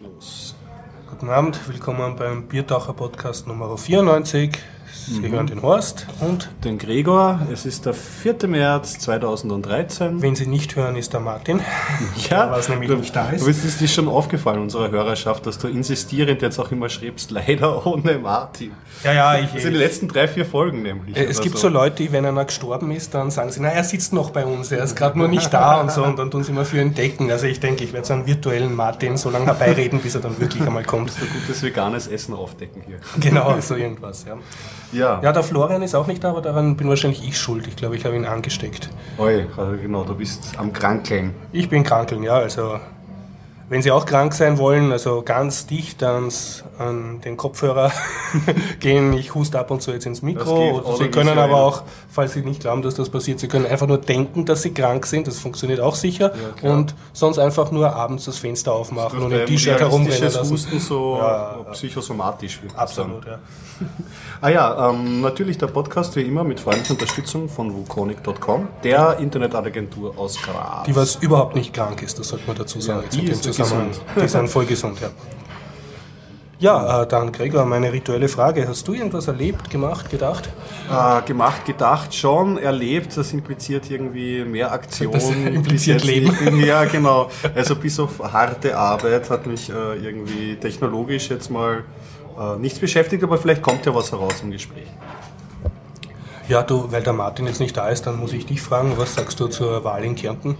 Plus. Guten Abend, willkommen beim Biertaucher Podcast Nummer 94. Sie hören den Horst und Den Gregor, es ist der 4. März 2013. wen Sie nicht hören, ist der Martin. Ja, was nämlich du, nicht da ist. Du bist, ist dir schon aufgefallen, unserer Hörerschaft, dass du insistierend jetzt auch immer schreibst, leider ohne Martin. Ja, ja, ich. Das sind die letzten drei, vier Folgen nämlich. Äh, es gibt so Leute, die, wenn einer gestorben ist, dann sagen sie, na, er sitzt noch bei uns, er ist gerade nur nicht da und so, und dann tun sie immer für ihn decken. Also ich denke, ich werde so einen virtuellen Martin so lange herbeireden, bis er dann wirklich einmal kommt. So gutes veganes Essen aufdecken hier. Genau, so irgendwas, ja. Ja, Ja, der Florian ist auch nicht da, aber daran bin wahrscheinlich ich schuld. Ich glaube, ich habe ihn angesteckt. Oi, also genau, du bist am Krankeln. Ich bin krankeln, ja. Also, wenn Sie auch krank sein wollen, also ganz dicht ans, an den Kopfhörer gehen. Ich huste ab und zu jetzt ins Das geht, Mikro. Oder Sie können aber auch, falls Sie nicht glauben, dass das passiert, Sie können einfach nur denken, dass Sie krank sind. Das funktioniert auch sicher. klar. und sonst einfach nur abends das Fenster aufmachen und im Beim T-Shirt herumrennen lassen. Husten so Ja, psychosomatisch das Absolut, ja. Ah ja, ähm, natürlich der Podcast wie immer mit freundlicher Unterstützung von wukonic.com, der Internetagentur aus Graz. Die, was überhaupt nicht krank ist, das sollte man dazu sagen. Ja, gesund. Die sind voll gesund, ja. Ja, äh, dann Gregor, meine rituelle Frage. Hast du irgendwas erlebt, gemacht, gedacht? äh, gemacht, gedacht, schon erlebt, das impliziert irgendwie mehr Aktion. Das impliziert Leben. Ja, genau. Also bis auf harte Arbeit hat mich äh, irgendwie technologisch jetzt mal äh, nichts beschäftigt, aber vielleicht kommt ja was heraus im Gespräch. Ja, du, weil der Martin jetzt nicht da ist, dann muss ich dich fragen, was sagst du zur Wahl in Kärnten?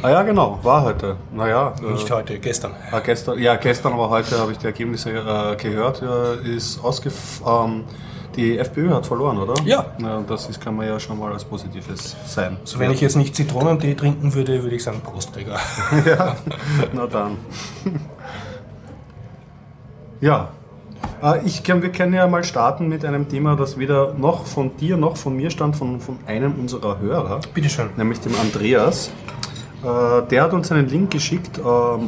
Ah ja, genau, war heute. Naja, äh, Nicht heute, gestern. Ah, gestern, ja, gestern, aber heute habe ich die Ergebnisse äh, gehört. Äh, ist ausgef ähm, die FPÖ hat verloren, oder? Ja. ja. Das ist, kann man ja schon mal als Positives sein. Also wenn ich jetzt nicht Zitronentee trinken würde, würde ich sagen Prost, Gregor. ja, na dann. ja. Äh, Ich kann, wir können ja mal starten mit einem Thema, das weder noch von dir noch von mir stammt, von, von einem unserer Hörer. Bitteschön. nämlich dem Andreas. Äh, Der hat uns einen Link geschickt ähm,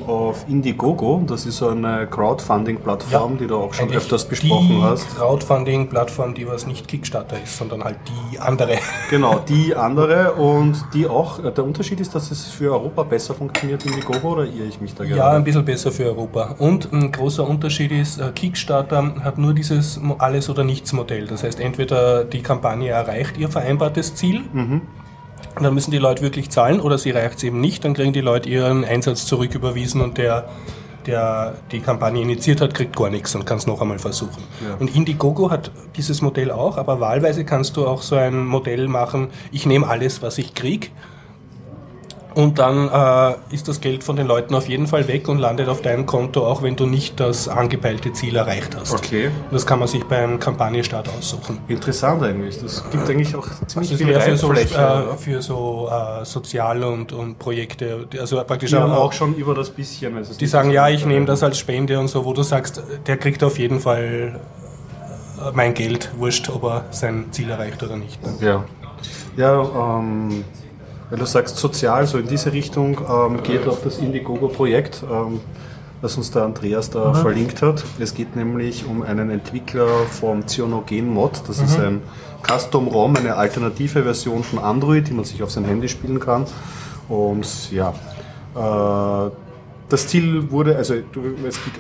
auf Indiegogo. Das ist so eine Crowdfunding-Plattform, die du auch schon öfters besprochen die hast. Crowdfunding-Plattform, die was nicht Kickstarter ist, sondern halt die andere. Genau, die andere und die auch. äh, Der Unterschied ist, dass es für Europa besser funktioniert, Indiegogo, oder irre ich mich da Ja, gerade? ein bisschen besser für Europa. Und ein großer Unterschied ist, äh, Kickstarter hat nur dieses Alles- oder Nichts-Modell. Das heißt, entweder die Kampagne erreicht ihr vereinbartes Ziel, und dann müssen die Leute wirklich zahlen, oder sie reicht es eben nicht, dann kriegen die Leute ihren Einsatz zurücküberwiesen und der, der die Kampagne initiiert hat, kriegt gar nichts und kann es noch einmal versuchen. Ja. Und Indiegogo hat dieses Modell auch, aber wahlweise kannst du auch so ein Modell machen, ich nehme alles, was ich krieg und dann äh, ist das Geld von den Leuten auf jeden Fall weg und landet auf deinem Konto, auch wenn du nicht das angepeilte Ziel erreicht hast. Okay. Das kann man sich beim Kampagnenstart aussuchen. Interessant eigentlich. Das gibt eigentlich auch ziemlich Das viel für so, äh, für so äh, Sozial- und, und Projekte, die- also praktisch auch, auch schon über das bisschen. Also es die sagen, ja, ich nehme das als Spende und so, wo du sagst, der kriegt auf jeden Fall äh, mein Geld, wurscht, ob er sein Ziel erreicht oder nicht. Ja, ja ähm, weil du sagst sozial, so in diese Richtung ähm, geht auch das Indiegogo-Projekt, ähm, das uns der Andreas da verlinkt hat. Es geht nämlich um einen Entwickler vom Cyanogen-Mod. Das ist ein Custom-ROM, eine alternative Version von Android, die man sich auf sein Handy spielen kann. Und ja, äh, das Ziel wurde, also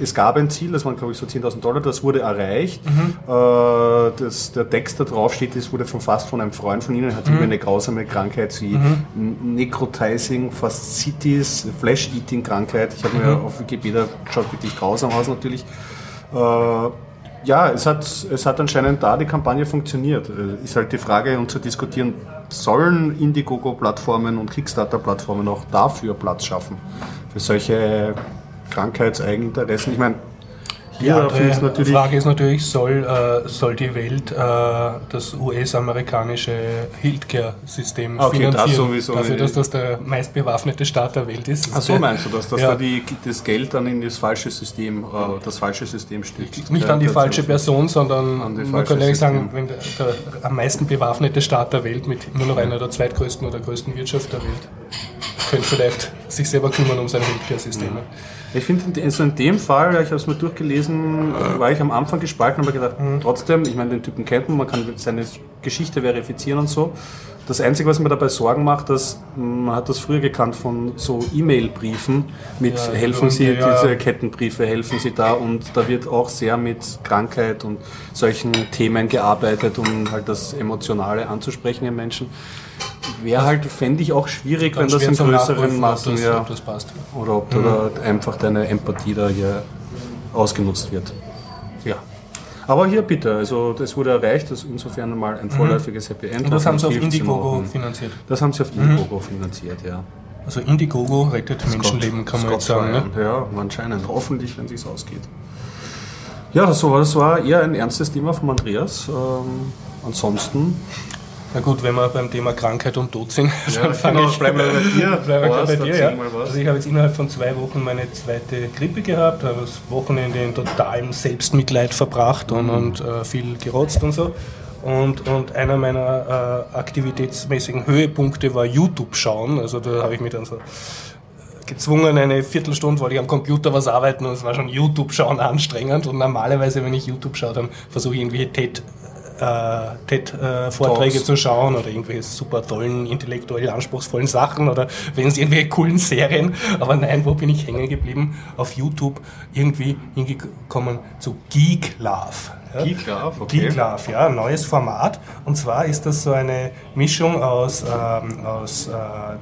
es, gab ein Ziel, das waren glaube ich so 10.000 Dollar, das wurde erreicht. Äh, das, der Text da drauf steht, das wurde von fast von einem Freund von Ihnen, hat irgendwie eine grausame Krankheit wie Necrotizing Fasciitis, Flesh-Eating-Krankheit. Ich habe mir auf Wikipedia schaut wirklich grausam aus natürlich. Äh, ja, es hat, es hat anscheinend da die Kampagne funktioniert. Äh, Ist halt die Frage, um zu diskutieren, sollen Indiegogo-Plattformen und Kickstarter-Plattformen auch dafür Platz schaffen? Für solche Krankheitseigeninteressen? Ich meine, Die andere. Frage ist natürlich, soll, äh, soll die Welt äh, das US-amerikanische Healthcare-System Okay, das finanzieren, sowieso dafür, dass das der meistbewaffnete Staat der Welt ist? Ach so meinst du das, dass Ja. da die, das Geld dann in das falsche System, äh, das falsche System stützt? Nicht an die falsche das- Person, sondern man könnte eigentlich sagen, wenn der, der am meisten bewaffnete Staat der Welt mit immer noch einer der zweitgrößten oder größten Wirtschaft der Welt könnte vielleicht sich selber kümmern um seine Healthcare-Systeme. Ich finde, also in dem Fall, ich habe es mir durchgelesen, war ich am Anfang gespalten, aber gedacht, Mhm. trotzdem, ich meine, den Typen kennt man, man kann seine Geschichte verifizieren und so. Das Einzige, was mir dabei Sorgen macht, dass man hat das früher gekannt von so E-Mail-Briefen mit Ja, helfen Sie, ja. diese Kettenbriefe helfen Sie da und da wird auch sehr mit Krankheit und solchen Themen gearbeitet, um halt das Emotionale anzusprechen im Menschen. Wäre halt, fände ich auch schwierig, wenn das in größeren Maßen das, ja, ob das passt. oder ob da da einfach deine Empathie da hier ausgenutzt wird. Ja. Aber hier bitte, also das wurde erreicht, das ist insofern mal ein vorläufiges Happy End. Und das haben sie auf Indiegogo finanziert. Das haben sie auf Indiegogo finanziert, ja. Also Indiegogo rettet Menschenleben, kann man jetzt Scott sagen. Ne? Ja, anscheinend. Hoffentlich, wenn es ausgeht. Ja, das war, das war eher ein ernstes Thema von Andreas. Ähm, ansonsten. Na gut, wenn wir beim Thema Krankheit und Tod sind, Ja, dann fange genau, ich bleiben wir bei dir. Bleiben wir bei dir, ja. Also ich habe jetzt innerhalb von zwei Wochen meine zweite Grippe gehabt, habe das Wochenende in totalem Selbstmitleid verbracht und, Mhm. und äh, viel gerotzt und so. Und, und einer meiner äh, aktivitätsmäßigen Höhepunkte war YouTube schauen. Also da habe ich mich dann so gezwungen, eine Viertelstunde wollte ich am Computer was arbeiten und es war schon YouTube schauen anstrengend. Und normalerweise, wenn ich YouTube schaue, dann versuche ich irgendwie TED TED-Vorträge Talks. zu schauen oder irgendwelche super tollen, intellektuell anspruchsvollen Sachen oder wenn es irgendwelche coolen Serien. Aber nein, wo bin ich hängen geblieben? Auf YouTube irgendwie hingekommen zu Geek Love. Ja? Geek Love, okay. Geek Love, ja, ein neues Format. Und zwar ist das so eine Mischung aus, ähm, aus äh,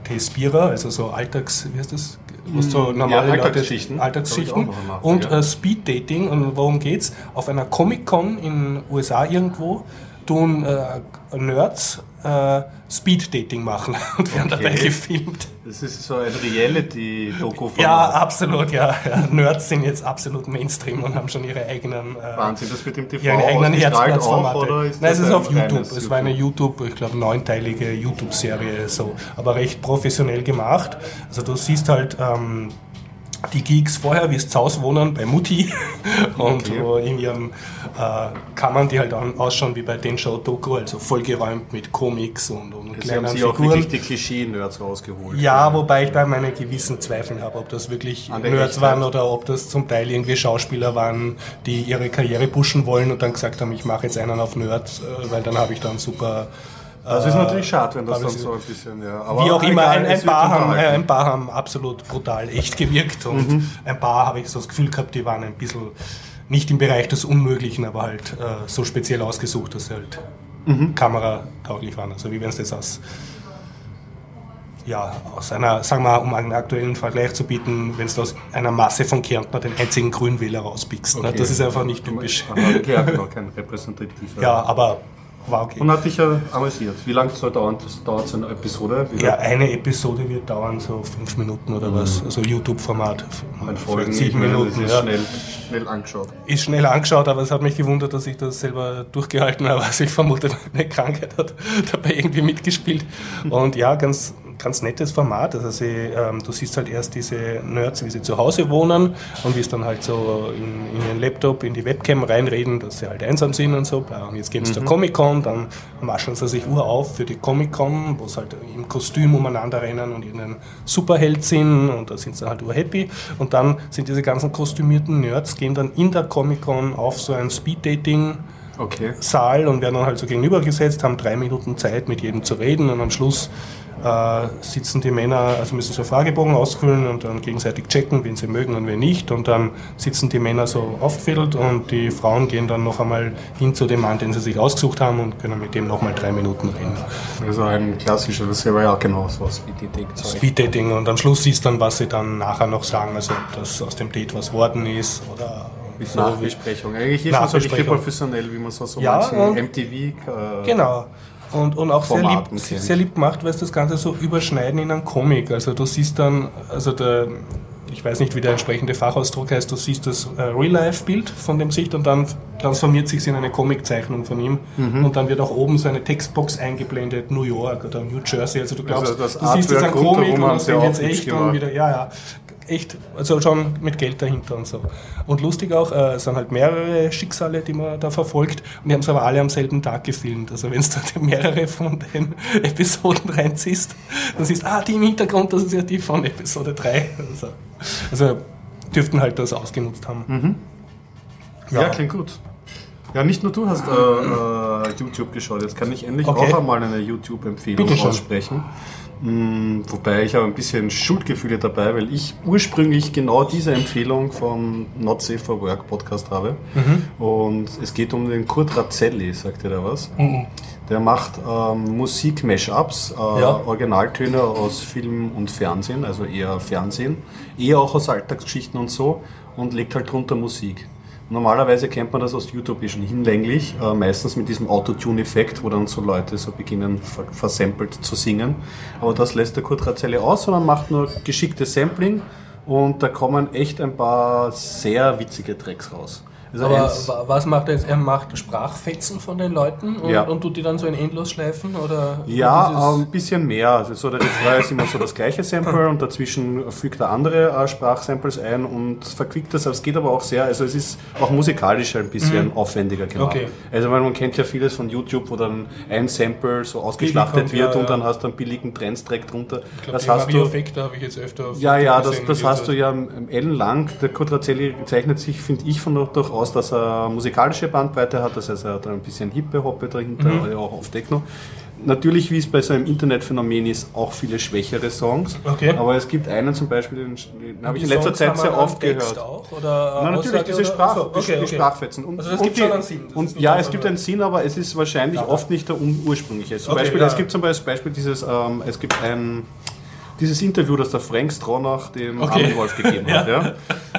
T-Spira, also so Alltags, wie heißt das? Was so normale Hm, Alltagsgeschichten. Alltagsgeschichten gemacht, und ja. äh, Speed Dating. Und worum geht's? Auf einer Comic-Con in USA irgendwo tun äh, Nerds äh, Speed Dating machen und werden Okay. dabei gefilmt. Das ist so ein Reality-Doku von Ja, absolut, ja, ja. Nerds sind jetzt absolut Mainstream und haben schon ihre eigenen äh, Wahnsinn, das wird im TV ihre eigenen Herzplatzformate. oder ist Nein, es ist auf YouTube. Es war eine YouTube, ich glaube, neunteilige YouTube-Serie, so, aber recht professionell gemacht. Also du siehst halt ähm, die Geeks vorher, wie es zu Hause wohnen, bei Mutti und Okay. wo in ihren äh, Kammern, die halt ausschauen wie bei den Show Doku, also vollgeräumt mit Comics und, und Sie haben kleinen sich auch Figuren. wirklich die Klischee-Nerds rausgeholt. Ja, wobei ich da meine gewissen Zweifel habe, ob das wirklich Nerds waren oder ob das zum Teil irgendwie Schauspieler waren, die ihre Karriere pushen wollen und dann gesagt haben, ich mache jetzt einen auf Nerds, äh, weil dann habe ich dann super. Das ist natürlich schade, wenn das aber dann so ein bisschen, ja. Aber Wie auch immer, ein, es ein, paar haben, ein paar haben absolut brutal echt gewirkt und Mhm. ein paar habe ich so das Gefühl gehabt, die waren ein bisschen nicht im Bereich des Unmöglichen, aber halt äh, so speziell ausgesucht, dass sie halt Mhm. kameratauglich waren. Also wie wenn es das aus ja, aus einer, sagen wir, um einen aktuellen Vergleich zu bieten, wenn du aus einer Masse von Kärntner den einzigen Grünwähler rauspickst. Ne? Okay. Das ist einfach nicht typisch. Ja, genau, kein repräsentativer. Ja, aber war okay. Und hat dich ja amüsiert. Wie lange soll dauern, das dauert so eine Episode? Wie Ja, eine Episode wird dauern so fünf Minuten oder was. Also YouTube-Format. Folgen, sieben meine, Minuten. Ist ja. schnell, schnell angeschaut. Ist schnell angeschaut, aber es hat mich gewundert, dass ich das selber durchgehalten habe. Also ich vermute, eine Krankheit hat dabei irgendwie mitgespielt. Und ja, ganz, ganz nettes Format. Also sie, ähm, du siehst halt erst diese Nerds, wie sie zu Hause wohnen und wie es dann halt so in, in ihren Laptop, in die Webcam reinreden, dass sie halt einsam sind und so. Und jetzt gehen sie zur Comic-Con, dann maschen sie sich ur auf für die Comic-Con, wo sie halt im Kostüm umeinander rennen und irgendein Superheld sind und da sind sie halt urhappy. Und dann sind diese ganzen kostümierten Nerds, gehen dann in der Comic-Con auf so ein Speed-Dating- Okay. Saal und werden dann halt so gegenübergesetzt, haben drei Minuten Zeit, mit jedem zu reden und am Schluss äh, sitzen die Männer, also müssen so Fragebogen ausfüllen und dann gegenseitig checken, wen sie mögen und wen nicht und dann sitzen die Männer so aufgefädelt und die Frauen gehen dann noch einmal hin zu dem Mann, den sie sich ausgesucht haben und können mit dem nochmal drei Minuten reden. Also ein klassischer, das war ja auch genau so was wie die Deckzeug. Speed-Dating und am Schluss ist dann, was sie dann nachher noch sagen, also ob das aus dem Date was worden ist oder so. Nachbesprechung. Eigentlich ist schon so richtig professionell, wie man so so Ja, manchen MTV. Äh, Genau. Und, und auch sehr lieb, sehr lieb gemacht, weil es das Ganze so überschneiden in einen Comic. Also du siehst dann, also der, ich weiß nicht, wie der entsprechende Fachausdruck heißt, du siehst das äh, Real-Life-Bild von dem Sicht und dann transformiert sich in eine Comiczeichnung von ihm. Mhm. Und dann wird auch oben so eine Textbox eingeblendet, New York oder New Jersey. Also du glaubst, Also das du siehst jetzt ein Artwork rundherum Comic und das jetzt echt und wieder, ja, ja. Echt, also schon mit Geld dahinter und so. Und lustig auch, äh, es sind halt mehrere Schicksale, die man da verfolgt und die haben es aber alle am selben Tag gefilmt. Also wenn du da mehrere von den Episoden reinziehst, dann siehst du, ah, die im Hintergrund, das ist ja die von Episode 3. Also, also dürften halt das ausgenutzt haben. ja. klingt gut. Ja, nicht nur du hast äh, äh, YouTube geschaut. Jetzt kann ich endlich Okay. auch einmal eine YouTube-Empfehlung aussprechen. Mm, wobei ich habe ein bisschen Schuldgefühle dabei, weil ich ursprünglich genau diese Empfehlung vom Not Safe for Work Podcast habe. Mhm. Und es geht um den Kurt Razzelli, sagt ihr da was? Der macht ähm, Musik-Mashups, äh, Ja. Originaltöne aus Film und Fernsehen, also eher Fernsehen, eher auch aus Alltagsgeschichten und so und legt halt drunter Musik. Normalerweise kennt man das aus YouTube schon hinlänglich, äh, meistens mit diesem Autotune-Effekt, wo dann so Leute so beginnen ver versampelt zu singen. Aber das lässt der Kurt Razzelli aus, sondern macht nur geschicktes Sampling und da kommen echt ein paar sehr witzige Tracks raus. Also Aber eins- wa- was macht er jetzt? Er macht Sprachfetzen von den Leuten und, Ja. und tut die dann so in Endlosschleifen? Oder Ja, ein bisschen mehr. Also so der Refrain ist immer so das gleiche Sample und dazwischen fügt er andere äh, Sprachsamples ein und verquickt das. Es geht aber auch sehr, also es ist auch musikalisch ein bisschen aufwendiger gemacht. Okay. Also weil man kennt ja vieles von YouTube, wo dann ein Sample so ausgeschlachtet kommt, wird ja, und dann hast du einen billigen Trends-Track drunter. ich glaub, das hast du. Mario-Effekte habe ich jetzt öfter auf Ja, YouTube ja, das, das hast du ja ähm, ellenlang. Der Kurt Razzelli zeichnet sich, finde ich, von dort aus, dass er musikalische Bandbreite hat. Das heißt, er hat ein bisschen Hippe-Hoppe dahinter, Mhm. ja, auch auf Techno. Natürlich, wie es bei so einem Internetphänomen ist, auch viele schwächere Songs. Okay. Aber es gibt einen zum Beispiel, den, den habe ich in letzter Songs Zeit sehr oft Text gehört. Auch, oder Nein, natürlich, diese Sprach, Ach so, okay, okay. Sprachfetzen. Und, Also das und gibt die, schon einen Sinn. Und ja, es gibt einen Sinn, aber es ist wahrscheinlich Ja. oft nicht der ursprüngliche. Zum Beispiel, ja. es gibt zum Beispiel dieses, ähm, es gibt ein, dieses Interview, das der Frank Stronach dem Okay. Armin Wolf gegeben hat. Ja.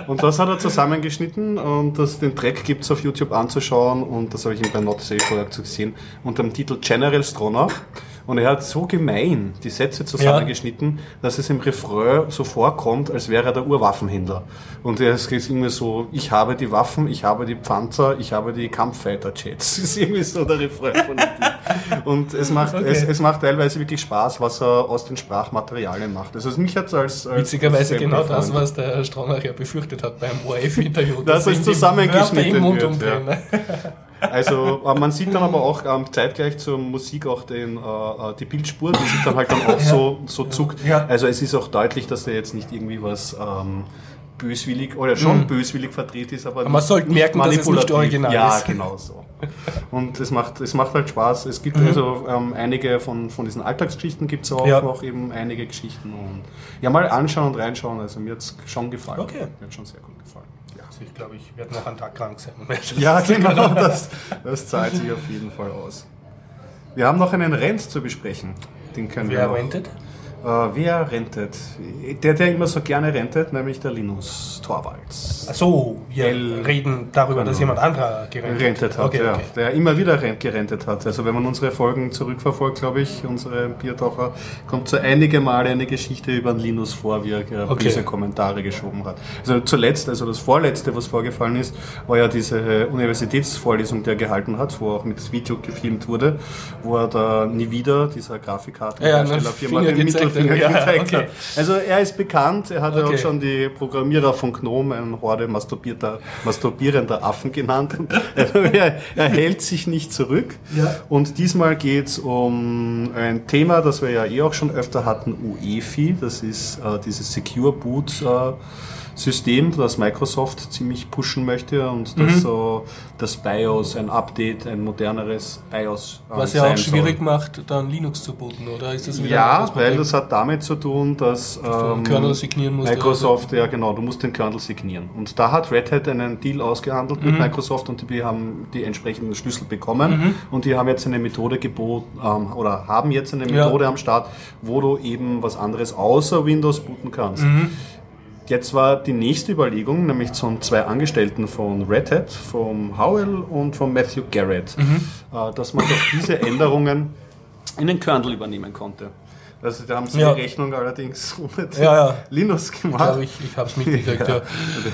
Und das hat er zusammengeschnitten und das, den Track gibt es auf YouTube anzuschauen und das habe ich ihm bei Not Safe gesehen unter dem Titel General Stronach. Und er hat so gemein die Sätze zusammengeschnitten, dass es im Refrain so vorkommt, als wäre er der Urwaffenhändler. Und er ist irgendwie so, ich habe die Waffen, ich habe die Panzer, ich habe die Kampffighter-Jets. Das ist irgendwie so der Refrain von dem. Und es macht, Okay. es, es macht teilweise wirklich Spaß, was er aus den Sprachmaterialien macht. Also mich hat es als, als Witzigerweise genau das, Sample was der Stronach ja befürchtet hat beim ORF-Interview. Dass es ihm die zusammengeschnitten wird, umdrehen. Also äh, man sieht dann aber auch ähm, zeitgleich zur Musik auch den, äh, äh, die Bildspur, die sich dann halt dann auch so, so zuckt. Ja. Also es ist auch deutlich, dass der jetzt nicht irgendwie was ähm, böswillig oder schon böswillig verdreht ist, aber, Mhm. man sollte merken, dass es nicht original ja, ist. genau so. Und es macht, es macht halt Spaß. Es Mhm. gibt also ähm, einige von, von diesen Alltagsgeschichten gibt es auch Ja. noch eben einige Geschichten und ja mal anschauen und reinschauen. Also mir hat es schon gefallen. Okay. Mir hat schon sehr gut gefallen. Ich glaube, ich werde noch einen Tag krank sein. Ja, genau, das, das zahlt sich auf jeden Fall aus. Wir haben noch einen Rent zu besprechen. Den können wir Wer rentet? Äh, wer rentet? Der, der immer so gerne rentet, nämlich der Linus Torvalds. Achso, wir El- reden darüber, Genau. dass jemand anderer gerentet, Rentet hat, okay, ja. Okay. Der immer wieder rent, gerentet hat. Also wenn man unsere Folgen zurückverfolgt, glaube ich, unsere Biertaucher, kommt so einige Male eine Geschichte über den Linus vor, wie er Okay. böse Kommentare geschoben hat. Also zuletzt, also das vorletzte, was vorgefallen ist, war ja diese äh, Universitätsvorlesung, die er gehalten hat, wo auch mit Video gefilmt wurde, wo er da nie wieder dieser Grafikkartenherstellerfirma Ja, ja, den Finger hat. Ja, okay. Also er ist bekannt, er hat ja Okay. auch schon die Programmierer von Gnome eine Horde masturbierter, masturbierender Affen genannt. Er, er hält sich nicht zurück. Ja. Und diesmal geht es um ein Thema, das wir ja eh auch schon öfter hatten, UEFI. Das ist äh, dieses Secure Boot äh, System, das Microsoft ziemlich pushen möchte und Mhm. das so das BIOS, ein Update, ein moderneres BIOS äh, Was ja auch schwierig soll. macht, dann Linux zu booten, oder ist das wieder Ja, anderes weil das hat damit zu tun, dass signieren musst oder Microsoft, ja genau, du musst den Kernel signieren. Und da hat Red Hat einen Deal ausgehandelt Mhm. mit Microsoft und die haben die entsprechenden Schlüssel bekommen und die haben jetzt eine Methode geboten ähm, oder haben jetzt eine Ja. Methode am Start, wo du eben was anderes außer Windows booten kannst. Jetzt war die nächste Überlegung, nämlich von zwei Angestellten von Red Hat, vom Howell und von Matthew Garrett, Mhm. äh, dass man doch diese Änderungen in den Kernel übernehmen konnte. Also da haben sie Ja. die Rechnung allerdings mit Ja, ja. Linux Ich gemacht. glaube, ich, ich habe es mitgekriegt, ja. Und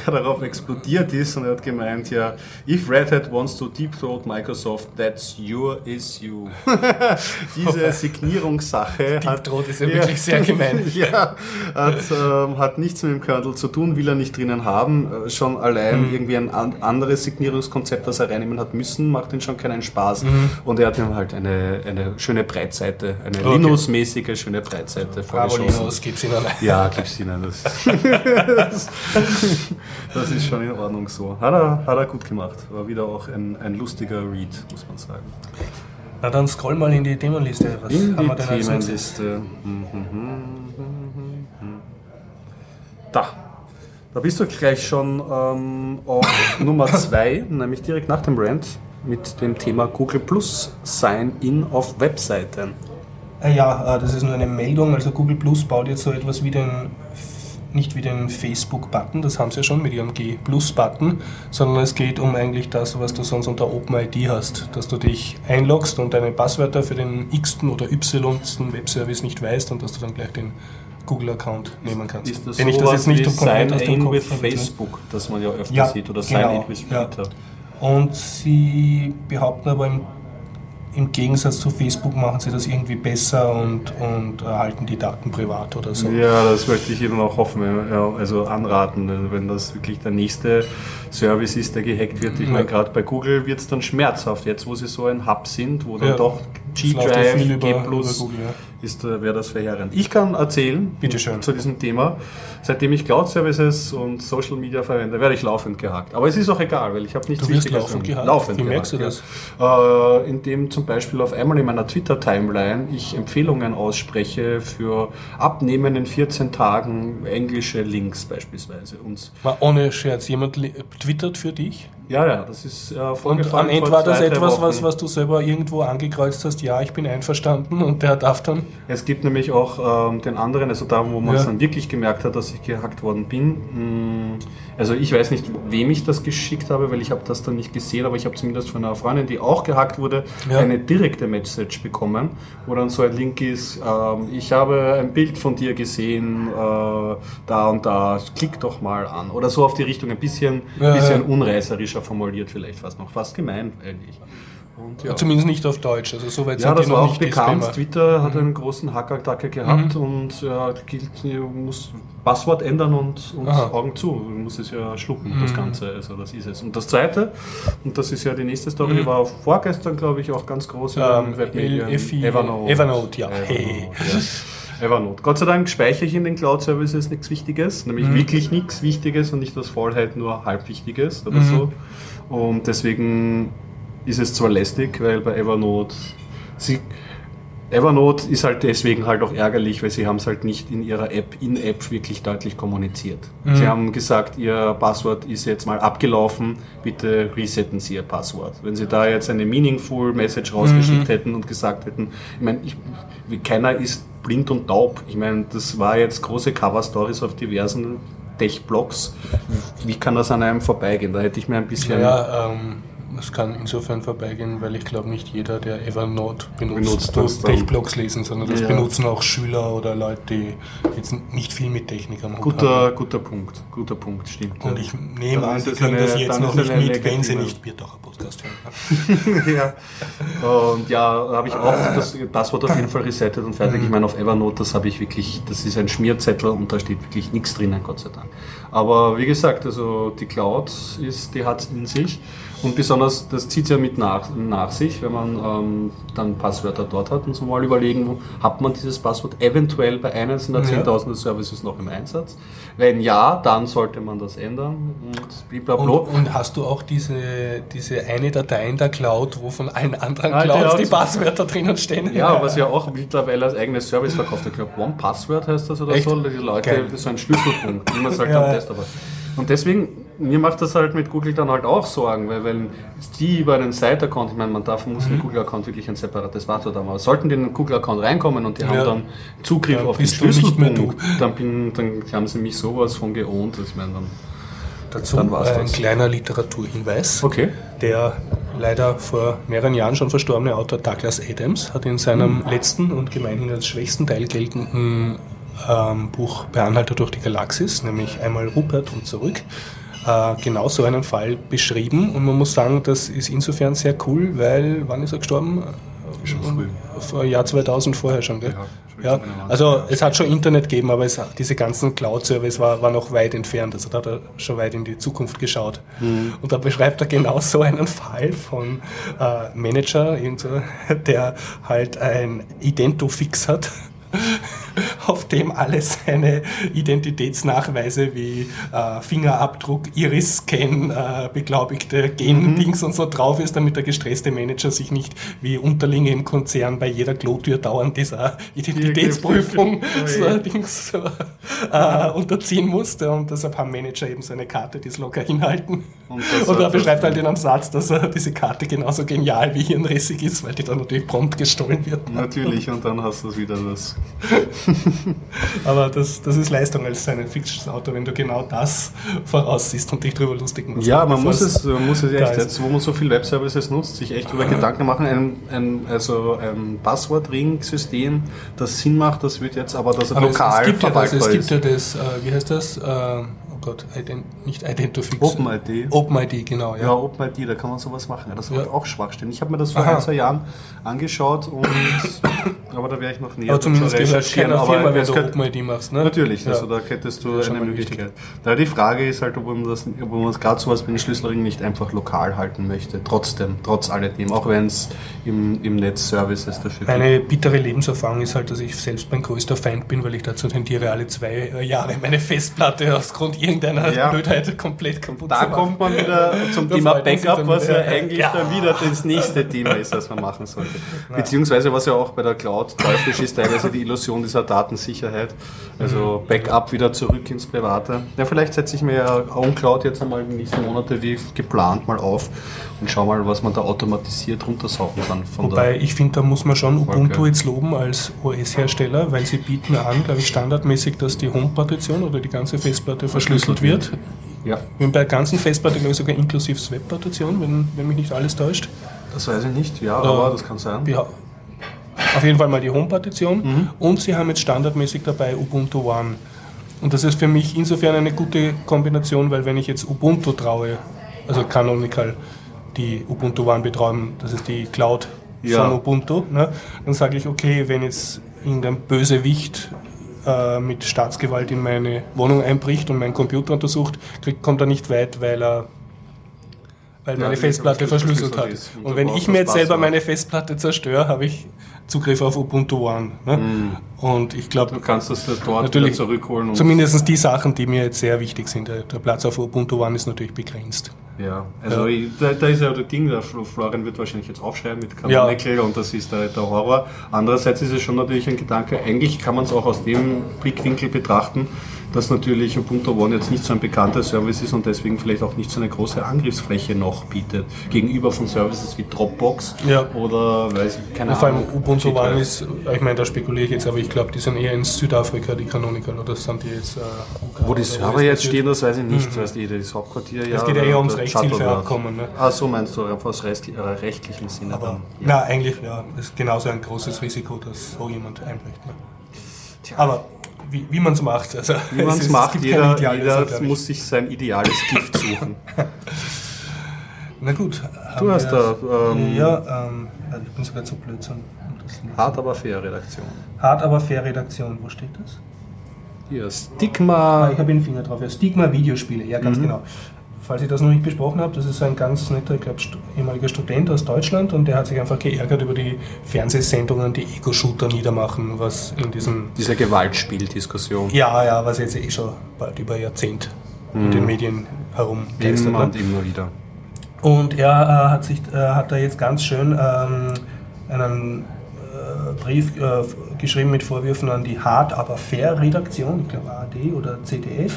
er darauf explodiert ist und er hat gemeint, ja, if Red Hat wants to deep throat Microsoft, that's your issue. Diese Signierungssache hat, Throat ist ja wirklich sehr gemein. ja, hat, ähm, hat nichts mit dem Kernel zu tun, will er nicht drinnen haben. Äh, Schon allein Mhm. irgendwie ein an, anderes Signierungskonzept, das er reinnehmen hat müssen, macht ihn schon keinen Spaß. Mhm. Und er hat ihm halt eine, eine schöne Breitseite, eine Okay. Linux-mäßige schöne eine Breitseite vorgeschossen. gibt es ihnen. Ja, gibt es ihnen. Das, das, ist schon in Ordnung so. Hat er, hat er gut gemacht. War wieder auch ein, ein lustiger Read, muss man sagen. Na dann scroll mal in die Themenliste. Was in haben die wir denn Themenliste. Da. Da bist du gleich schon ähm, auf Nummer 2, nämlich direkt nach dem Rant mit dem Thema Google Plus Sign-In auf Webseiten. Äh, ja, äh, das ist nur eine Meldung. Also Google Plus baut jetzt so etwas wie den, nicht wie den Facebook-Button, das haben sie ja schon mit ihrem G-Plus-Button, sondern es geht um eigentlich das, was du sonst unter OpenID hast, dass du dich einloggst und deine Passwörter für den x oder y Webservice nicht weißt und dass du dann gleich den Google-Account nehmen kannst. Ist das Wenn ich das jetzt nicht Sign in with Facebook, das man ja öfter ja, sieht, oder genau, in with Twitter. Ja. Und sie behaupten aber im, im, Gegensatz zu Facebook machen sie das irgendwie besser und, und halten die Daten privat oder so. Ja, das möchte ich Ihnen auch hoffen, ja, also anraten, wenn das wirklich der nächste Service ist, der gehackt wird. Ich ja. meine, gerade bei Google wird es dann schmerzhaft, jetzt wo sie so ein Hub sind, wo dann ja, doch G-Drive, G+, über, über Google, ist, äh, wäre das verheerend. Ich kann erzählen zu diesem Thema. Seitdem ich Cloud Services und Social Media verwende, werde ich laufend gehackt. Aber es ist auch egal, weil ich habe nichts du wirst Wichtiges. Laufend gehackt. Laufend Wie merkst gehackt, du das? Äh, indem zum Beispiel auf einmal in meiner Twitter-Timeline ich Empfehlungen ausspreche für Abnehmen in 14 Tagen englische Links beispielsweise. Und ohne Scherz, jemand twittert für dich? Ja, ja, das ist äh, Und am Ende war das etwas, was, was du selber irgendwo angekreuzt hast, ja, ich bin einverstanden und der darf dann. Es gibt nämlich auch ähm, den anderen, also da, wo man es dann wirklich gemerkt hat, dass ich gehackt worden bin. Mh, also ich weiß nicht, wem ich das geschickt habe, weil ich habe das dann nicht gesehen, aber ich habe zumindest von einer Freundin, die auch gehackt wurde, ja. eine direkte Message bekommen, wo dann so ein Link ist, ähm, ich habe ein Bild von dir gesehen, äh, da und da, klick doch mal an. Oder so auf die Richtung, ein bisschen, ja, bisschen unreißerischer formuliert vielleicht fast noch, fast gemein eigentlich. Und, ja. Zumindest nicht auf Deutsch, also soweit ja, sind das war auch bekannt. Twitter hat mhm. einen großen Hackerattacke gehabt mhm. und ja, gilt, muss Passwort ändern und, und Augen zu. Du musst es ja schlucken, mhm. das Ganze. Also das ist es. Und das zweite, und das ist ja die nächste Story, die mhm. war vorgestern, glaube ich, auch ganz groß in ähm, Webmedien. Evernote. Evernote, ja. Evernote, hey. ja. Evernote. Gott sei Dank speichere ich in den Cloud-Services nichts Wichtiges, nämlich mhm. wirklich nichts Wichtiges und nicht aus Faulheit nur halb Wichtiges oder mhm. so. Und deswegen ist es zwar lästig, weil bei Evernote sie Evernote ist halt deswegen halt auch ärgerlich, weil sie haben es halt nicht in ihrer App, in App wirklich deutlich kommuniziert. Mhm. Sie haben gesagt, ihr Passwort ist jetzt mal abgelaufen, bitte resetten Sie Ihr Passwort. Wenn Sie da jetzt eine meaningful Message rausgeschickt mhm. hätten und gesagt hätten, ich meine, keiner ist blind und taub. Ich meine, das war jetzt große Cover-Stories auf diversen Tech-Blogs. Wie kann das an einem vorbeigehen? Da hätte ich mir ein bisschen... Ja, ähm das kann insofern vorbeigehen, weil ich glaube nicht jeder, der Evernote benutzt, benutzt Tech-Blogs lesen, sondern das ja. benutzen auch Schüler oder Leute, die jetzt nicht viel mit Technik am Hut guter, haben. Guter Punkt, guter Punkt, stimmt. Und ich nehme an, Sie kriegen das jetzt noch nicht mit, wenn Sie nicht Bierdacher Podcast hören. ja. Und ja, habe ich auch das Passwort auf jeden Fall resettet und fertig. Mhm. Ich meine, auf Evernote, das habe ich wirklich, das ist ein Schmierzettel und da steht wirklich nichts drinnen, Gott sei Dank. Aber wie gesagt, also die Cloud ist, die hat es in sich. Und besonders, das zieht ja mit nach, nach sich, wenn man ähm, dann Passwörter dort hat und so mal überlegen, hat man dieses Passwort eventuell bei einem der 10.000 Services noch im Einsatz? Wenn ja, dann sollte man das ändern und Und, und hast du auch diese, diese eine Datei in der Cloud, wo von allen anderen ah, Clouds die Passwörter drinnen stehen? Ja, was ja auch mittlerweile als eigenes Service verkauft. Ich glaube, One Password heißt das oder Echt? so. Die Leute, Geil. das ist so ein Schlüsselpunkt, wie man sagt ja. am Test. Aber. Und deswegen mir macht das halt mit Google dann halt auch Sorgen, weil wenn die über einen Site-Account, ich meine, man darf, muss mhm. mit Google-Account wirklich ein separates Passwort haben, aber sollten die in den Google-Account reinkommen und die ja. haben dann Zugriff dann auf den Schlüsselpunkt, dann, bin, dann haben sie mich sowas von geohnt, dass ich meine, dann Dazu dann war's ein das. kleiner Literaturhinweis. Okay. Der leider vor mehreren Jahren schon verstorbene Autor Douglas Adams hat in seinem mhm. letzten und gemeinhin als schwächsten Teil geltenden ähm, Buch Bei Anhalter durch die Galaxis, nämlich einmal Rupert und zurück, äh, genau so einen Fall beschrieben. Und man muss sagen, das ist insofern sehr cool, weil, wann ist er gestorben? Schon früh. Vor Jahr 2000 vorher schon, gell? Ja, ja. also es hat schon Internet gegeben, aber es, diese ganzen Cloud-Service war, war noch weit entfernt. Also da hat er schon weit in die Zukunft geschaut. Mhm. Und da beschreibt er genau so einen Fall von äh, Manager, der halt ein Identofix hat auf dem alle seine Identitätsnachweise wie äh, Fingerabdruck, Iris-Scan, äh, beglaubigte Gen-Dings mhm. und so drauf ist, damit der gestresste Manager sich nicht wie Unterlinge im Konzern bei jeder Klotür dauernd dieser Identitätsprüfung so, Dings, so, äh, unterziehen musste. Und deshalb haben Manager eben so eine Karte, die es locker hinhalten. Und, und er beschreibt halt in einem Satz, dass er diese Karte genauso genial wie hirnrissig ist, weil die dann natürlich prompt gestohlen wird. Natürlich, und dann hast du wieder das. Aber das, das ist Leistung als Science-Fiction-Autor, wenn du genau das voraussiehst und dich darüber lustig machst. Ja, man muss es, man muss es echt, jetzt, wo man so viel Webservices nutzt, sich echt darüber Gedanken machen. Ein, ein, also ein Passwort-Ring-System, das Sinn macht, das wird jetzt aber, dass er lokal es, es gibt ja das, es gibt ja das, äh, wie heißt das? Äh, Gott, Ident nicht Identifix. OpenID. OpenID, genau. Ja, ja OpenID, da kann man sowas machen. Das wird ja. auch Schwachstellen. Ich habe mir das vor Aha. ein, zwei Jahren angeschaut und aber da wäre ich noch näher. Aber zumindest gehört keiner Firma, wenn du OpenID machst, ne? Natürlich, ja. also da hättest du eine Möglichkeit. Da die Frage ist halt, ob man das, ob man gerade sowas wie den Schlüsselring nicht einfach lokal halten möchte. Trotzdem, trotz alledem, auch wenn es im, im Netz Services dafür gibt. Meine bittere Lebenserfahrung ist halt, dass ich selbst mein größter Feind bin, weil ich dazu tendiere, alle zwei Jahre meine Festplatte aus Grund irgendeiner ja. Blödheit komplett kaputt da kommt man wieder zum Thema Backup, was ja, eigentlich ja. dann wieder das nächste Thema ist, das man machen sollte. Beziehungsweise was ja auch bei der Cloud teuflisch ist, teilweise die Illusion dieser Datensicherheit. Also mhm. Backup wieder zurück ins Private. Ja, vielleicht setze ich mir ja OwnCloud jetzt einmal in den nächsten Monate wie geplant mal auf und schau mal, was man da automatisiert runtersaugen kann. Wobei ich finde, da muss man schon Ubuntu jetzt loben als OS-Hersteller, weil sie bieten an, glaube ich, standardmäßig, dass die Home-Partition oder die ganze Festplatte verschlüsselt wird wird. Ja. Haben bei der ganzen Festplatte, glaube ich, sogar inklusive Webpartition, wenn, wenn mich nicht alles täuscht. Das weiß ich nicht, ja, Oder aber das kann sein. Ja, auf jeden Fall mal die Home-Partition. Mhm. Und sie haben jetzt standardmäßig dabei Ubuntu One. Und das ist für mich insofern eine gute Kombination, weil wenn ich jetzt Ubuntu traue, also Canonical, die Ubuntu One betreuen, das ist die Cloud ja. von Ubuntu, ne, dann sage ich, okay, wenn jetzt irgendein Bösewicht äh, mit Staatsgewalt in meine Wohnung einbricht und meinen Computer untersucht, kriegt, kommt er nicht weit, weil er weil ja, meine Festplatte verschlüsselt hat. Und, und wenn ich mir jetzt selber meine Festplatte zerstöre, habe ich Zugriff auf Ubuntu One. Ne? Mm. Und ich glaube, du kannst das dort natürlich zurückholen. Zumindest die Sachen, die mir jetzt sehr wichtig sind. Der Platz auf Ubuntu One ist natürlich begrenzt. Ja, also ja. Ich, da, da, ist ja das Ding, der Florian wird wahrscheinlich jetzt aufschreiben mit Canonical ja. und das ist der, der Horror. Andererseits ist es schon natürlich ein Gedanke, eigentlich kann man es auch aus dem Blickwinkel betrachten, dass natürlich Ubuntu One jetzt nicht so ein bekannter Service ist und deswegen vielleicht auch nicht so eine große Angriffsfläche noch bietet gegenüber von Services wie Dropbox ja. oder weiß ich, keine Ahnung. Vor allem Ubuntu One ist, ich meine, da spekuliere ich jetzt, aber ich glaube, die sind eher in Südafrika, die Canonical, oder sind die jetzt. Äh, Wo die Server jetzt stehen, das weiß ich nicht, mhm. weißt du, das Hauptquartier ja. Es geht ja eher ums Rechtshilfeabkommen. Ne? Ah, so meinst du, einfach aus rechtlichen Sinne aber, dann. Ja. Na, eigentlich, ja, ist genauso ein großes Risiko, dass so jemand einbricht. Ne? Aber wie, wie man es macht. Also, wie man es macht, jeder, jeder muss sich sein ideales Gift suchen. Na gut. Du hast da. Ähm, ja, ähm, ich bin sogar zu blödsinn. Hart aber fair Redaktion. Hart aber fair Redaktion, wo steht das? Hier, Stigma. Ah, ich habe den Finger drauf. Ja, Stigma Videospiele, ja, ganz mhm. genau falls ich das noch nicht besprochen habe, das ist ein ganz netter, ich glaube, ehemaliger Student aus Deutschland und der hat sich einfach geärgert über die Fernsehsendungen, die Ego-Shooter niedermachen, was in diesem... Diese Gewaltspieldiskussion. Ja, ja, was jetzt eh schon bald über Jahrzehnt mhm. in den Medien herumgeistert. Immer und immer wieder. Und er äh, hat, sich, äh, hat da jetzt ganz schön ähm, einen äh, Brief äh, geschrieben mit Vorwürfen an die Hart aber fair Redaktion, ich glaube ARD oder äh,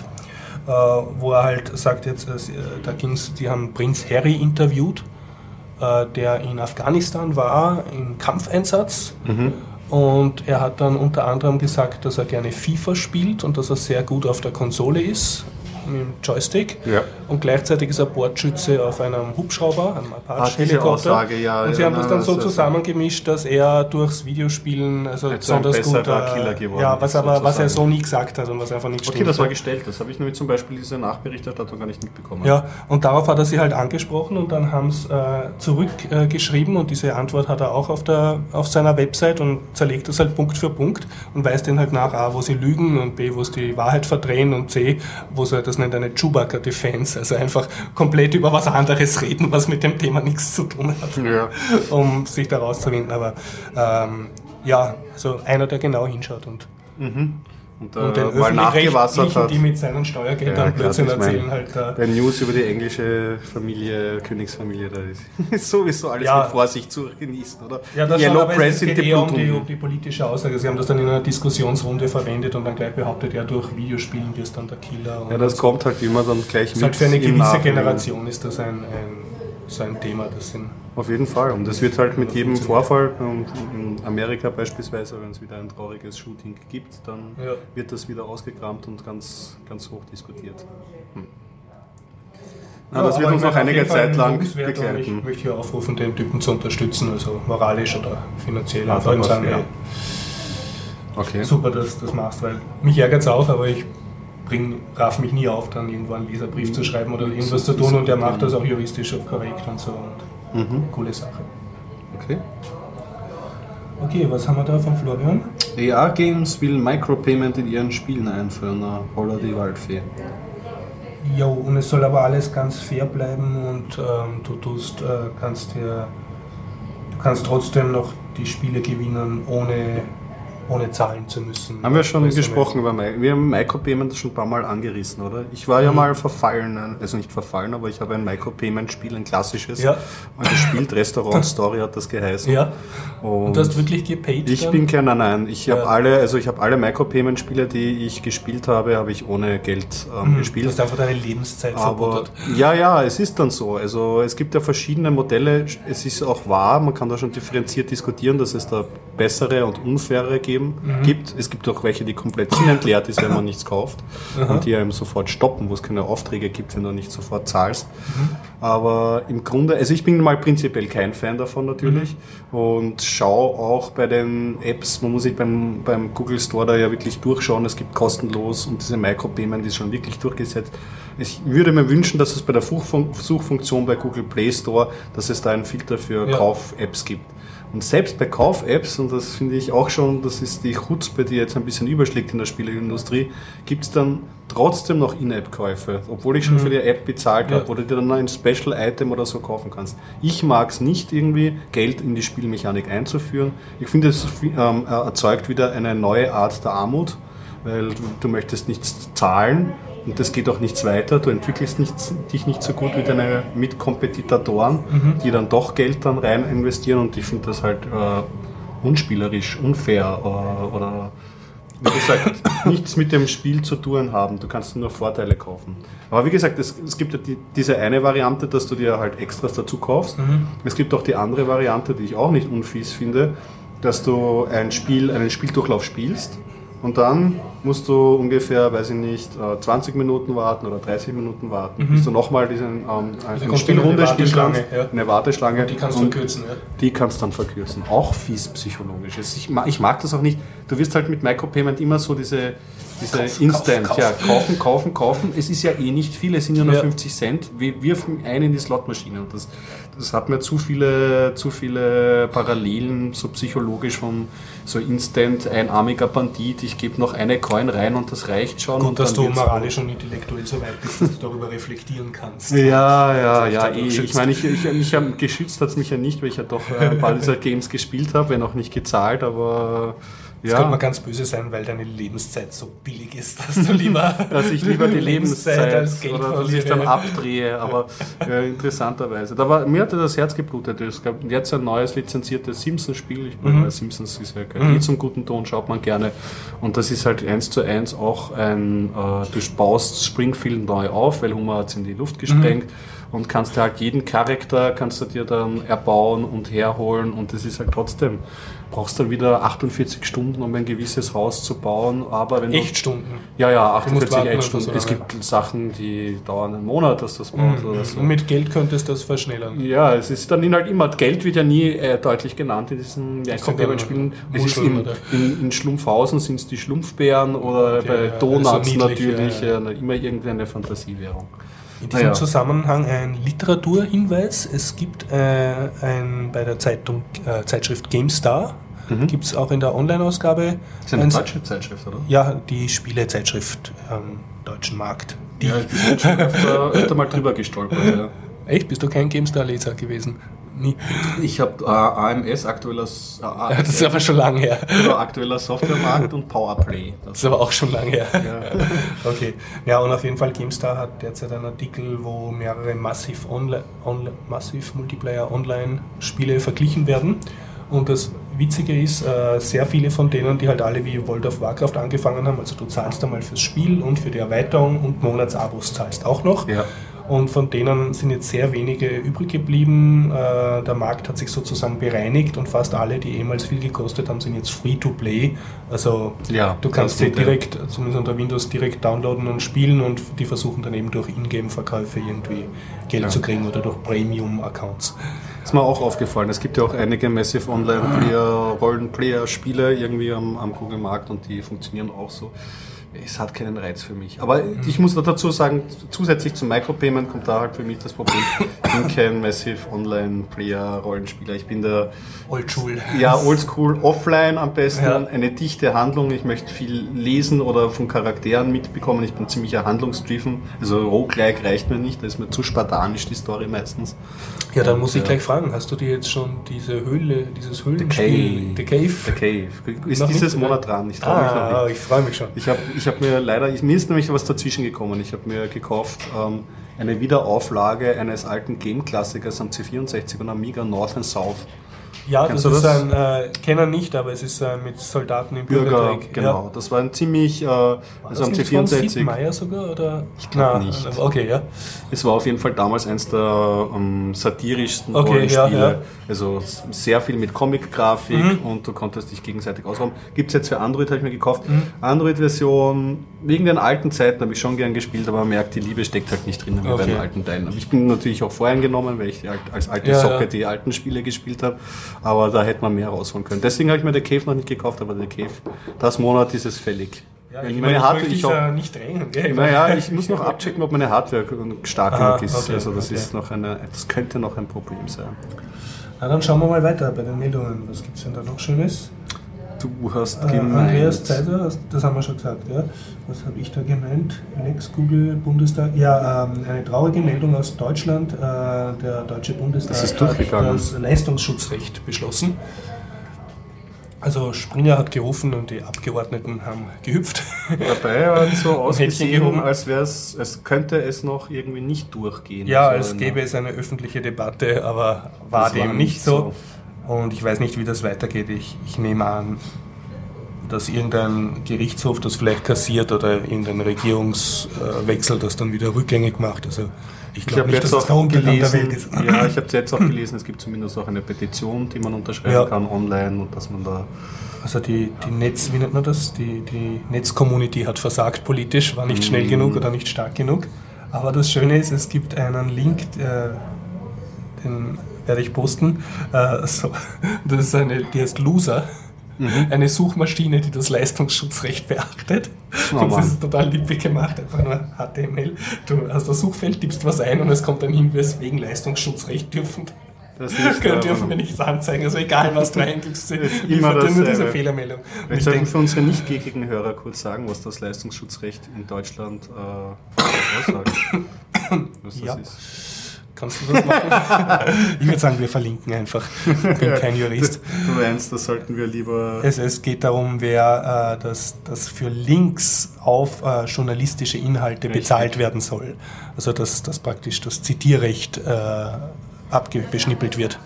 wo er halt sagt, jetzt, äh, da ging's, die haben Prinz Harry interviewt, äh, der in Afghanistan war, im Kampfeinsatz. Mhm. Und er hat dann unter anderem gesagt, dass er gerne FIFA spielt und dass er sehr gut auf der Konsole ist mit dem Joystick. Ja. Und gleichzeitig ist er Bordschütze auf einem Hubschrauber, einem Apache-Helikopter. Ja, und sie ja, haben das dann so zusammengemischt, dass er durchs Videospielen also besonders ein gut Killer geworden Ja, was aber was er so nie gesagt hat und was einfach nicht stimmt. Okay, das war gestellt. Das habe ich nämlich zum Beispiel diese Nachberichterstattung gar nicht mitbekommen. Ja, und darauf hat er sie halt angesprochen und dann haben sie äh, zurückgeschrieben äh, und diese Antwort hat er auch auf, der, auf seiner Website und zerlegt das halt Punkt für Punkt und weist den halt nach A, wo sie lügen und B, wo sie die Wahrheit verdrehen und C, wo sie das nennt eine Chewbacca Defense Also einfach komplett über was anderes reden, was mit dem Thema nichts zu tun hat, ja. um sich da rauszuwinden. Aber ähm, ja, so einer, der genau hinschaut und mhm und, äh, und den mal nachgewassert hat. die mit seinen Steuergeldern ja, Blödsinn erzählen. Halt, äh. Der News über die englische Familie, Königsfamilie, da ist sowieso alles ja, mit Vorsicht zu genießen, oder? Ja, das Yellow schon, Press es geht eher um die, um die, politische Aussage. Sie haben das dann in einer Diskussionsrunde verwendet und dann gleich behauptet, ja, durch Videospielen wirst dann der Killer. ja, das kommt halt immer dann gleich mit. Halt für eine gewisse Generation ist das ein, ein so ein Thema. Das sind Auf jeden Fall. Und das wird halt mit jedem Vorfall, in Amerika beispielsweise, wenn es wieder ein trauriges Shooting gibt, dann ja. wird das wieder ausgekramt und ganz, ganz hoch diskutiert. Hm. Na, ja, das wird uns noch einige Zeit lang begleiten. Ich möchte hier aufrufen, den Typen zu unterstützen, also moralisch oder finanziell. Ah, sagen, ja. okay. super, dass du das machst, weil mich ärgert es auch, aber ich bring, raff mich nie auf, dann irgendwo einen Leserbrief zu schreiben oder irgendwas zu tun und der macht das auch juristisch korrekt und so. Und mhm. Coole Sache. Okay. Okay, was haben wir da von Florian? AR Games will Micropayment in ihren Spielen einführen, Holla die Waldfee. Jo, und es soll aber alles ganz fair bleiben und ähm, du tust, äh, kannst dir, du kannst trotzdem noch die Spiele gewinnen, ohne ohne zahlen zu müssen. Haben wir schon gesprochen über Wir haben Micropayment schon ein paar Mal angerissen, oder? Ich war ja mhm. mal verfallen, also nicht verfallen, aber ich habe ein Micropayment-Spiel, ein klassisches, ja. und gespielt, Restaurant Story hat das geheißen. Ja. Und, und du hast wirklich gepaid? Ich dann? bin keiner, nein. Ich ja. habe alle, also ich habe alle Micropayment-Spiele, die ich gespielt habe, habe ich ohne Geld ähm, mhm. gespielt. Du hast einfach deine Lebenszeit aber, Ja, ja, es ist dann so. Also es gibt ja verschiedene Modelle. Es ist auch wahr, man kann da schon differenziert diskutieren, dass es da bessere und unfaire geben geben, mhm. gibt. Es gibt auch welche, die komplett sinnentleert ist, wenn man nichts kauft Aha. und die einem sofort stoppen, wo es keine Aufträge gibt, wenn du nicht sofort zahlst. Mhm. Aber im Grunde, also ich bin mal prinzipiell kein Fan davon natürlich mhm. und schaue auch bei den Apps, man muss sich beim, beim Google Store da ja wirklich durchschauen, es gibt kostenlos und diese Micropayment ist schon wirklich durchgesetzt. Ich würde mir wünschen, dass es bei der Suchfunktion bei Google Play Store, dass es da einen Filter für ja. Kauf-Apps gibt. Und selbst bei Kauf-Apps, und das finde ich auch schon, das ist die Chutzpe, die jetzt ein bisschen überschlägt in der Spieleindustrie, gibt es dann trotzdem noch In-App-Käufe, obwohl ich schon mhm. für die App bezahlt ja. habe, wo du dir dann ein Special-Item oder so kaufen kannst. Ich mag es nicht irgendwie, Geld in die Spielmechanik einzuführen. Ich finde, es ähm, erzeugt wieder eine neue Art der Armut, weil du, du möchtest nichts zahlen und das geht auch nichts weiter. Du entwickelst nicht, dich nicht so gut wie deine Mitkompetitoren, mhm. die dann doch Geld dann rein investieren. Und ich finde das halt äh, unspielerisch, unfair äh, oder wie gesagt, nichts mit dem Spiel zu tun haben. Du kannst nur Vorteile kaufen. Aber wie gesagt, es, es gibt ja die, diese eine Variante, dass du dir halt Extras dazu kaufst. Mhm. Es gibt auch die andere Variante, die ich auch nicht unfies finde, dass du ein Spiel, einen Spieldurchlauf spielst und dann musst du ungefähr, weiß ich nicht, 20 äh, Minuten warten oder 30 Minuten warten, mhm. bis du nochmal diesen, ähm, eine Spielrunde spielen kannst. Ja. Eine Warteschlange. Und die kannst du verkürzen, ja. Die kannst du dann verkürzen. Auch fies psychologisch. Ich mag, ich mag das auch nicht. Du wirst halt mit Micropayment immer so diese, diese kaufen, Instant, kaufen, ja, kaufen, kaufen, kaufen. Es ist ja eh nicht viel, es sind ja nur ja. 50 Cent. Wir wirfen ein in die Slotmaschine und das, das hat mir zu viele, zu viele Parallelen, so psychologisch von so instant einarmiger Bandit, ich gebe noch eine Coin rein und das reicht schon. Gut, dass du moralisch und intellektuell so weit bist, dass du darüber reflektieren kannst. Ja, ja, ja. Eh. Ich meine, ich, ich, ich hab, geschützt hat es mich ja nicht, weil ich ja doch ein paar dieser Games gespielt habe, wenn auch nicht gezahlt, aber das ja. könnte man ganz böse sein, weil deine Lebenszeit so billig ist, dass du lieber. dass ich lieber die Lebenszeit als Geld oder dass ich dann abdrehe, aber äh, interessanterweise. Da war, mir hatte das Herz geblutet. Es gab jetzt ein neues lizenziertes Simpsons-Spiel. Ich meine, mhm. Simpsons ist ja mhm. eh zum guten Ton, schaut man gerne. Und das ist halt eins zu eins auch ein, äh, du baust Springfield neu auf, weil Hummer hat es in die Luft gesprengt. Mhm und kannst halt jeden Charakter kannst du dir dann erbauen und herholen und das ist halt trotzdem brauchst dann wieder 48 Stunden, um ein gewisses Haus zu bauen. Aber wenn Echtstunden? Ja, ja, 48 Echtstunden. Es gibt Sachen, die dauern einen Monat, dass das baut. Mhm. Oder so. Und mit Geld könntest du das verschnellern? Ja, es ist dann halt immer, Geld wird ja nie äh, deutlich genannt in diesen ist in, in, in, Schlumpfhausen sind es die Schlumpfbären oder ja, bei Donuts also natürlich, ja, ja. immer irgendeine Fantasiewährung. In diesem ja. Zusammenhang ein Literaturhinweis. Es gibt äh, ein, bei der Zeitung, äh, Zeitschrift GameStar, mhm. gibt es auch in der Online-Ausgabe. Das ist eine deutsche Zeitschrift, oder? Ja, die Spielezeitschrift am deutschen Markt. Die. Ja, ich bin schon öfter, öfter mal drüber gestolpert. Ja. Echt? Bist du kein GameStar-Leser gewesen? Nie. Ich habe äh, AMS, aktueller, äh, Ja, das ist aber schon lange her. aktueller Softwaremarkt und Powerplay. Das ist aber auch schon lange her. Okay. Ja, und auf jeden Fall GameStar hat derzeit einen Artikel, wo mehrere Massiv, Onli Onli Massiv Multiplayer Online-Spiele verglichen werden. Und das Witzige ist, äh, sehr viele von denen, die halt alle wie World of Warcraft angefangen haben, also du zahlst einmal fürs Spiel und für die Erweiterung und Monatsabos zahlst auch noch. Ja. Und von denen sind jetzt sehr wenige übrig geblieben. Äh, Der Markt hat sich sozusagen bereinigt und fast alle, die ehemals viel gekostet haben, sind jetzt free to play. Also Ja, du kannst sie stimmt, ja. direkt, zumindest unter Windows, direkt downloaden und spielen und die versuchen dann eben durch Ingame-Verkäufe irgendwie Geld Ja. zu kriegen oder durch Premium-Accounts. Ist mir auch aufgefallen. Es gibt ja auch einige Massive Online-Player, Rollenplayer-Spiele irgendwie am, am Google-Markt und die funktionieren auch so. Es hat keinen Reiz für mich. Aber ich muss noch dazu sagen, zusätzlich zum Micropayment kommt da halt für mich das Problem. Ich bin kein Massive Online-Player-Rollenspieler. Ich bin der Oldschool. ja, oldschool, offline am besten, Ja. eine dichte Handlung. Ich möchte viel lesen oder von Charakteren mitbekommen. Ich bin ziemlicher handlungsdriven. Also Roguelike reicht mir nicht, da ist mir zu spartanisch die Story meistens. Ja, dann muss ich Ja. gleich fragen, hast du dir jetzt schon diese Höhle, dieses The Höhlenspiel, Cave. The Cave? The Cave. Ist Noch dieses? Monat dran. Ich traue mich noch Ah, nicht. ich freue mich schon. Ich habe ich hab mir leider, mir ist nämlich was dazwischen gekommen. Ich habe mir gekauft ähm, eine Wiederauflage eines alten Game-Klassikers am C64 und Amiga North and South. Ja, Kennst das ist das? ein, äh, Kenner nicht, aber es ist äh, mit Soldaten im Bürger, Bürgerkrieg. genau. Ja. Das war ein ziemlich, äh, also Das am nicht von Sid C64. Meier sogar, oder? Ich glaub nicht. Okay, ja. Es war auf jeden Fall damals eins der ähm, satirischsten Okay, Rollenspiele. ja, ja. Also sehr viel mit Comic-Grafik Mhm. und du konntest dich gegenseitig ausrauben. Gibt es jetzt für Android, habe ich mir gekauft. Mhm. Android-Version, wegen den alten Zeiten habe ich schon gern gespielt, aber man merkt, die Liebe steckt halt nicht drin wie bei Okay. den alten Teilen. Aber ich bin natürlich auch voreingenommen, weil ich als alte Socke die alten Spiele gespielt habe. Aber da hätte man mehr rausholen können. Deswegen habe ich mir der Cave noch nicht gekauft, aber der Cave, das Monat ist es fällig. ja ich meine Hardware, ich auch, nicht drängen. Gell? naja, ich muss noch abchecken, ob meine Hardware stark Aha, genug ist. okay, also das okay. ist noch eine, das könnte noch ein Problem sein. Na, dann schauen wir mal weiter bei den Meldungen. Was gibt es denn da noch Schönes? Du hast Äh, gemeint. Andreas Zeiser, das haben wir schon gesagt, ja. Was habe ich da gemeint? Lex Google Bundestag. Ja, ähm, eine traurige Meldung aus Deutschland. Äh, der Deutsche Bundestag Das ist hat das Leistungsschutzrecht beschlossen. Also Springer hat gerufen und die Abgeordneten haben gehüpft. Dabei hat so ausgesehen, als wäre es, es könnte es noch irgendwie nicht durchgehen. Ja, eine- gäbe es eine öffentliche Debatte, aber war Das war dem nicht nicht so. Und ich weiß nicht, wie das weitergeht. Ich, ich nehme an, dass irgendein Gerichtshof das vielleicht kassiert oder irgendein Regierungswechsel das dann wieder rückgängig macht. Also ich Ich glaube habe nicht, jetzt dass das auch Welt gelesen, ist. ja, ich habe jetzt auch gelesen, es gibt zumindest auch eine Petition, die man unterschreiben Ja. kann online und dass man da Also die, die Netz, wie nennt man das? Die, die Netz-Community hat versagt politisch, war nicht Mhm. schnell genug oder nicht stark genug. Aber das Schöne ist, es gibt einen Link, äh, den werde ich posten. Äh, das ist eine, die heißt Loser. Mhm. Eine Suchmaschine, die das Leistungsschutzrecht beachtet. Oh und das ist total liebig gemacht, einfach nur HTML. Du hast das Suchfeld, tippst was ein und es kommt ein Hinweis wegen Leistungsschutzrecht dürfen. das nicht dürfen wir nichts anzeigen, also egal was du eingibst, ist immer dir nur diese. Fehlermeldung. Vielleicht ich sollten für unsere nicht geekigen Hörer kurz sagen, was das Leistungsschutzrecht in Deutschland äh, aussagt. Was das Ja. ist. Kannst du das machen? ich würde sagen, wir verlinken einfach. Ich bin kein Jurist. Du meinst, das sollten wir lieber. Es, es geht darum, wer äh, das, das für Links auf äh, journalistische Inhalte Richtig. bezahlt werden soll. Also dass, dass praktisch das Zitierrecht äh, abgeschnippelt wird.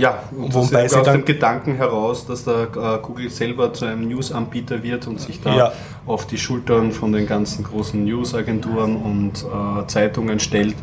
Ja, und Wobei sie aus dann- dem Gedanken heraus, dass der äh, Google selber zu einem News-Anbieter wird und sich da Ja. auf die Schultern von den ganzen großen News-Agenturen und äh, Zeitungen stellt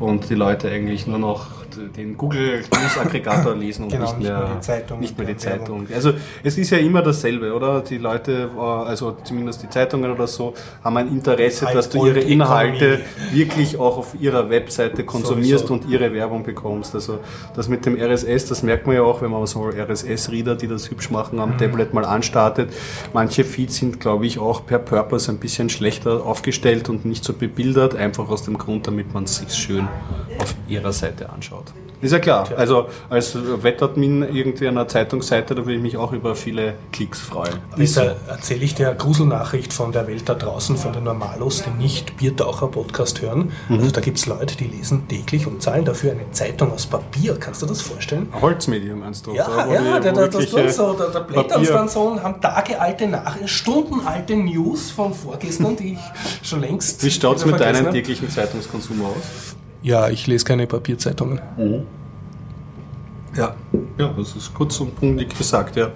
und die Leute eigentlich nur noch den Google News-Aggregator lesen und Genau, nicht, nicht mehr, mehr die Zeitung Nicht mehr die. Zeitung. Also es ist ja immer dasselbe, oder? Die Leute, äh, also zumindest die Zeitungen oder so, haben ein Interesse, dass du ihre Inhalte wirklich auch auf ihrer Webseite konsumierst Sowieso. und ihre Werbung bekommst. Also das mit dem RSS, das merkt man ja auch, wenn man so RSS-Reader, die das hübsch machen, Mhm. am Tablet mal anstartet. Manche Feeds sind, glaube ich, auch auch per Purpose ein bisschen schlechter aufgestellt und nicht so bebildert, einfach aus dem Grund, damit man es sich schön auf ihrer Seite anschaut. Ist ja klar. Also als Wettadmin irgendwie einer Zeitungsseite, da würde ich mich auch über viele Klicks freuen. Also erzähle ich dir eine Gruselnachricht von der Welt da draußen, von den Normalos, die nicht Biertaucher-Podcast hören. Mhm. Also da gibt es Leute, die lesen täglich und zahlen dafür eine Zeitung aus Papier. Kannst du das vorstellen? Holzmedium meinst du? Ja, da, ja, die, da, das tut so. Da, da blättern dann so haben tagealte Nachrichten, stundenalte News von vorgestern, die ich schon längst. Wie schaut es mit deinem täglichen Zeitungskonsum aus? Ja, ich lese keine Papierzeitungen. Mhm. Ja. Ja, das ist kurz und punktlich gesagt, ja.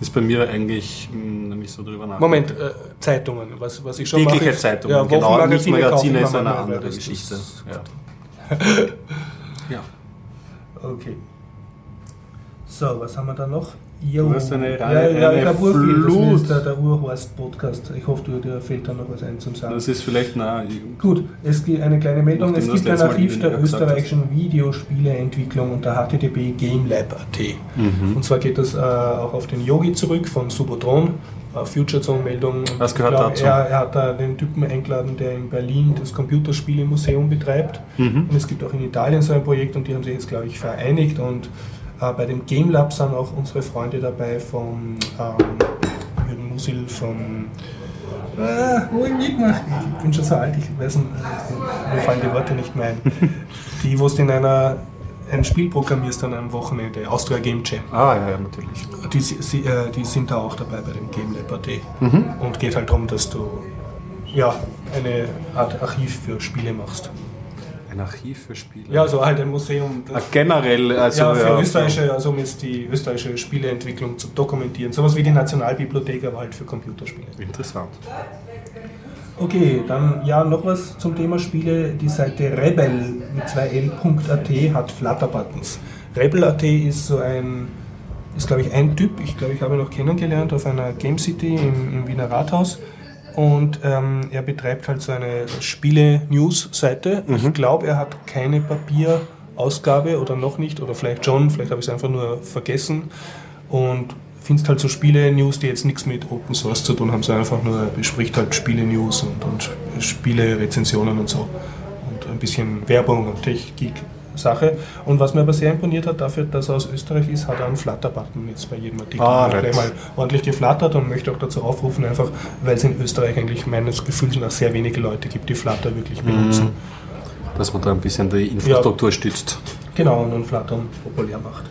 Ist bei mir eigentlich mh, hm, nicht so drüber nach. Moment, äh, Zeitungen, was, was ich schon Tägliche mache. Zeitungen, ja, genau. Magazine ist eine andere das Geschichte. Ja. ja. Okay. So, was haben wir da noch? Jo. Du hast eine, ja, ja, eine ich habe Flut. Ist der, der Urhorst-Podcast. Ich hoffe, dir fehlt da noch was ein zum Sagen. Das ist vielleicht nah. Gut, es gibt eine kleine Meldung. Es gibt ein Archiv der österreichischen Videospieleentwicklung unter http GameLab.at. Mhm. Und zwar geht das äh, auch auf den Yogi zurück von Subotron. Äh, Future Zone Meldung. Was gehört glaub, dazu? Er, er, hat da den Typen eingeladen, der in Berlin das Computerspielemuseum betreibt. Mhm. Und es gibt auch in Italien so ein Projekt und die haben sich jetzt, glaube ich, vereinigt und bei dem Game Lab sind auch unsere Freunde dabei vom ähm, Jürgen Musil von äh, ich bin schon so alt, ich weiß nicht, mir fallen die Worte nicht mehr ein. Die, wo es in einer ein Spiel programmierst an einem Wochenende, Austria Game Jam. Ah, ja, ja natürlich. Die, sie, äh, die sind da auch dabei bei dem Game Lab AT. Mhm. Und geht halt darum, dass du ja, eine Art Archiv für Spiele machst. Ein Archiv für Spiele? Ja, also halt ein Museum. Ah, generell, also. Ja, für ja, österreichische, also um jetzt die österreichische Spieleentwicklung zu dokumentieren. Sowas wie die Nationalbibliothek, aber halt für Computerspiele. Interessant. Okay, dann ja, noch was zum Thema Spiele. Die Seite rebel mit 2l.at hat Flutter-Buttons. Rebel.at ist so ein, ist glaube ich ein Typ, ich glaube ich habe ihn noch kennengelernt auf einer Game City im, im Wiener Rathaus und ähm, er betreibt halt so eine Spiele-News-Seite. Mhm. Ich glaube, er hat keine Papierausgabe oder noch nicht, oder vielleicht schon, vielleicht habe ich es einfach nur vergessen. Und findest halt so Spiele-News, die jetzt nichts mit Open Source zu tun haben, sondern einfach nur bespricht halt Spiele-News und, und Spiele-Rezensionen und so. Und ein bisschen Werbung und Tech-Geek Sache. Und was mir aber sehr imponiert hat, dafür, dass er aus Österreich ist, hat er einen Flutter-Button jetzt bei jedem Artikel. Ah, gleich mal ordentlich geflattert und möchte auch dazu aufrufen, einfach, weil es in Österreich eigentlich meines Gefühls nach sehr wenige Leute gibt, die Flutter wirklich mhm. benutzen. Dass man da ein bisschen die Infrastruktur ja, stützt. Genau, und dann Flutter populär macht.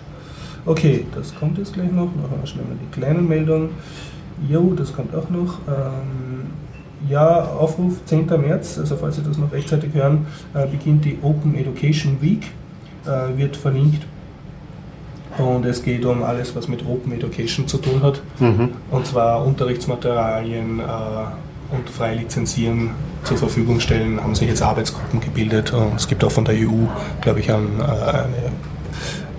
Okay, das kommt jetzt gleich noch. Noch schnell mal die kleinen Meldungen. Jo, das kommt auch noch. Ähm, ja, Aufruf 10. März, also falls Sie das noch rechtzeitig hören, äh, beginnt die Open Education Week, äh, wird verlinkt. Und es geht um alles, was mit Open Education zu tun hat. Mhm. Und zwar Unterrichtsmaterialien äh, und frei lizenzieren zur Verfügung stellen, haben sich jetzt Arbeitsgruppen gebildet. Und es gibt auch von der EU, glaube ich, ein, äh, eine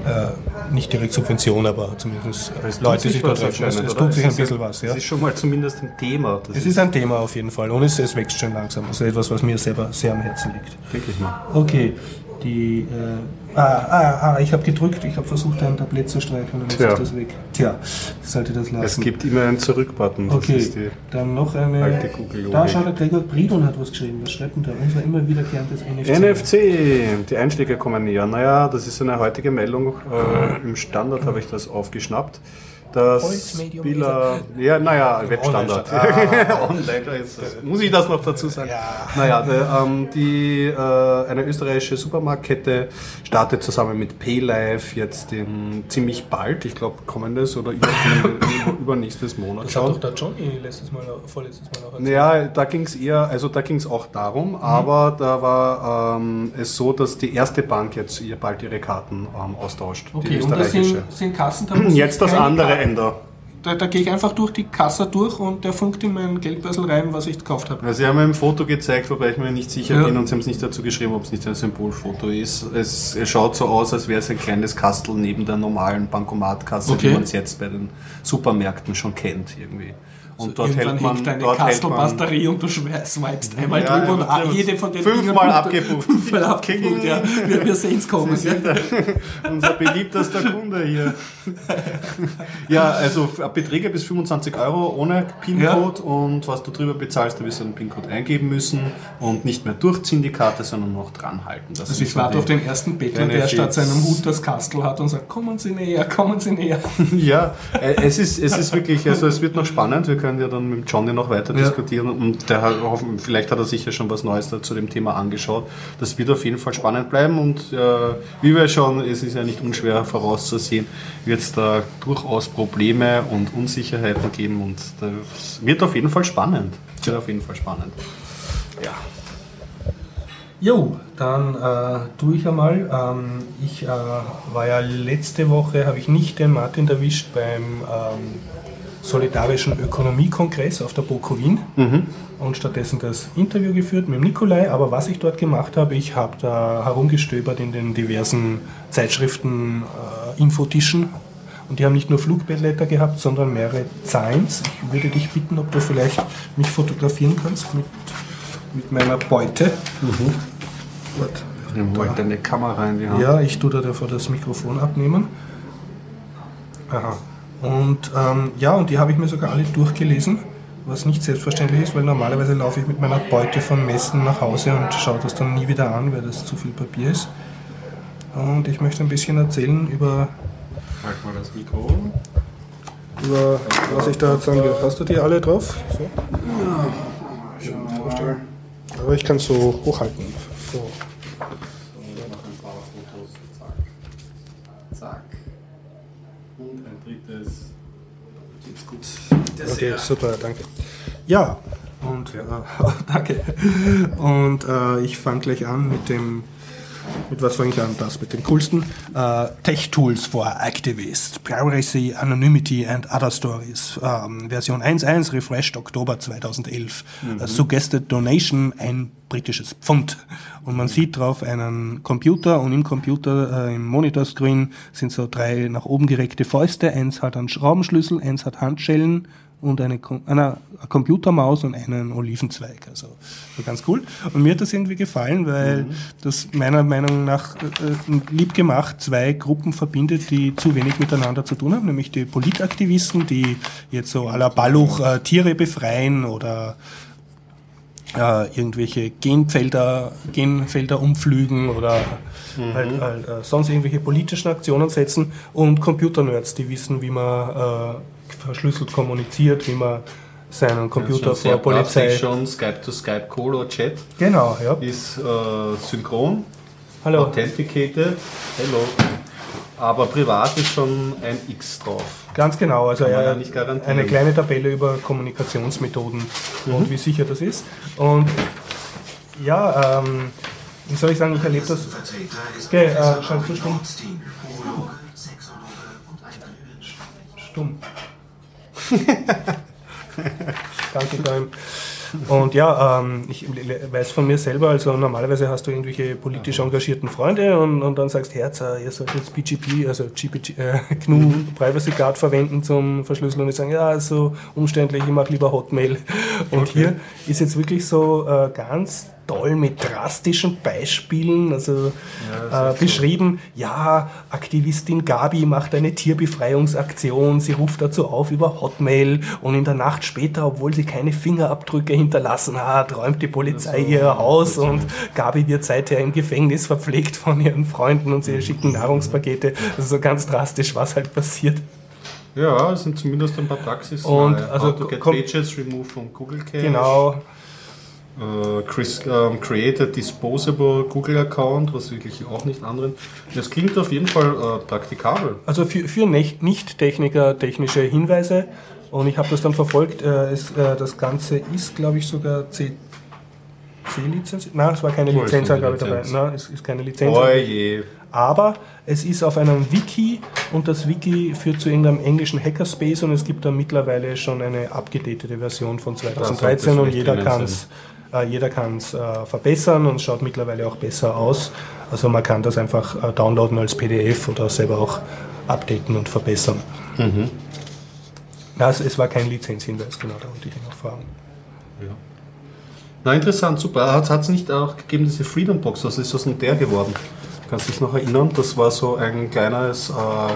äh, nicht direkt Subvention, aber zumindest Leute, die sich dort treffen. Es, es tut sich ein bisschen was. Ja. Es ist schon mal zumindest ein Thema. Es ist ein Thema auf jeden Fall und es, es wächst schon langsam. Also etwas, was mir selber sehr am Herzen liegt. Wirklich mal. Okay, die äh, Ah, ah, ah, ich habe gedrückt, ich habe versucht, ein Tablett zu streichen und jetzt Tja. ist das weg. Tja, sollte das lassen. Es gibt immer einen Zurück-Button. Okay, dann noch eine. Da schaut der Gregor Bridon hat was geschrieben. Was schreibt denn da? Unser immer wiederkehrendes NFC. NFC, die Einschläge kommen näher. Naja, das ist eine heutige Meldung. Äh, Im Standard habe ich das aufgeschnappt dass Spieler, ja, naja, Webstandard. Ah. Online, ist, muss ich das noch dazu sagen? Ja. Naja, der, ähm, die, äh, eine österreichische Supermarktkette startet zusammen mit PayLife jetzt in, ziemlich bald, ich glaube kommendes oder übernächstes Monat. Das hat doch der Johnny letztes Mal, vorletztes Mal auch erzählt. Ja, da ging es eher, also da ging es auch darum, mhm. aber da war ähm, es so, dass die erste Bank jetzt ihr bald ihre Karten ähm, austauscht. Okay, die österreichische. und das sind, sind Kassen, Jetzt das andere Ende. Da, da gehe ich einfach durch die Kasse durch und der funkt in meinen Geldbörsel rein, was ich gekauft habe. Ja, Sie haben ein Foto gezeigt, wobei ich mir nicht sicher ja. bin und Sie haben es nicht dazu geschrieben, ob es nicht ein Symbolfoto ist. Es, es schaut so aus, als wäre es ein kleines Kastel neben der normalen Bankomatkasse, okay. wie man es jetzt bei den Supermärkten schon kennt irgendwie. Und dort hält man hängt eine und du swipest einmal Ja, drüber und ja, ja. jede von den Fünfmal abgebucht. Fünfmal abgebucht, ja. Wir, wir sehen es kommen. Ja. Unser beliebtester Kunde hier. Ja, also Beträge bis 25 Euro ohne PIN-Code und was du drüber bezahlst, da wirst du einen PIN-Code eingeben müssen und nicht mehr durchziehen die Karte, sondern noch dran halten. Das Also sind ich warte auf den ersten Bettler, der statt seinem Hut das Kastel hat und sagt, kommen Sie näher, kommen Sie näher. Ja, äh, es ist, es ist wirklich, also es wird noch spannend. Wir können ja dann mit Johnny noch weiter Ja. diskutieren und der hat, vielleicht hat er sich ja schon was Neues zu dem Thema angeschaut. Das wird auf jeden Fall spannend bleiben und äh, wie wir schon, es ist ja nicht unschwer vorauszusehen, wird es da durchaus Probleme und Unsicherheiten geben und das wird auf jeden Fall spannend. Es wird auf jeden Fall spannend. Ja. Jo, dann äh, tue ich einmal. Ähm, ich äh, war ja letzte Woche, habe ich nicht den Martin erwischt beim ähm, Solidarischen Ökonomiekongress auf der BOKO Wien und stattdessen das Interview geführt mit dem Nikolai. Aber was ich dort gemacht habe, ich habe da herumgestöbert in den diversen Zeitschriften, äh, Infotischen. Und die haben nicht nur Flugblätter gehabt, sondern mehrere Zahns. Ich würde dich bitten, ob du vielleicht mich fotografieren kannst mit, mit meiner Beute. Warte. Ich nehme heute eine Kamera in die Hand. Ja, ich tue da davor das Mikrofon abnehmen. Aha. Und ähm, ja, und die habe ich mir sogar alle durchgelesen, was nicht selbstverständlich ist, weil normalerweise laufe ich mit meiner Beute von Messen nach Hause und schaue das dann nie wieder an, weil das zu viel Papier ist. Und ich möchte ein bisschen erzählen über, Halt mal das Mikro. über was ich da sagen will. Hast du die alle drauf? So. Aber ich kann so hochhalten. So. Okay, super, danke. Ja, und äh, danke. Und äh, ich fange gleich an mit dem, mit was fange ich an? Das mit dem coolsten. Äh, Tech Tools for Activists, Privacy, Anonymity and Other Stories. Ähm, Version 1.1, refreshed Oktober 2011. Äh, suggested Donation, ein britisches Pfund. Und man sieht drauf einen Computer und im Computer, äh, im Monitorscreen sind so drei nach oben gereckte Fäuste. Eins hat einen Schraubenschlüssel, eins hat Handschellen und eine, eine, eine Computermaus und einen Olivenzweig. Also so ganz cool. Und mir hat das irgendwie gefallen, weil das meiner Meinung nach äh, äh, lieb gemacht zwei Gruppen verbindet, die zu wenig miteinander zu tun haben, nämlich die Politaktivisten, die jetzt so à la Balluch äh, Tiere befreien oder äh, irgendwelche Genfelder, Genfelder umpflügen oder halt, halt äh, sonst irgendwelche politischen Aktionen setzen und Computernerds, die wissen, wie man äh, verschlüsselt kommuniziert, wie man seinen Computer sehr vor Polizei. Schon Skype to Skype Call oder Chat Genau, ja. ist äh, synchron, Hallo. authenticated, hello. Aber privat ist schon ein X drauf. Ganz genau, also ja eine kleine Tabelle über Kommunikationsmethoden und wie sicher das ist. Und ja, ähm, wie soll ich sagen, ich erlebe das. Okay, äh, scheinst du stumm? Stumm. Danke, Time. Und ja, ähm, ich weiß von mir selber, also normalerweise hast du irgendwelche politisch engagierten Freunde und, und dann sagst, Herz, äh, ihr sollt jetzt BGP, also GPG, äh, GNU Privacy Guard verwenden zum Verschlüsseln und die sagen, ja, so umständlich, ich mache lieber Hotmail. Und hier ist jetzt wirklich so äh, ganz toll mit drastischen Beispielen, also äh, beschrieben, ja, Aktivistin Gabi macht eine Tierbefreiungsaktion, sie ruft dazu auf über Hotmail und in der Nacht später, obwohl sie keine Fingerabdrücke hinterlassen hat, räumt die Polizei ihr Haus und Gabi wird seither im Gefängnis verpflegt von ihren Freunden und sie schicken Nahrungspakete. Das ist so ganz drastisch, was halt passiert. Ja, es sind zumindest ein paar Praxis. Und also How to get pages removed from Google Cache. Genau, Chris, ähm, create a disposable Google Account, was wirklich auch nicht anderen. Das klingt auf jeden Fall äh, praktikabel. Also für, für Nicht- Nicht-Techniker technische Hinweise und ich habe das dann verfolgt. Äh, es, äh, das Ganze ist, glaube ich, sogar C C-Lizenz. Nein, es war keine die Lizenzangabe dabei. Lizenz? Nein, es ist keine Lizenzangabe. Oje. Aber es ist auf einem Wiki und das Wiki führt zu irgendeinem englischen Hackerspace und es gibt da mittlerweile schon eine abgedatete Version von sollte 2013 es und jeder kann es äh, jeder kann's, äh, verbessern und es schaut mittlerweile auch besser aus. Also man kann das einfach äh, downloaden als PDF oder selber auch updaten und verbessern. Also es war kein Lizenzhinweis, genau, da wollte ich auch fragen. Ja. Na, interessant, super. Hat es nicht auch gegeben, diese Freedom Box? Was ist aus denn der geworden? Kannst du dich noch erinnern? Das war so ein kleines äh,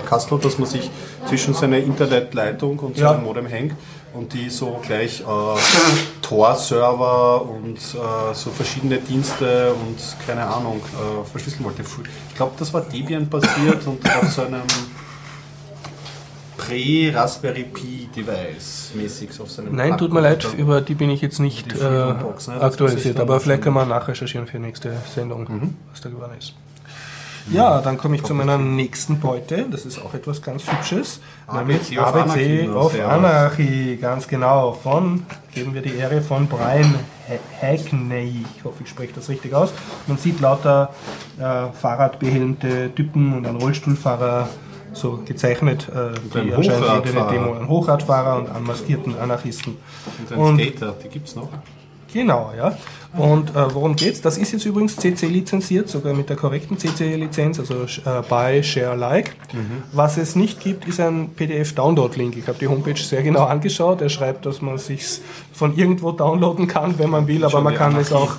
Kastel, das man sich zwischen seiner Internetleitung und Ja. seinem Modem hängt und die so gleich äh, Tor-Server und äh, so verschiedene Dienste und keine Ahnung äh, verschlüsseln wollte. Ich glaube, das war Debian basiert und auf so einem Prä-Raspberry Pi Device mäßig so auf seinem Nein, tut mir leid, über die bin ich jetzt nicht äh, Box, ne? Aktualisiert, aber vielleicht kann man nachrecherchieren für die nächste Sendung, Mhm. was da geworden ist. Ja, dann komme ich zu meiner nächsten Beute. Das ist auch etwas ganz Hübsches. ABC of ABC of Servus. Anarchy, ganz genau. Von, geben wir die Ehre, von Brian Ha- Hackney. Ich hoffe, ich spreche das richtig aus. Man sieht lauter äh, Fahrradbehelmte Typen und einen Rollstuhlfahrer so gezeichnet, äh, die ein anscheinend irgendeine. Demo, einen Hochradfahrer und einen maskierten Anarchisten. Und ein Und- Skater, die gibt's noch. Genau, ja. Und äh, worum geht's? Das ist jetzt übrigens CC lizenziert, sogar mit der korrekten CC-Lizenz, also äh, Buy, Share, Like. Was es nicht gibt, ist ein PDF-Download-Link. Ich habe die Homepage sehr genau angeschaut. Er schreibt, dass man sich von irgendwo downloaden kann, wenn man will, aber Schon man kann es auch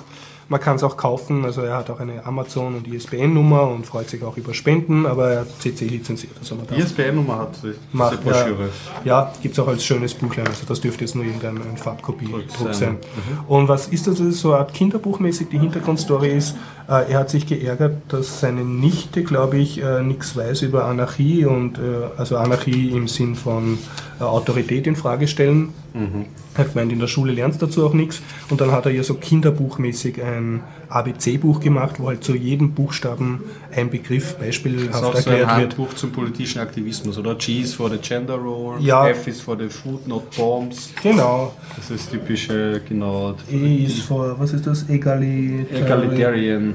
man kann es auch kaufen, also er hat auch eine Amazon- und ISBN-Nummer und freut sich auch über Spenden, aber er hat CC lizenziert. Also ISBN-Nummer hat diese Macht, ja, Broschüre. ja gibt es auch als schönes Buchlein. Also das dürfte jetzt nur irgendein ein Farbkopie-Druck Druck sein. sein. Mhm. Und was ist das? Das ist so eine Art Kinderbuchmäßig. Die Hintergrundstory ist, er hat sich geärgert, dass seine Nichte, glaube ich, äh, nichts weiß über Anarchie und äh, also Anarchie im Sinn von äh, Autorität in Frage stellen. Mhm. Er hat gemeint, in der Schule lernst dazu auch nichts. Und dann hat er ja so kinderbuchmäßig ein ABC-Buch gemacht, wo halt zu jedem Buchstaben ein Begriff Das ist beispielhaft auch so ein erklärt wird. Handbuch zum politischen Aktivismus, oder? G ist for the Gender Role, Ja. F ist for the Food Not Bombs. Genau. Das ist typische, genau, E ist für, was ist das? Egalitarian. Egalitarian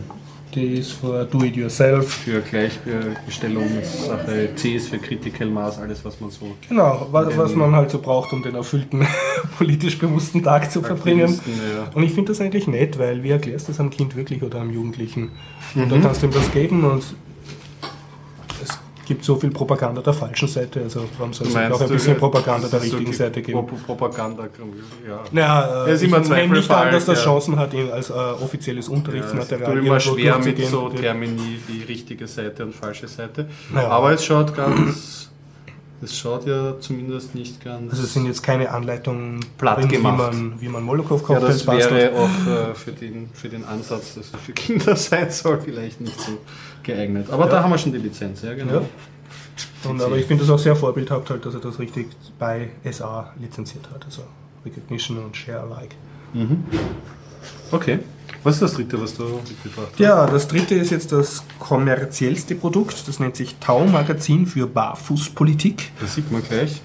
D ist für Do It Yourself. für Gleichstellungssache, C ist für Critical Mass, alles was man so. Genau, was, was man halt so braucht, um den erfüllten, politisch bewussten Tag zu verbringen. Ja. Und ich finde das eigentlich nett, weil wie erklärst du das am Kind wirklich oder am Jugendlichen? Und Mhm. da kannst du ihm das geben und gibt so viel Propaganda der falschen Seite, also warum soll es auch ein bisschen Propaganda der das so richtigen die Seite geben? Pro- Propaganda, ja. Naja, äh, Es ist immer ich nenne nicht an, dass das ja. Chancen hat, ihn als äh, offizielles Ja, Unterrichtsmaterial tut immer schwer mit so Termini, die richtige Seite und falsche Seite. Ja. Aber es schaut ganz, es schaut ja zumindest nicht ganz. Also es sind jetzt keine Anleitungen, Platt drin, wie gemacht. man, wie man ja, Molotow-Cocktails das bastelt. wäre auch äh, für, den, für den Ansatz, dass es für Kinder sein soll, vielleicht nicht so geeignet. Aber da haben wir schon die Lizenz, ja genau. Ja. Und, aber ich finde das auch sehr vorbildhaft, halt, dass er das richtig bei SA lizenziert hat. Also Recognition und Share Alike. Okay. Was ist das dritte, was du mitgebracht hast? Ja, das dritte ist jetzt das kommerziellste Produkt. Das nennt sich Tau Magazin für Barfußpolitik. Das sieht man gleich.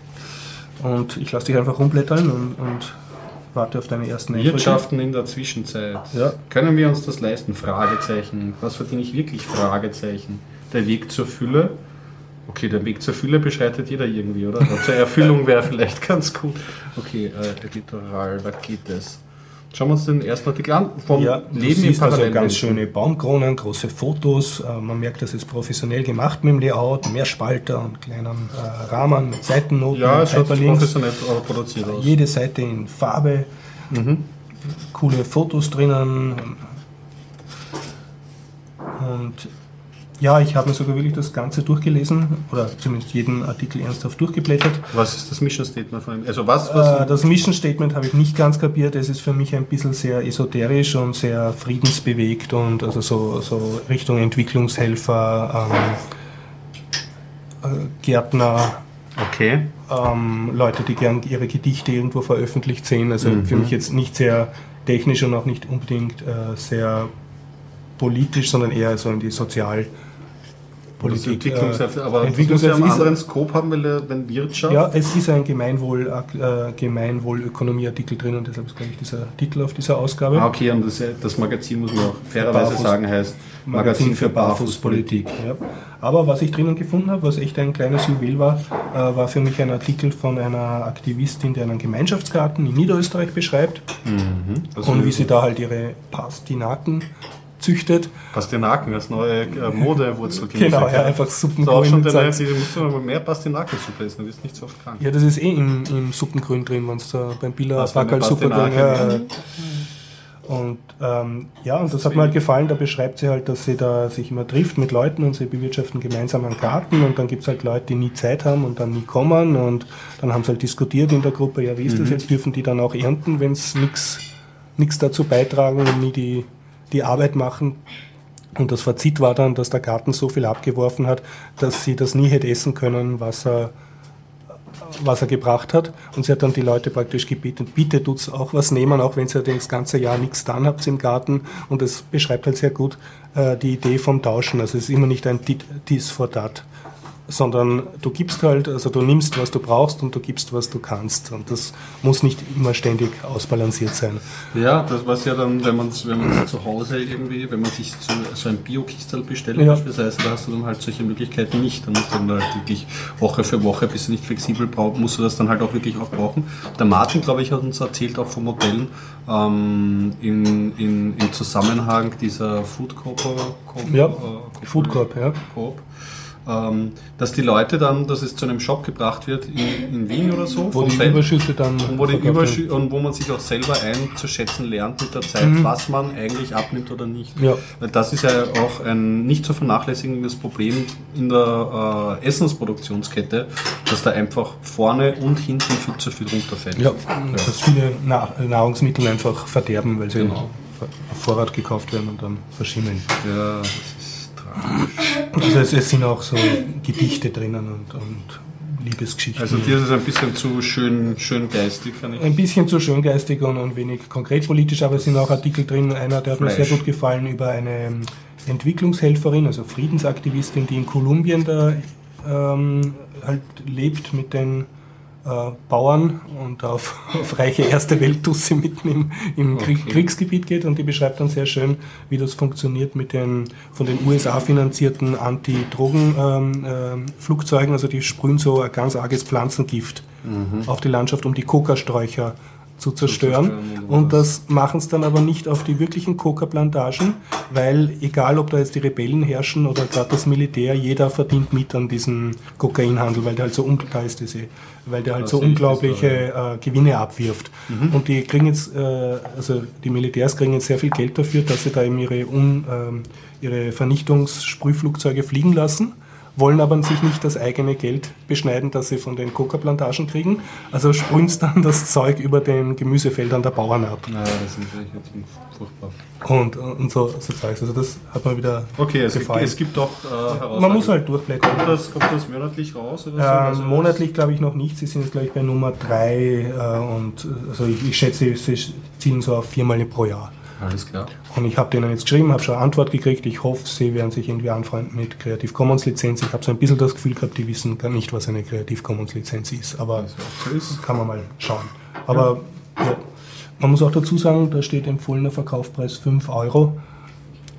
Und ich lasse dich einfach rumblättern und, und warte auf deine ersten Eindrücke. Wirtschaften in der Zwischenzeit. Ja. Können wir uns das leisten? Fragezeichen. Was verdiene ich wirklich? Fragezeichen. Der Weg zur Fülle. Okay, der Weg zur Fülle beschreitet jeder irgendwie, oder? Zur Erfüllung wäre vielleicht ganz gut. Okay, äh, Editorial, da geht es. Schauen wir uns den ersten Artikel an. Vom Ja, Leben im siehst also ganz schöne Baumkronen, große Fotos. Äh, Man merkt, das ist professionell gemacht mit dem Layout, mehr Spalter und kleinen äh, Rahmen mit Seitennoten, Ja, es schaut professionell produziert aus. Jede Seite in Farbe, Mhm. coole Fotos drinnen. Und ja, ich habe mir sogar wirklich das Ganze durchgelesen oder zumindest jeden Artikel ernsthaft durchgeblättert. Was ist das Mission Statement von ihm? Also was, was Äh, das Mission Statement habe ich nicht ganz kapiert. Es ist für mich ein bisschen sehr esoterisch und sehr friedensbewegt und also so, so Richtung Entwicklungshelfer, ähm, äh, Gärtner, okay. ähm, Leute, die gern ihre Gedichte irgendwo veröffentlicht sehen. Also Mhm. für mich jetzt nicht sehr technisch und auch nicht unbedingt äh, sehr politisch, sondern eher so in die Sozialpolitik. Das Entwicklungshilfe, äh, aber das muss ja Entwicklungshilfe einen anderen Scope haben, weil, er- wenn Wirtschaft. ja, es ist ein Gemeinwohl, äh, Gemeinwohlökonomie-Artikel drin und deshalb ist, glaube ich, dieser Titel auf dieser Ausgabe. Ah, okay, und das, das Magazin muss man auch fairerweise Barfuß- sagen, heißt Magazin für Barfußpolitik. Ja. Aber was ich drinnen gefunden habe, was echt ein kleines Juwel war, äh, war für mich ein Artikel von einer Aktivistin, die einen Gemeinschaftsgarten in Niederösterreich beschreibt Also, und wie sie da halt ihre Pastinaken züchtet. Pastinaken als neue äh, Modewurzel. genau, ja, einfach Suppengrün. auch schon deine, die musst du mal mehr Pastinakensuppe essen, du wirst nicht so oft krank. Ja, das ist eh im, im Suppengrün drin, wenn es da beim Billa Backel Suppengrün. Ja, und ähm, ja, und das hat mir halt gefallen, da beschreibt sie halt, dass sie da sich immer trifft mit Leuten und sie bewirtschaften gemeinsam einen Garten und dann gibt es halt Leute, die nie Zeit haben und dann nie kommen und dann haben sie halt diskutiert in der Gruppe, ja wie ist mhm. das jetzt, dürfen die dann auch ernten, wenn es nichts dazu beitragen und nie die, die Arbeit machen. Und das Fazit war dann, dass der Garten so viel abgeworfen hat, dass sie das nie hätte essen können, was er was er gebracht hat. Und sie hat dann die Leute praktisch gebeten, bitte tut's auch was nehmen, auch wenn ihr das ganze Jahr nichts dann habt im Garten. Und das beschreibt halt sehr gut äh, die Idee vom Tauschen. Also es ist immer nicht ein Dies for that sondern du gibst halt, also du nimmst, was du brauchst und du gibst, was du kannst. Und das muss nicht immer ständig ausbalanciert sein. Ja, das was ja dann, wenn man wenn man zu Hause irgendwie, wenn man sich so, so ein Bio-Kistel bestellt ja. beispielsweise, da hast du dann halt solche Möglichkeiten nicht. Da musst du dann halt wirklich Woche für Woche, bis du nicht flexibel brauchst, musst du das dann halt auch wirklich auch brauchen. Der Martin, glaube ich, hat uns erzählt auch von Modellen ähm, in, in, im Zusammenhang dieser Food Corp. ja, äh, Food Corp, ja. Coop ähm, dass die Leute dann, dass es zu einem Shop gebracht wird in, in Wien oder so. Wo die Feld, Überschüsse dann. Und wo, die Überschü und wo man sich auch selber einzuschätzen lernt mit der Zeit, mhm. was man eigentlich abnimmt oder nicht. Ja. Weil das ist ja auch ein nicht zu vernachlässigendes Problem in der äh, Essensproduktionskette, dass da einfach vorne und hinten viel zu viel runterfällt. Ja, ja. dass viele Nahrungsmittel einfach verderben, weil sie genau. auf Vorrat gekauft werden und dann verschimmeln. Ja, das ist. Also es, es, sind auch so Gedichte drinnen und, und Liebesgeschichten. Also dir ist es ein bisschen zu schön, schön geistig, kann ich Ein bisschen zu schön geistig und, und wenig konkret politisch, aber es sind auch Artikel drin. Einer, der hat Fleisch. mir sehr gut gefallen über eine Entwicklungshelferin, also Friedensaktivistin, die in Kolumbien da ähm, halt lebt mit den äh, Bauern und auf, auf reiche erste Welttusse mitten im, im okay. Kriegsgebiet geht und die beschreibt dann sehr schön, wie das funktioniert mit den von den USA finanzierten Anti-Drogen-Flugzeugen. Ähm, äh, also die sprühen so ein ganz arges Pflanzengift mhm. auf die Landschaft, um die Kokasträucher zu zerstören. Und das machen es dann aber nicht auf die wirklichen Coca-Plantagen, weil egal ob da jetzt die Rebellen herrschen oder gerade das Militär, jeder verdient mit an diesem Kokainhandel, weil der halt so, da ist diese, weil der halt so unglaubliche äh, Gewinne abwirft. Mhm. Und die kriegen jetzt, äh, also die Militärs kriegen jetzt sehr viel Geld dafür, dass sie da eben ihre, um, äh, ihre Vernichtungssprühflugzeuge fliegen lassen wollen aber sich nicht das eigene Geld beschneiden, das sie von den Coca-Plantagen kriegen. Also sprühen dann das Zeug über den Gemüsefeldern der Bauern ab. Ja, das ist wirklich furchtbar. Und, und so, so Zeugs. Also das hat man wieder Okay, es, gefallen. es gibt doch äh, Man muss halt durchblättern. Kommt das, kommt das monatlich raus? Oder so? Also monatlich glaube ich noch nicht. Sie sind jetzt glaube ich bei Nummer 3 äh, und also ich, ich schätze, sie zielen so auf viermal pro Jahr. Alles klar. Und ich habe denen jetzt geschrieben, habe schon eine Antwort gekriegt. Ich hoffe, sie werden sich irgendwie anfreunden mit Creative Commons Lizenz. Ich habe so ein bisschen das Gefühl gehabt, die wissen gar nicht, was eine Creative Commons Lizenz ist. Aber das kann man mal schauen. Aber ja. Ja, man muss auch dazu sagen, da steht empfohlener Verkaufspreis 5 Euro.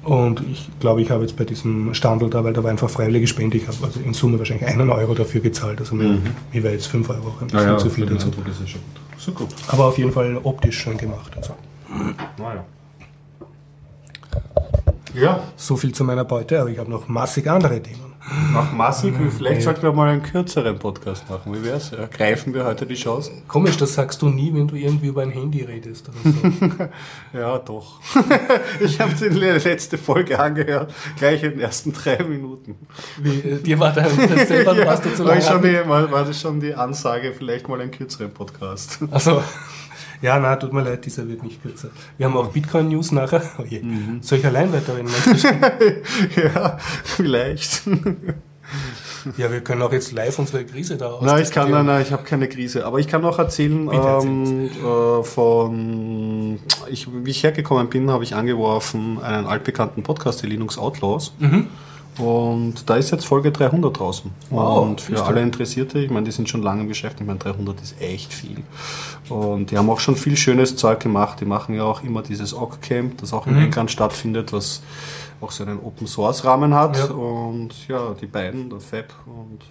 Und ich glaube, ich habe jetzt bei diesem Standel da, weil da war einfach freiwillige Spende, ich habe also in Summe wahrscheinlich einen Euro dafür gezahlt. Also mir, mhm. mir wäre jetzt 5 Euro ein bisschen ja, zu viel dazu. Das ist schon gut. So gut. Aber auf jeden Fall optisch schön gemacht und so. Naja. Ja. So viel zu meiner Beute, aber ich habe noch massig andere Themen. Noch massig? Vielleicht sollten wir mal einen kürzeren Podcast machen. Wie wär's? Ja, greifen wir heute die Chance? Komisch, das sagst du nie, wenn du irgendwie über ein Handy redest oder so. ja, doch. ich habe die letzte Folge angehört, gleich in den ersten drei Minuten. Wie, äh, dir war da selber, ja, warst du zu lange? War, war das schon die Ansage, vielleicht mal einen kürzeren Podcast? Also ja, na, tut mir leid, dieser wird nicht kürzer. Wir haben auch Bitcoin-News nachher. Oh je. Mhm. Soll ich allein weiterreden? ja, vielleicht. Ja, wir können auch jetzt live unsere Krise da aus. Nein, ich kann, nein, nein, ich habe keine Krise. Aber ich kann noch erzählen ähm, äh, von, ich, wie ich hergekommen bin, habe ich angeworfen einen altbekannten Podcast, die Linux Outlaws. Mhm. Und da ist jetzt Folge 300 draußen. Wow, und für alle Interessierte, ich meine, die sind schon lange im Geschäft, ich meine, 300 ist echt viel. Und die haben auch schon viel schönes Zeug gemacht. Die machen ja auch immer dieses Ock Camp, das auch in mhm. England stattfindet, was auch so einen Open Source Rahmen hat. Ja. Und ja, die beiden, der Fab und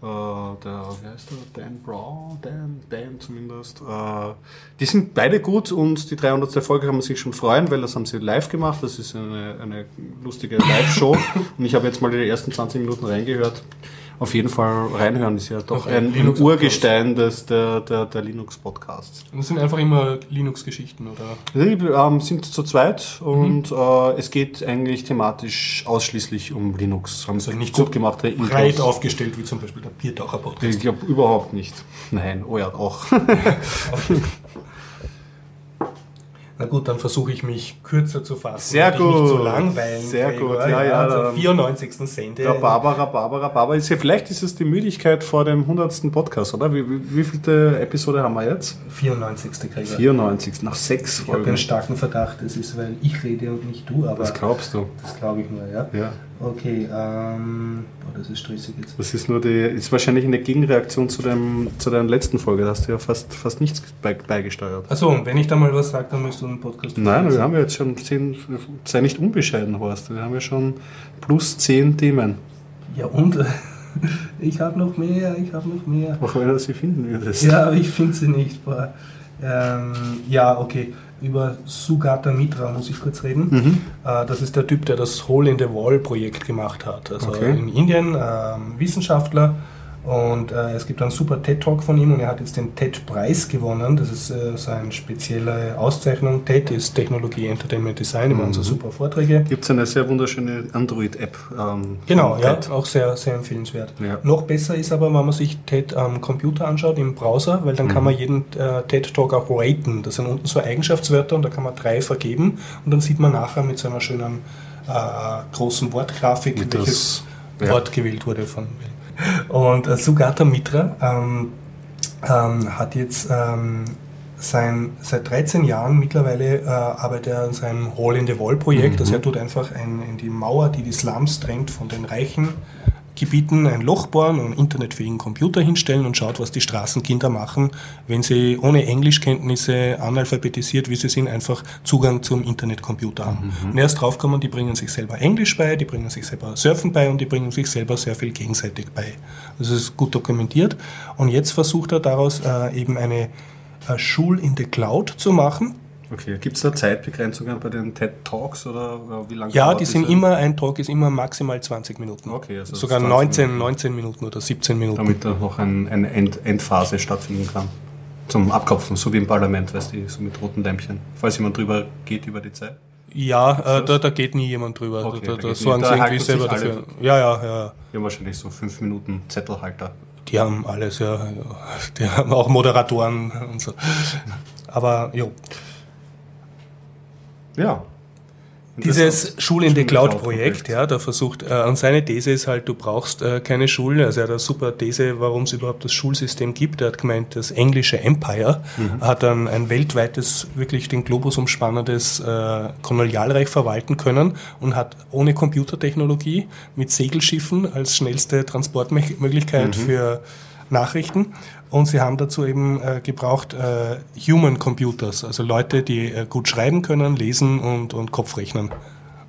der, wie heißt der, Dan Brown, Dan, Dan zumindest. Äh, die sind beide gut und die 300. Folge kann man sich schon freuen, weil das haben sie live gemacht. Das ist eine, eine lustige Live-Show und ich habe jetzt mal die ersten 20 Minuten reingehört auf jeden Fall reinhören. Ist ja doch ein, ein Urgestein des, der, der, der Linux-Podcasts. Und das sind einfach immer Linux-Geschichten, oder? Die ähm, sind zu zweit und mhm. äh, es geht eigentlich thematisch ausschließlich um Linux. Haben also nicht gut gemachte Intros. Breit aufgestellt, wie zum Beispiel der Biertaucher-Podcast. Ich glaube überhaupt nicht. Nein, oh ja, auch. Na gut, dann versuche ich mich kürzer zu fassen. Sehr gut. Nicht zu langweilen. Sehr Gregor. gut, ja, ja. ja 94. Sende. Barbara, Barbara, Barbara. Ist ja, vielleicht ist es die Müdigkeit vor dem 100. Podcast, oder? Wie, wie, wie viele Episode haben wir jetzt? 94. Gregor. 94. Nach sechs Folgen. Ich habe einen starken Verdacht, es ist, weil ich rede und nicht du. Aber das glaubst du? Das glaube ich nur, ja. Ja. Okay, ähm, oh, das ist stressig jetzt. Das ist nur die, ist wahrscheinlich eine Gegenreaktion zu, dem, zu deiner letzten Folge. Da hast du ja fast, fast nichts beigesteuert. Achso, und wenn ich da mal was sage, dann müsst du einen Podcast Nein, wir haben ja jetzt schon zehn, sei nicht unbescheiden, Horst. Wir haben ja schon plus zehn Themen. Ja, und? Ich habe noch mehr, ich habe noch mehr. Auch wenn du sie finden würdest. Ja, aber ich finde sie nicht. Ähm, ja, okay über Sugata Mitra muss ich kurz reden. Mhm. Äh, das ist der Typ, der das Hole in the Wall Projekt gemacht hat. Also okay. in Indien, ähm, Wissenschaftler, und äh, es gibt einen super TED-Talk von ihm und er hat jetzt den TED-Preis gewonnen. Das ist äh, so eine spezielle Auszeichnung. TED ist Technologie, Entertainment, Design, immer mhm. so super Vorträge. Gibt es eine sehr wunderschöne Android-App. Ähm, genau, ja, auch sehr, sehr empfehlenswert. Ja. Noch besser ist aber, wenn man sich TED am Computer anschaut, im Browser, weil dann mhm. kann man jeden äh, TED-Talk auch raten. Das sind unten so Eigenschaftswörter und da kann man drei vergeben und dann sieht man nachher mit so einer schönen äh, großen Wortgrafik, welches das, ja. Wort gewählt wurde von und äh, Sugata Mitra ähm, ähm, hat jetzt ähm, sein, seit 13 Jahren mittlerweile äh, arbeitet er an seinem Hall in the Wall Projekt. Mhm. Also er tut einfach ein, in die Mauer, die die Slums trennt von den Reichen, Gebieten ein Loch bohren und einen internetfähigen Computer hinstellen und schaut, was die Straßenkinder machen, wenn sie ohne Englischkenntnisse, analphabetisiert wie sie sind, einfach Zugang zum Internetcomputer haben. Mhm. Und erst draufkommen, die bringen sich selber Englisch bei, die bringen sich selber Surfen bei und die bringen sich selber sehr viel gegenseitig bei. Das ist gut dokumentiert. Und jetzt versucht er daraus äh, eben eine äh, Schul in the Cloud zu machen Okay, gibt es da Zeitbegrenzungen bei den TED Talks oder wie lange? Ja, die sind immer, ein Talk ist immer maximal 20 Minuten. Okay, also sogar 19, Minuten. 19 Minuten oder 17 Minuten. Damit da noch ein, eine End, Endphase stattfinden kann. Zum Abkopfen, so wie im Parlament, weißt du, so mit roten Lämpchen. Falls jemand drüber geht über die Zeit. Ja, äh, da, da geht nie jemand drüber. Okay, da, da, da sorgen sie irgendwie selber dafür. Ja, ja, ja. Die haben wahrscheinlich so 5 Minuten Zettelhalter. Die haben alles, ja. Die haben auch Moderatoren und so. Aber jo. Ja. Dieses Schule in the Cloud Projekt, ja, da versucht, äh, und seine These ist halt, du brauchst äh, keine Schule. Also er hat eine super These, warum es überhaupt das Schulsystem gibt. Er hat gemeint, das englische Empire mhm. hat dann ein weltweites, wirklich den Globus umspannendes äh, Kolonialreich verwalten können und hat ohne Computertechnologie mit Segelschiffen als schnellste Transportmöglichkeit mhm. für Nachrichten und sie haben dazu eben äh, gebraucht äh, Human Computers, also Leute, die äh, gut schreiben können, lesen und, und Kopf rechnen.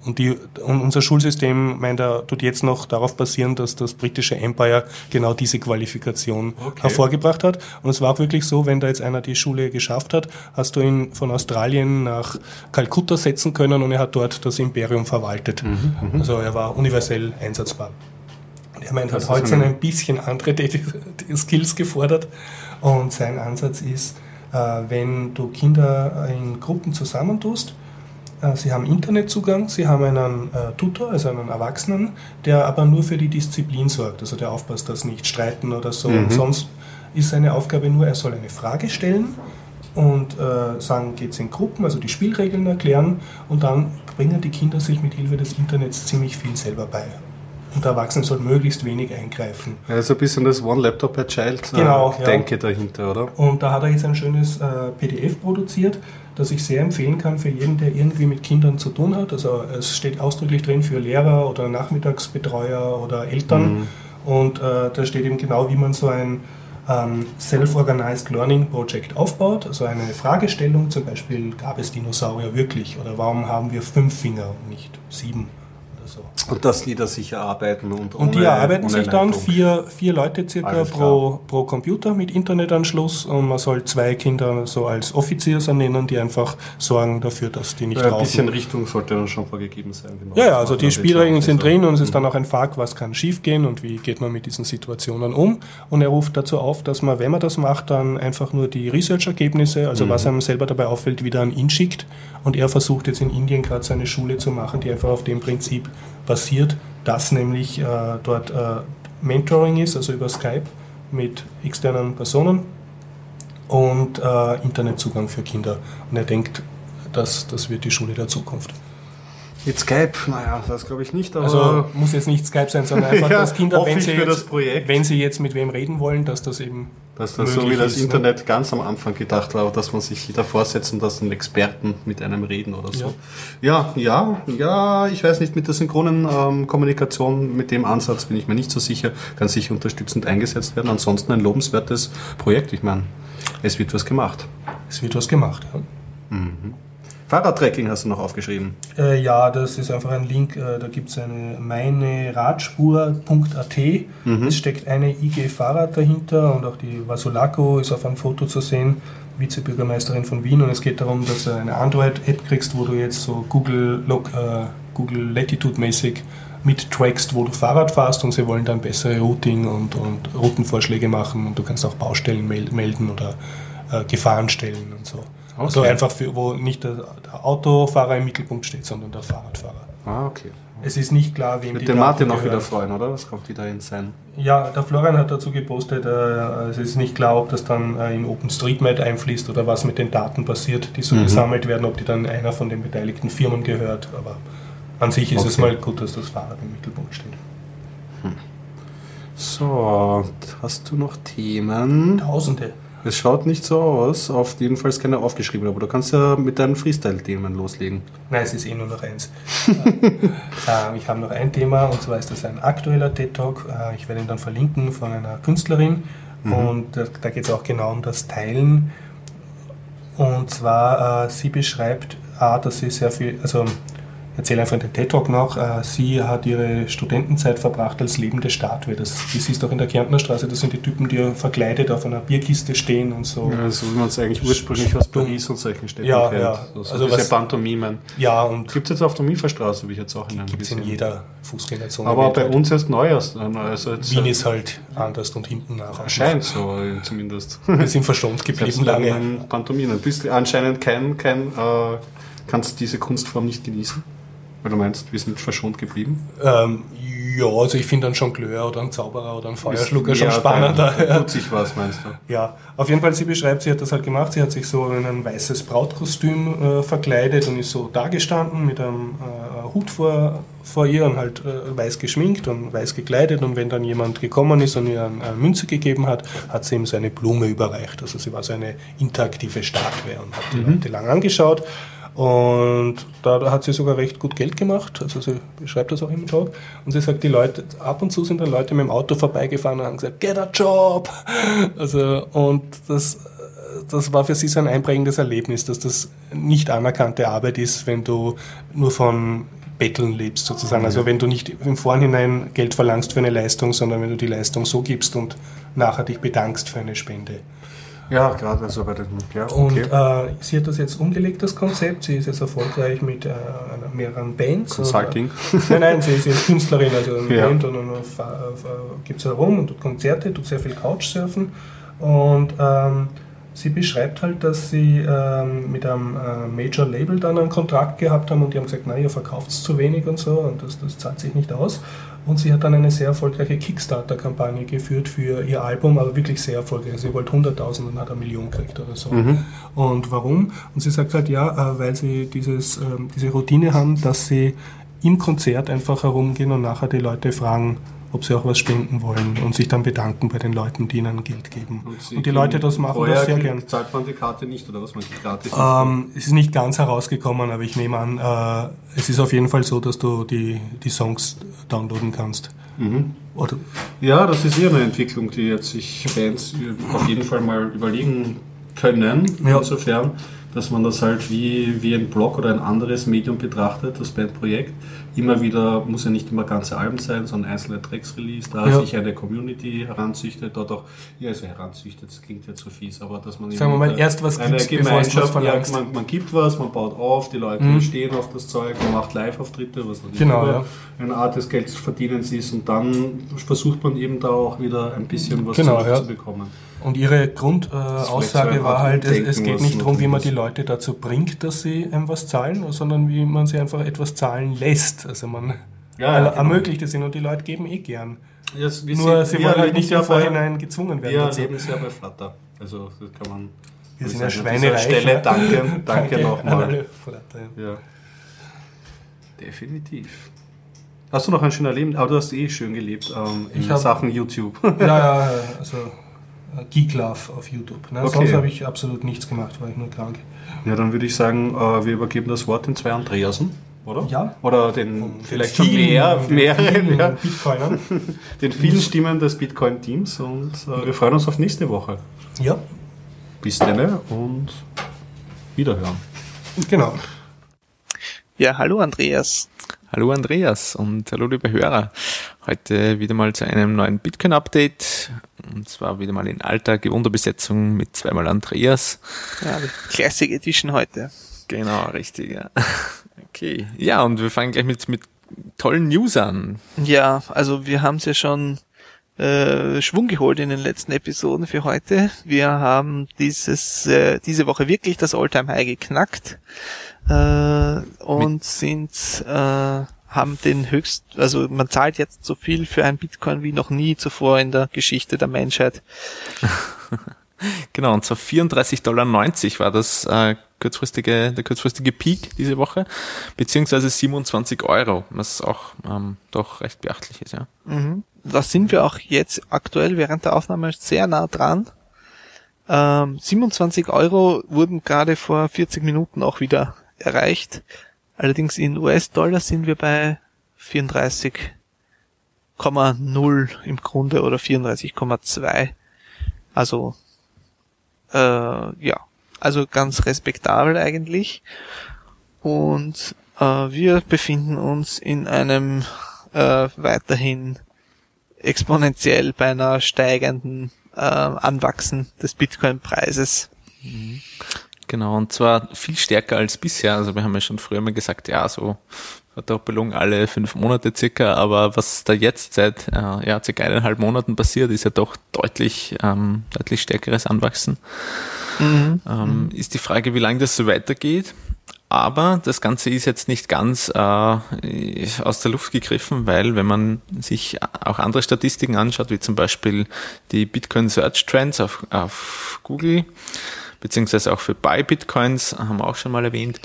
Und, die, und unser Schulsystem, meint er, tut jetzt noch darauf basieren, dass das britische Empire genau diese Qualifikation okay. hervorgebracht hat. Und es war auch wirklich so, wenn da jetzt einer die Schule geschafft hat, hast du ihn von Australien nach Kalkutta setzen können und er hat dort das Imperium verwaltet. Mhm, mhm. also er war universell einsatzbar. Er meint, hat heute ein bisschen andere Skills gefordert und sein Ansatz ist, äh, wenn du Kinder in Gruppen zusammentust, äh, Sie haben Internetzugang, Sie haben einen äh, Tutor, also einen Erwachsenen, der aber nur für die Disziplin sorgt, also der aufpasst, dass nicht streiten oder so. Mhm. Und sonst ist seine Aufgabe nur, er soll eine Frage stellen und äh, sagen, geht es in Gruppen, also die Spielregeln erklären und dann bringen die Kinder sich mit Hilfe des Internets ziemlich viel selber bei und der Erwachsene soll möglichst wenig eingreifen. Also ein bisschen das One Laptop per Child äh, genau, äh, Denke ja. dahinter, oder? Und da hat er jetzt ein schönes äh, PDF produziert, das ich sehr empfehlen kann für jeden, der irgendwie mit Kindern zu tun hat. Also es steht ausdrücklich drin für Lehrer oder Nachmittagsbetreuer oder Eltern. Mhm. Und äh, da steht eben genau, wie man so ein ähm, Self-Organized Learning Project aufbaut. Also eine Fragestellung, zum Beispiel, gab es Dinosaurier wirklich? Oder warum haben wir fünf Finger und nicht sieben? Und dass die da sicher arbeiten und Und die ohne- erarbeiten sich dann Leitung. vier, vier Leute circa pro, pro Computer mit Internetanschluss und man soll zwei Kinder so als Offiziers ernennen, die einfach sorgen dafür, dass die nicht Ein rauchen. bisschen Richtung sollte dann schon vorgegeben sein. Genau. Ja, ja, also die Spielregeln sind drin und es Mhm. ist dann auch ein Fakt, was kann schiefgehen und wie geht man mit diesen Situationen um. Und er ruft dazu auf, dass man, wenn man das macht, dann einfach nur die Research-Ergebnisse, also was Mhm. einem selber dabei auffällt, wieder an ihn schickt. Und er versucht jetzt in Indien gerade so eine Schule zu machen, die einfach auf dem Prinzip basiert, dass nämlich äh, dort äh, Mentoring ist, also über Skype mit externen Personen und äh, Internetzugang für Kinder. Und er denkt, dass das wird die Schule der Zukunft. Mit Skype, naja, das glaube ich nicht, aber Also muss jetzt nicht Skype sein, sondern einfach, Ja, dass Kinder, wenn sie, für das jetzt, Projekt. wenn sie jetzt mit wem reden wollen, dass das eben dass das so wie das ist, ne? Internet ganz am Anfang gedacht war, dass man sich davor setzen, dass ein Experten mit einem reden oder so. Ja, ja, ja, ich weiß nicht, mit der synchronen ähm, Kommunikation, mit dem Ansatz bin ich mir nicht so sicher, kann sicher unterstützend eingesetzt werden. Ansonsten ein lobenswertes Projekt. Ich meine, es wird was gemacht. Es wird was gemacht. Ja. Fahrradtracking hast du noch aufgeschrieben. Äh, ja, das ist einfach ein Link, äh, da gibt es eine meineradspur.at. Es steckt eine IG Fahrrad dahinter und auch die Vasulako ist auf einem Foto zu sehen, Vizebürgermeisterin von Wien. Und es geht darum, dass du eine Android-App kriegst, wo du jetzt so Google, Log, äh, Google Latitude-mäßig mittrackst, wo du Fahrrad fährst und sie wollen dann bessere Routing und, und Routenvorschläge machen und du kannst auch Baustellen mel melden oder äh, Gefahrenstellen und so. Also Okay. einfach, für, wo nicht der, der Autofahrer im Mittelpunkt steht, sondern der Fahrradfahrer. Ah, okay. Es ist nicht klar, wem Wird die Daten Martin auch wieder freuen, oder? Was kommt wieder in sein? Ja, der Florian hat dazu gepostet, äh, es ist nicht klar, ob das dann äh, in OpenStreetMap einfließt oder was mit den Daten passiert, die so Mhm. gesammelt werden, ob die dann einer von den beteiligten Firmen gehört. Aber an sich ist es Okay. mal gut, dass das Fahrrad im Mittelpunkt steht. So, hast du noch Themen? Tausende. Es schaut nicht so aus, auf jeden Fall ist keine aufgeschrieben, aber du kannst ja mit deinen Freestyle-Themen loslegen. Nein, es ist eh nur noch eins. äh, ich habe noch ein Thema und zwar ist das ein aktueller TED-Talk. Äh, ich werde ihn dann verlinken von einer Künstlerin und da, da geht es auch genau um das Teilen. Und zwar, äh, sie beschreibt, A, dass sie sehr viel, also erzähle einfach den TED-Talk noch, äh, sie hat ihre Studentenzeit verbracht als lebende Statue. Das, das siehst du auch in der Kärntner Straße, das sind die Typen, die verkleidet auf einer Bierkiste stehen und so. Ja, so wie man es eigentlich ursprünglich aus Paris und solchen Städten Ja, kennt. ja. So, so Also was- Pantomimen. Ja, und Gibt es jetzt auf der Miferstraße, wie ich jetzt auch in einem gibt es in jeder Fußgängerzone. Aber bei uns erst neu erst. Also Wien ist halt anders und hinten nach. scheint so äh, zumindest. Wir sind verschont geblieben lange. Pantomimen. Bist anscheinend kein, kein äh, kannst diese Kunstform nicht genießen? Weil du meinst, wir sind verschont geblieben? Ähm, ja, also ich finde dann schon Glöhr oder ein Zauberer oder ein Feuerschlucker schon spannender. Tut sich was, meinst du? Ja, auf jeden Fall, sie beschreibt, sie hat das halt gemacht. Sie hat sich so in ein weißes Brautkostüm äh, verkleidet und ist so dagestanden mit einem äh, Hut vor, vor ihr und halt äh, weiß geschminkt und weiß gekleidet. Und wenn dann jemand gekommen ist und ihr eine, Münze gegeben hat, hat sie ihm so eine Blume überreicht. Also sie war so eine interaktive Statue und hat die Leute lang angeschaut. Und da hat sie sogar recht gut Geld gemacht. Also sie beschreibt das auch im Talk. Und sie sagt, die Leute, ab und zu sind da Leute mit dem Auto vorbeigefahren und haben gesagt, get a job. Also, und das, das war für sie so ein einprägendes Erlebnis, dass das nicht anerkannte Arbeit ist, wenn du nur von Betteln lebst sozusagen. Also wenn du nicht im Vorhinein Geld verlangst für eine Leistung, sondern wenn du die Leistung so gibst und nachher dich bedankst für eine Spende. Ja, gerade also bei den. Ja, Und okay. äh, sie hat das jetzt umgelegt, das Konzept. Sie ist jetzt erfolgreich mit äh, mehreren Bands. Consulting. Und, nein, nein, sie ist jetzt Künstlerin, also eine Ja. Band und dann gibt es herum und tut Konzerte, tut sehr viel Couchsurfen. Und ähm, sie beschreibt halt, dass sie ähm, mit einem äh, Major Label dann einen Kontrakt gehabt haben und die haben gesagt, nein, ihr verkauft es zu wenig und so und das, das zahlt sich nicht aus. Und sie hat dann eine sehr erfolgreiche Kickstarter-Kampagne geführt für ihr Album, aber wirklich sehr erfolgreich. Also Sie wollte 100.000 und hat eine Million gekriegt oder so. Und warum? Und sie sagt halt, ja, äh, weil sie dieses, ähm, diese Routine haben, dass sie im Konzert einfach herumgehen und nachher die Leute fragen, ob sie auch was spenden wollen und sich dann bedanken bei den Leuten, die ihnen Geld geben. Und, sie die Leute das machen das sehr gern. Zahlt man die Karte nicht oder was man die gratis Ähm, es ist nicht ganz herausgekommen, aber ich nehme an, äh, es ist auf jeden Fall so, dass du die, die Songs downloaden kannst. Oder, Ja, das ist eher eine Entwicklung, die jetzt sich Bands auf jeden Fall mal überlegen können. Ja. Insofern, dass man das halt wie, wie ein Blog oder ein anderes Medium betrachtet, das Bandprojekt. Immer wieder, muss ja nicht immer ganze Alben sein, sondern einzelne Tracks release, da ja. sich eine Community heranzüchtet, dort auch, ja, also heranzüchtet, das klingt jetzt so fies, aber dass man Sagen wir mal, erst was eine gibt's, Gemeinschaft, ja, man, man, gibt was, man baut auf, die Leute mhm. stehen auf das Zeug, man macht Live-Auftritte, was natürlich genau, ja. eine Art des Geldverdienens ist und dann versucht man eben da auch wieder ein bisschen was genau, zu bekommen. Und ihre Grundaussage äh, war halt, es, es geht nicht darum, wie man die Leute dazu bringt, dass sie einem was zahlen, sondern wie man sie einfach etwas zahlen lässt. Also man ja, ja, genau. ermöglicht es ihnen und die Leute geben eh gern. Ja, Nur sie, sie wollen halt nicht im Vorhinein gezwungen werden. Ja, dazu. leben ja bei Flutter. Also das kann man wir sind ja Schweinereich. Stelle danke, danke, danke nochmal. Ja. Definitiv. Hast du noch ein schönes Leben? Aber du hast eh schön gelebt ähm, in hab, Sachen YouTube. ja, ja, also äh, Geek Love auf YouTube. Ne? Okay. Sonst habe ich absolut nichts gemacht, war ich nur krank. Ja, dann würde ich sagen, äh, wir übergeben das Wort den zwei Andreasen, oder? Ja. Oder den Und vielleicht schon mehr, mehreren, ja. Bitcoinern. den vielen Stimmen des Bitcoin-Teams und äh, wir freuen uns auf nächste Woche. Ja. Bis dann und wiederhören. Genau. Ja, hallo Andreas. Hallo Andreas und hallo liebe Hörer. Heute wieder mal zu einem neuen Bitcoin-Update. Und zwar wieder mal in alter, gewohnter Besetzung mit zweimal Andreas. Ja, die Classic Edition heute. Genau, richtig, ja. Okay. Ja, und wir fangen gleich mit, mit tollen News an. Ja, also wir haben es ja schon äh, Schwung geholt in den letzten Episoden für heute. Wir haben dieses äh, diese Woche wirklich das Alltime High geknackt äh, und Mit sind äh, haben den höchst, also man zahlt jetzt so viel für ein Bitcoin wie noch nie zuvor in der Geschichte der Menschheit. genau, und zwar 34,90 Dollar war das äh, kurzfristige, der kurzfristige Peak diese Woche, beziehungsweise 27 Euro, was auch ähm, doch recht beachtlich ist, ja. Mhm. Da sind wir auch jetzt aktuell während der Aufnahme sehr nah dran. Ähm, 27 Euro wurden gerade vor 40 Minuten auch wieder erreicht. Allerdings in US-Dollar sind wir bei 34,0 im Grunde oder 34,2. Also äh, ja, also ganz respektabel eigentlich. Und äh, wir befinden uns in einem äh, weiterhin exponentiell bei einer steigenden äh, Anwachsen des Bitcoin-Preises. Mhm. Genau, und zwar viel stärker als bisher. Also wir haben ja schon früher mal gesagt, ja, so Verdoppelung alle fünf Monate circa, aber was da jetzt seit äh, ja, circa eineinhalb Monaten passiert, ist ja doch deutlich, ähm, deutlich stärkeres Anwachsen. Mhm. Ähm, mhm. Ist die Frage, wie lange das so weitergeht. Aber das Ganze ist jetzt nicht ganz äh, aus der Luft gegriffen, weil wenn man sich auch andere Statistiken anschaut, wie zum Beispiel die Bitcoin Search Trends auf, auf Google, beziehungsweise auch für Buy Bitcoins, haben wir auch schon mal erwähnt,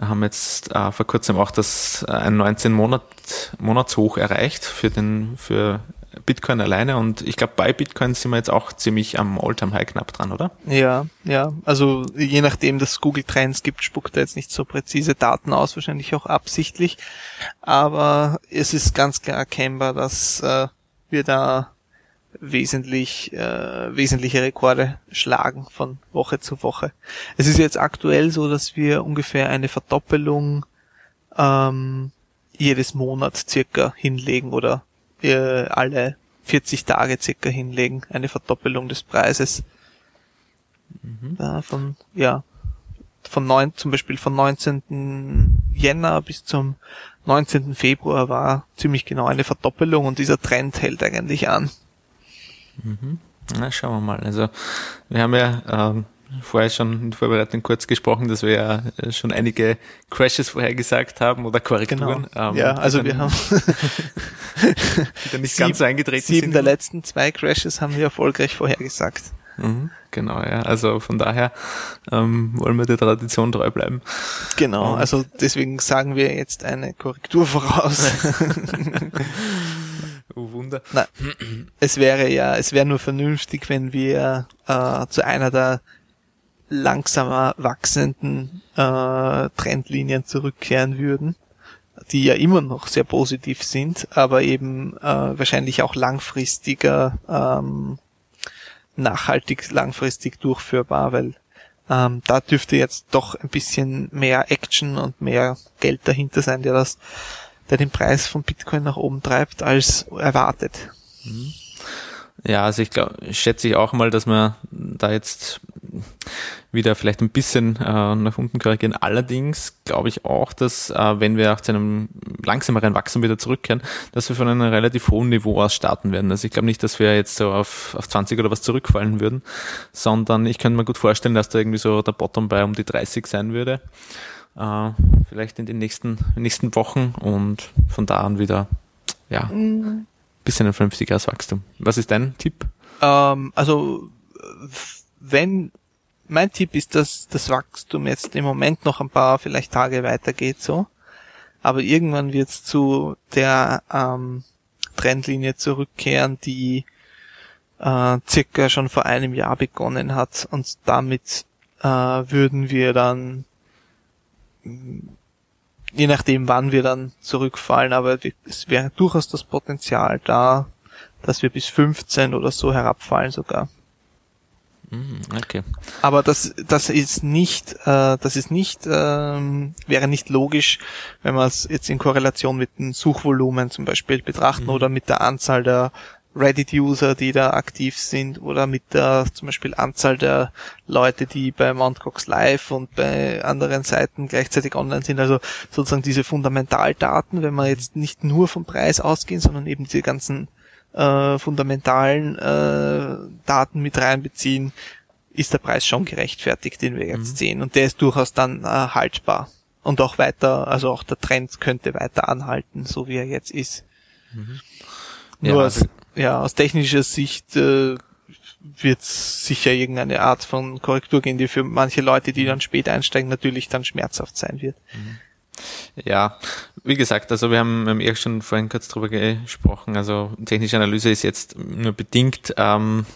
haben jetzt äh, vor kurzem auch das äh, ein 19 Monat Monatshoch erreicht für den für Bitcoin alleine. Und ich glaube bei Bitcoin sind wir jetzt auch ziemlich am Alltime High knapp dran, oder? Ja, ja, also je nachdem, dass Google Trends gibt, spuckt er jetzt nicht so präzise Daten aus, wahrscheinlich auch absichtlich, aber es ist ganz klar erkennbar, dass äh, wir da wesentlich äh, wesentliche Rekorde schlagen von Woche zu Woche. Es ist jetzt aktuell so, dass wir ungefähr eine Verdoppelung ähm, jedes Monat circa hinlegen oder äh, alle 40 Tage circa hinlegen, eine Verdoppelung des Preises. Mhm. Äh, von ja von neun, zum Beispiel von 19. Jänner bis zum 19. Februar war ziemlich genau eine Verdoppelung und dieser Trend hält eigentlich an. Mhm. Na, schauen wir mal. Also wir haben ja ähm, vorher schon in der Vorbereitung kurz gesprochen, dass wir ja äh, schon einige Crashes vorhergesagt haben oder Korrekturen. Genau. Ähm, ja, also wir haben die nicht sieben, ganz so eingetreten sieben sind. der letzten zwei Crashes haben wir erfolgreich vorhergesagt. Mhm, genau, ja. Also von daher ähm, wollen wir der Tradition treu bleiben. Genau, also deswegen sagen wir jetzt eine Korrektur voraus. Wunder. Na, es wäre ja, es wäre nur vernünftig, wenn wir äh, zu einer der langsamer wachsenden äh, Trendlinien zurückkehren würden, die ja immer noch sehr positiv sind, aber eben äh, wahrscheinlich auch langfristiger, ähm, nachhaltig langfristig durchführbar, weil ähm, da dürfte jetzt doch ein bisschen mehr Action und mehr Geld dahinter sein, der das der den Preis von Bitcoin nach oben treibt, als erwartet. Ja, also ich glaube, schätze ich auch mal, dass wir da jetzt wieder vielleicht ein bisschen äh, nach unten korrigieren. Allerdings glaube ich auch, dass äh, wenn wir auch zu einem langsameren Wachstum wieder zurückkehren, dass wir von einem relativ hohen Niveau aus starten werden. Also ich glaube nicht, dass wir jetzt so auf, auf 20 oder was zurückfallen würden, sondern ich könnte mir gut vorstellen, dass da irgendwie so der Bottom bei um die 30 sein würde. Äh, vielleicht in den nächsten, nächsten Wochen und von da an wieder, ja, mhm. bisschen ein vernünftigeres Wachstum. Was ist dein Tipp? Ähm, also wenn mein Tipp ist, dass das Wachstum jetzt im Moment noch ein paar vielleicht Tage weitergeht so, aber irgendwann wird es zu der ähm, Trendlinie zurückkehren, die äh, circa schon vor einem Jahr begonnen hat und damit äh, würden wir dann je nachdem wann wir dann zurückfallen, aber es wäre durchaus das Potenzial da, dass wir bis 15 oder so herabfallen sogar. Mhm, okay. Aber das, das ist nicht, äh, das ist nicht, ähm, wäre nicht logisch, wenn man es jetzt in Korrelation mit dem Suchvolumen zum Beispiel betrachten mhm. oder mit der Anzahl der Reddit-User, die da aktiv sind oder mit der zum Beispiel Anzahl der Leute, die bei Mt. Cox Live und bei anderen Seiten gleichzeitig online sind. Also sozusagen diese Fundamentaldaten, wenn man jetzt nicht nur vom Preis ausgehen, sondern eben diese ganzen äh, fundamentalen äh, Daten mit reinbeziehen, ist der Preis schon gerechtfertigt, den wir jetzt mhm. sehen. Und der ist durchaus dann äh, haltbar. Und auch weiter, also auch der Trend könnte weiter anhalten, so wie er jetzt ist. Mhm. Nur ja, also ja, aus technischer Sicht äh, wird sicher irgendeine Art von Korrektur gehen, die für manche Leute, die dann später einsteigen, natürlich dann schmerzhaft sein wird. Mhm. Ja, wie gesagt, also wir haben, wir haben eh schon vorhin kurz drüber gesprochen. Also technische Analyse ist jetzt nur bedingt ähm,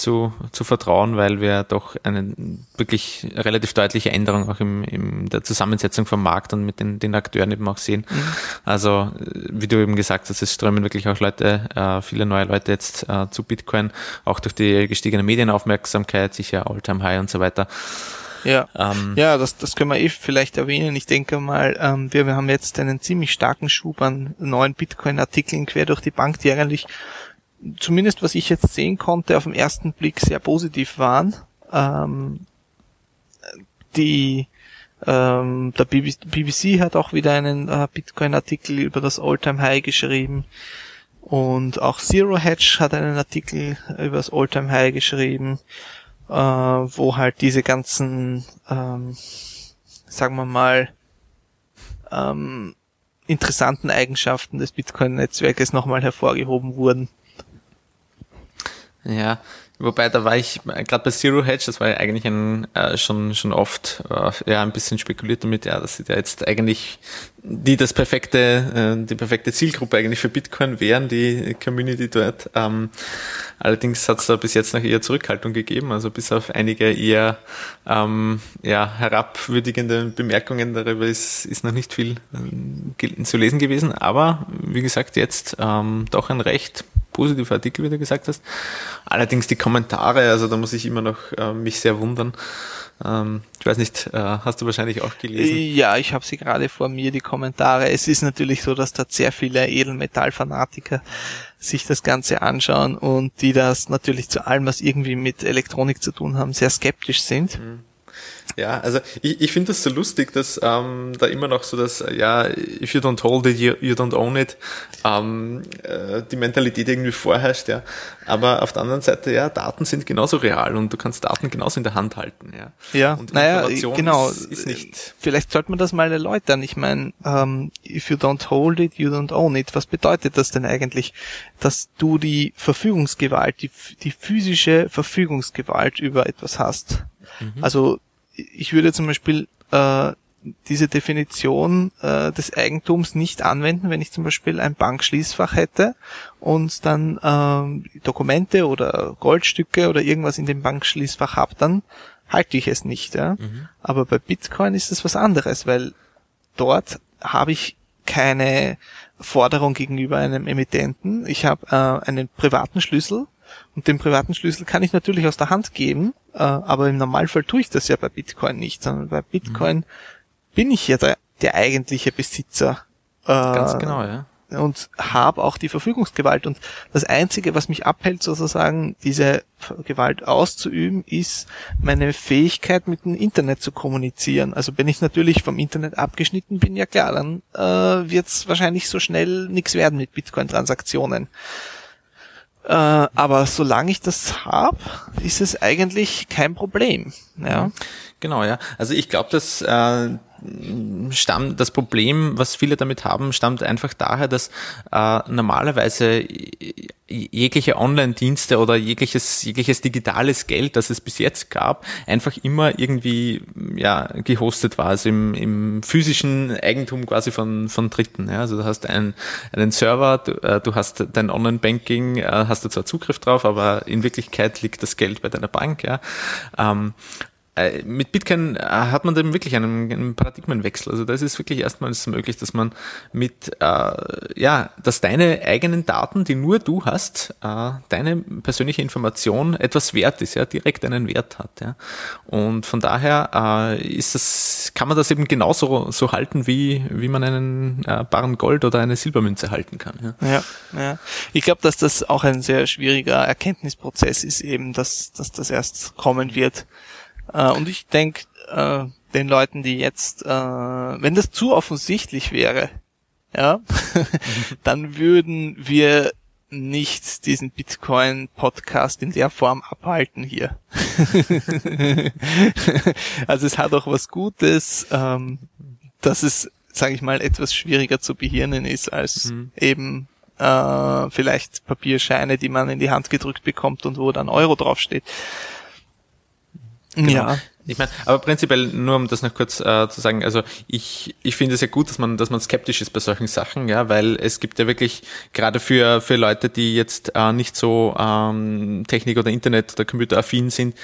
zu, zu vertrauen, weil wir doch eine wirklich relativ deutliche Änderung auch im, in der Zusammensetzung vom Markt und mit den, den Akteuren eben auch sehen. Mhm. Also wie du eben gesagt hast, es strömen wirklich auch Leute, äh, viele neue Leute jetzt äh, zu Bitcoin, auch durch die gestiegene Medienaufmerksamkeit, sicher Alltime High und so weiter. Ja, ähm, ja das, das können wir eh vielleicht erwähnen. Ich denke mal, ähm, wir, wir haben jetzt einen ziemlich starken Schub an neuen Bitcoin-Artikeln quer durch die Bank, die eigentlich, zumindest was ich jetzt sehen konnte, auf den ersten Blick sehr positiv waren. Ähm, die ähm, der BBC hat auch wieder einen äh, Bitcoin-Artikel über das Alltime High geschrieben. Und auch Zero Hedge hat einen Artikel über das Alltime High geschrieben äh, wo halt diese ganzen, ähm, sagen wir mal, ähm, interessanten Eigenschaften des Bitcoin-Netzwerkes nochmal hervorgehoben wurden. Ja, Wobei, da war ich äh, gerade bei Zero Hedge, das war ja eigentlich ein, äh, schon, schon oft äh, ja, ein bisschen spekuliert damit, ja, dass sie da jetzt eigentlich die das perfekte, äh, die perfekte Zielgruppe eigentlich für Bitcoin wären, die Community dort. Ähm, allerdings hat es da bis jetzt noch eher Zurückhaltung gegeben, also bis auf einige eher ähm, ja, herabwürdigende Bemerkungen darüber ist, ist noch nicht viel äh, zu lesen gewesen. Aber wie gesagt, jetzt ähm, doch ein recht positiver Artikel, wie du gesagt hast. Allerdings die Kommentare, also da muss ich immer noch äh, mich sehr wundern. Ähm, ich weiß nicht, äh, hast du wahrscheinlich auch gelesen? Ja, ich habe sie gerade vor mir, die Kommentare. Es ist natürlich so, dass da sehr viele Edelmetallfanatiker sich das Ganze anschauen und die das natürlich zu allem, was irgendwie mit Elektronik zu tun haben, sehr skeptisch sind. Mhm. Ja, also ich, ich finde das so lustig, dass ähm, da immer noch so das, ja, if you don't hold it, you, you don't own it, ähm, äh, die Mentalität irgendwie vorherrscht, ja. Aber auf der anderen Seite, ja, Daten sind genauso real und du kannst Daten genauso in der Hand halten, ja. Ja, und naja, genau. Ist, ist nicht Vielleicht sollte man das mal erläutern. Ich meine, ähm, if you don't hold it, you don't own it. Was bedeutet das denn eigentlich? Dass du die Verfügungsgewalt, die, die physische Verfügungsgewalt über etwas hast. Mhm. Also ich würde zum Beispiel äh, diese Definition äh, des Eigentums nicht anwenden, wenn ich zum Beispiel ein Bankschließfach hätte und dann äh, Dokumente oder Goldstücke oder irgendwas in dem Bankschließfach habe, dann halte ich es nicht. Ja? Mhm. Aber bei Bitcoin ist es was anderes, weil dort habe ich keine Forderung gegenüber einem Emittenten. Ich habe äh, einen privaten Schlüssel und den privaten Schlüssel kann ich natürlich aus der Hand geben, äh, aber im Normalfall tue ich das ja bei Bitcoin nicht, sondern bei Bitcoin mhm. bin ich ja der, der eigentliche Besitzer äh, Ganz genau, ja und habe auch die Verfügungsgewalt. Und das Einzige, was mich abhält, sozusagen diese Gewalt auszuüben, ist meine Fähigkeit, mit dem Internet zu kommunizieren. Also wenn ich natürlich vom Internet abgeschnitten bin, ja klar, dann äh, wird es wahrscheinlich so schnell nichts werden mit Bitcoin-Transaktionen. Äh, aber solange ich das habe, ist es eigentlich kein Problem. Ja. Genau, ja. Also ich glaube, dass äh, stammt, das Problem, was viele damit haben, stammt einfach daher, dass äh, normalerweise jegliche Online-Dienste oder jegliches, jegliches digitales Geld, das es bis jetzt gab, einfach immer irgendwie ja, gehostet war, also im, im physischen Eigentum quasi von, von Dritten. Ja. Also du hast einen, einen Server, du, äh, du hast dein Online-Banking, äh, hast du zwar Zugriff drauf, aber in Wirklichkeit liegt das Geld bei deiner Bank. Ja. Ähm, äh, mit Bitcoin äh, hat man dann wirklich einen, einen Paradigmenwechsel. Also das ist wirklich erstmals möglich, dass man mit, äh, ja, dass deine eigenen Daten, die nur du hast, äh, deine persönliche Information etwas wert ist, ja, direkt einen Wert hat. Ja. Und von daher äh, ist das, kann man das eben genauso so halten, wie, wie man einen äh, Barren Gold oder eine Silbermünze halten kann. Ja, ja. ja. Ich glaube, dass das auch ein sehr schwieriger Erkenntnisprozess ist, eben, dass, dass das erst kommen wird. Äh, und ich denke, äh, den Leuten, die jetzt, äh, wenn das zu offensichtlich wäre, ja, dann würden wir nicht diesen Bitcoin-Podcast in der Form abhalten hier. also es hat auch was Gutes, ähm, dass es, sage ich mal, etwas schwieriger zu behirnen ist als mhm. eben äh, vielleicht Papierscheine, die man in die Hand gedrückt bekommt und wo dann Euro draufsteht. Genau. Ja. Ich meine, aber prinzipiell nur um das noch kurz äh, zu sagen, also ich, ich finde es ja gut, dass man, dass man skeptisch ist bei solchen Sachen, ja, weil es gibt ja wirklich gerade für, für Leute, die jetzt äh, nicht so ähm, Technik oder Internet oder Computeraffin sind,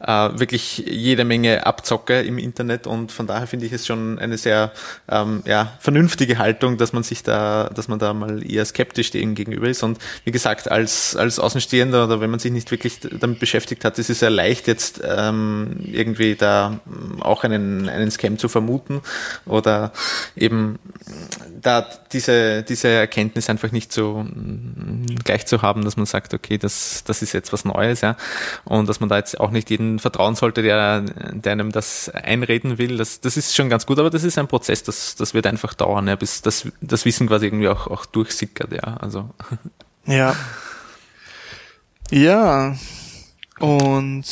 äh, wirklich jede Menge Abzocke im Internet und von daher finde ich es schon eine sehr ähm, ja, vernünftige Haltung, dass man sich da, dass man da mal eher skeptisch dem gegenüber ist. Und wie gesagt, als, als Außenstehender oder wenn man sich nicht wirklich damit beschäftigt hat, ist es sehr leicht jetzt ähm, irgendwie da mm, auch einen, einen Scam zu vermuten oder eben da diese, diese Erkenntnis einfach nicht so mm, gleich zu haben, dass man sagt, okay, das, das ist jetzt was Neues, ja. Und dass man da jetzt auch nicht jeden vertrauen sollte, der, der einem das einreden will. Das, das ist schon ganz gut, aber das ist ein Prozess, das, das wird einfach dauern, ja, bis das, das Wissen quasi irgendwie auch, auch durchsickert, ja. Also. Ja. Ja. Und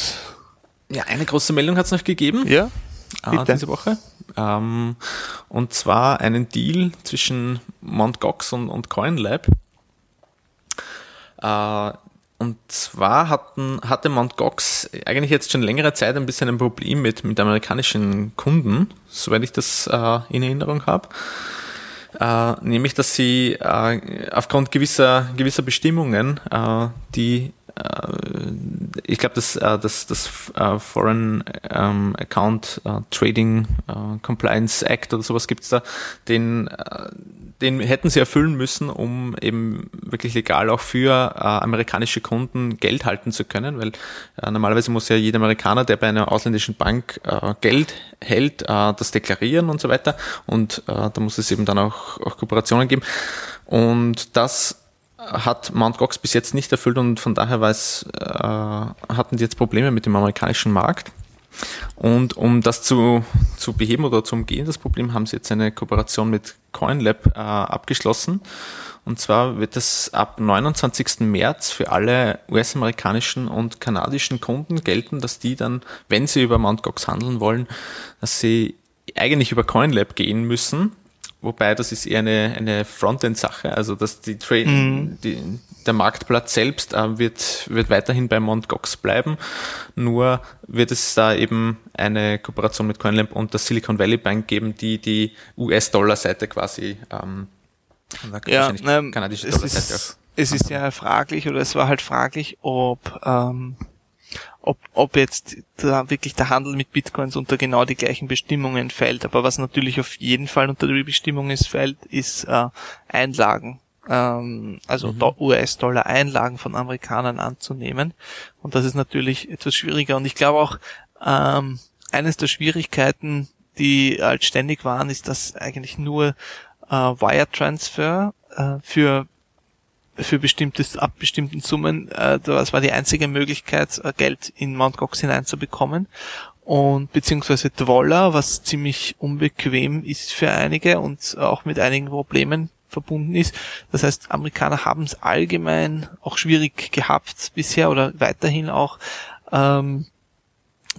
ja, eine große Meldung hat es noch gegeben. Ja. Äh, diese Woche. Ähm, und zwar einen Deal zwischen Mt. Gox und, und CoinLab. Äh, und zwar hatten, hatte Mt. Gox eigentlich jetzt schon längere Zeit ein bisschen ein Problem mit, mit amerikanischen Kunden, soweit ich das äh, in Erinnerung habe. Äh, nämlich, dass sie äh, aufgrund gewisser, gewisser Bestimmungen, äh, die ich glaube, das, äh, das, das äh, Foreign ähm, Account Trading Compliance Act oder sowas gibt es da, den, den hätten sie erfüllen müssen, um eben wirklich legal auch für amerikanische Kunden Geld halten zu können, weil normalerweise muss ja jeder Amerikaner, der bei einer ausländischen Bank Geld hält, das deklarieren und so weiter. Und da muss es eben dann auch, auch Kooperationen geben. Und das hat Mt. Gox bis jetzt nicht erfüllt und von daher weiß, äh, hatten die jetzt Probleme mit dem amerikanischen Markt. Und um das zu, zu beheben oder zu umgehen, das Problem, haben sie jetzt eine Kooperation mit CoinLab äh, abgeschlossen. Und zwar wird es ab 29. März für alle US-amerikanischen und kanadischen Kunden gelten, dass die dann, wenn sie über Mt. Gox handeln wollen, dass sie eigentlich über CoinLab gehen müssen Wobei das ist eher eine, eine Frontend-Sache, also dass die, Tra mhm. die der Marktplatz selbst äh, wird, wird weiterhin bei Mt. Bleiben, nur wird es da eben eine Kooperation mit CoinLab und der Silicon Valley Bank geben, die die US-Dollar-Seite quasi ähm, ja, ähm, kanadische Dollar-Seite auch. Es ist ja fraglich oder es war halt fraglich, ob ähm, ob, ob jetzt da wirklich der Handel mit Bitcoins unter genau die gleichen Bestimmungen fällt. Aber was natürlich auf jeden Fall unter die Bestimmungen fällt, ist äh, Einlagen. Ähm, also mhm. US-Dollar-Einlagen von Amerikanern anzunehmen. Und das ist natürlich etwas schwieriger. Und ich glaube auch, ähm, eines der Schwierigkeiten, die halt ständig waren, ist, dass eigentlich nur äh, Wire Transfer äh, für für bestimmtes ab bestimmten Summen. Äh, das war die einzige Möglichkeit, äh, Geld in Mt. Gox hineinzubekommen und beziehungsweise Dwoller, was ziemlich unbequem ist für einige und auch mit einigen Problemen verbunden ist. Das heißt, Amerikaner haben es allgemein auch schwierig gehabt bisher oder weiterhin auch ähm,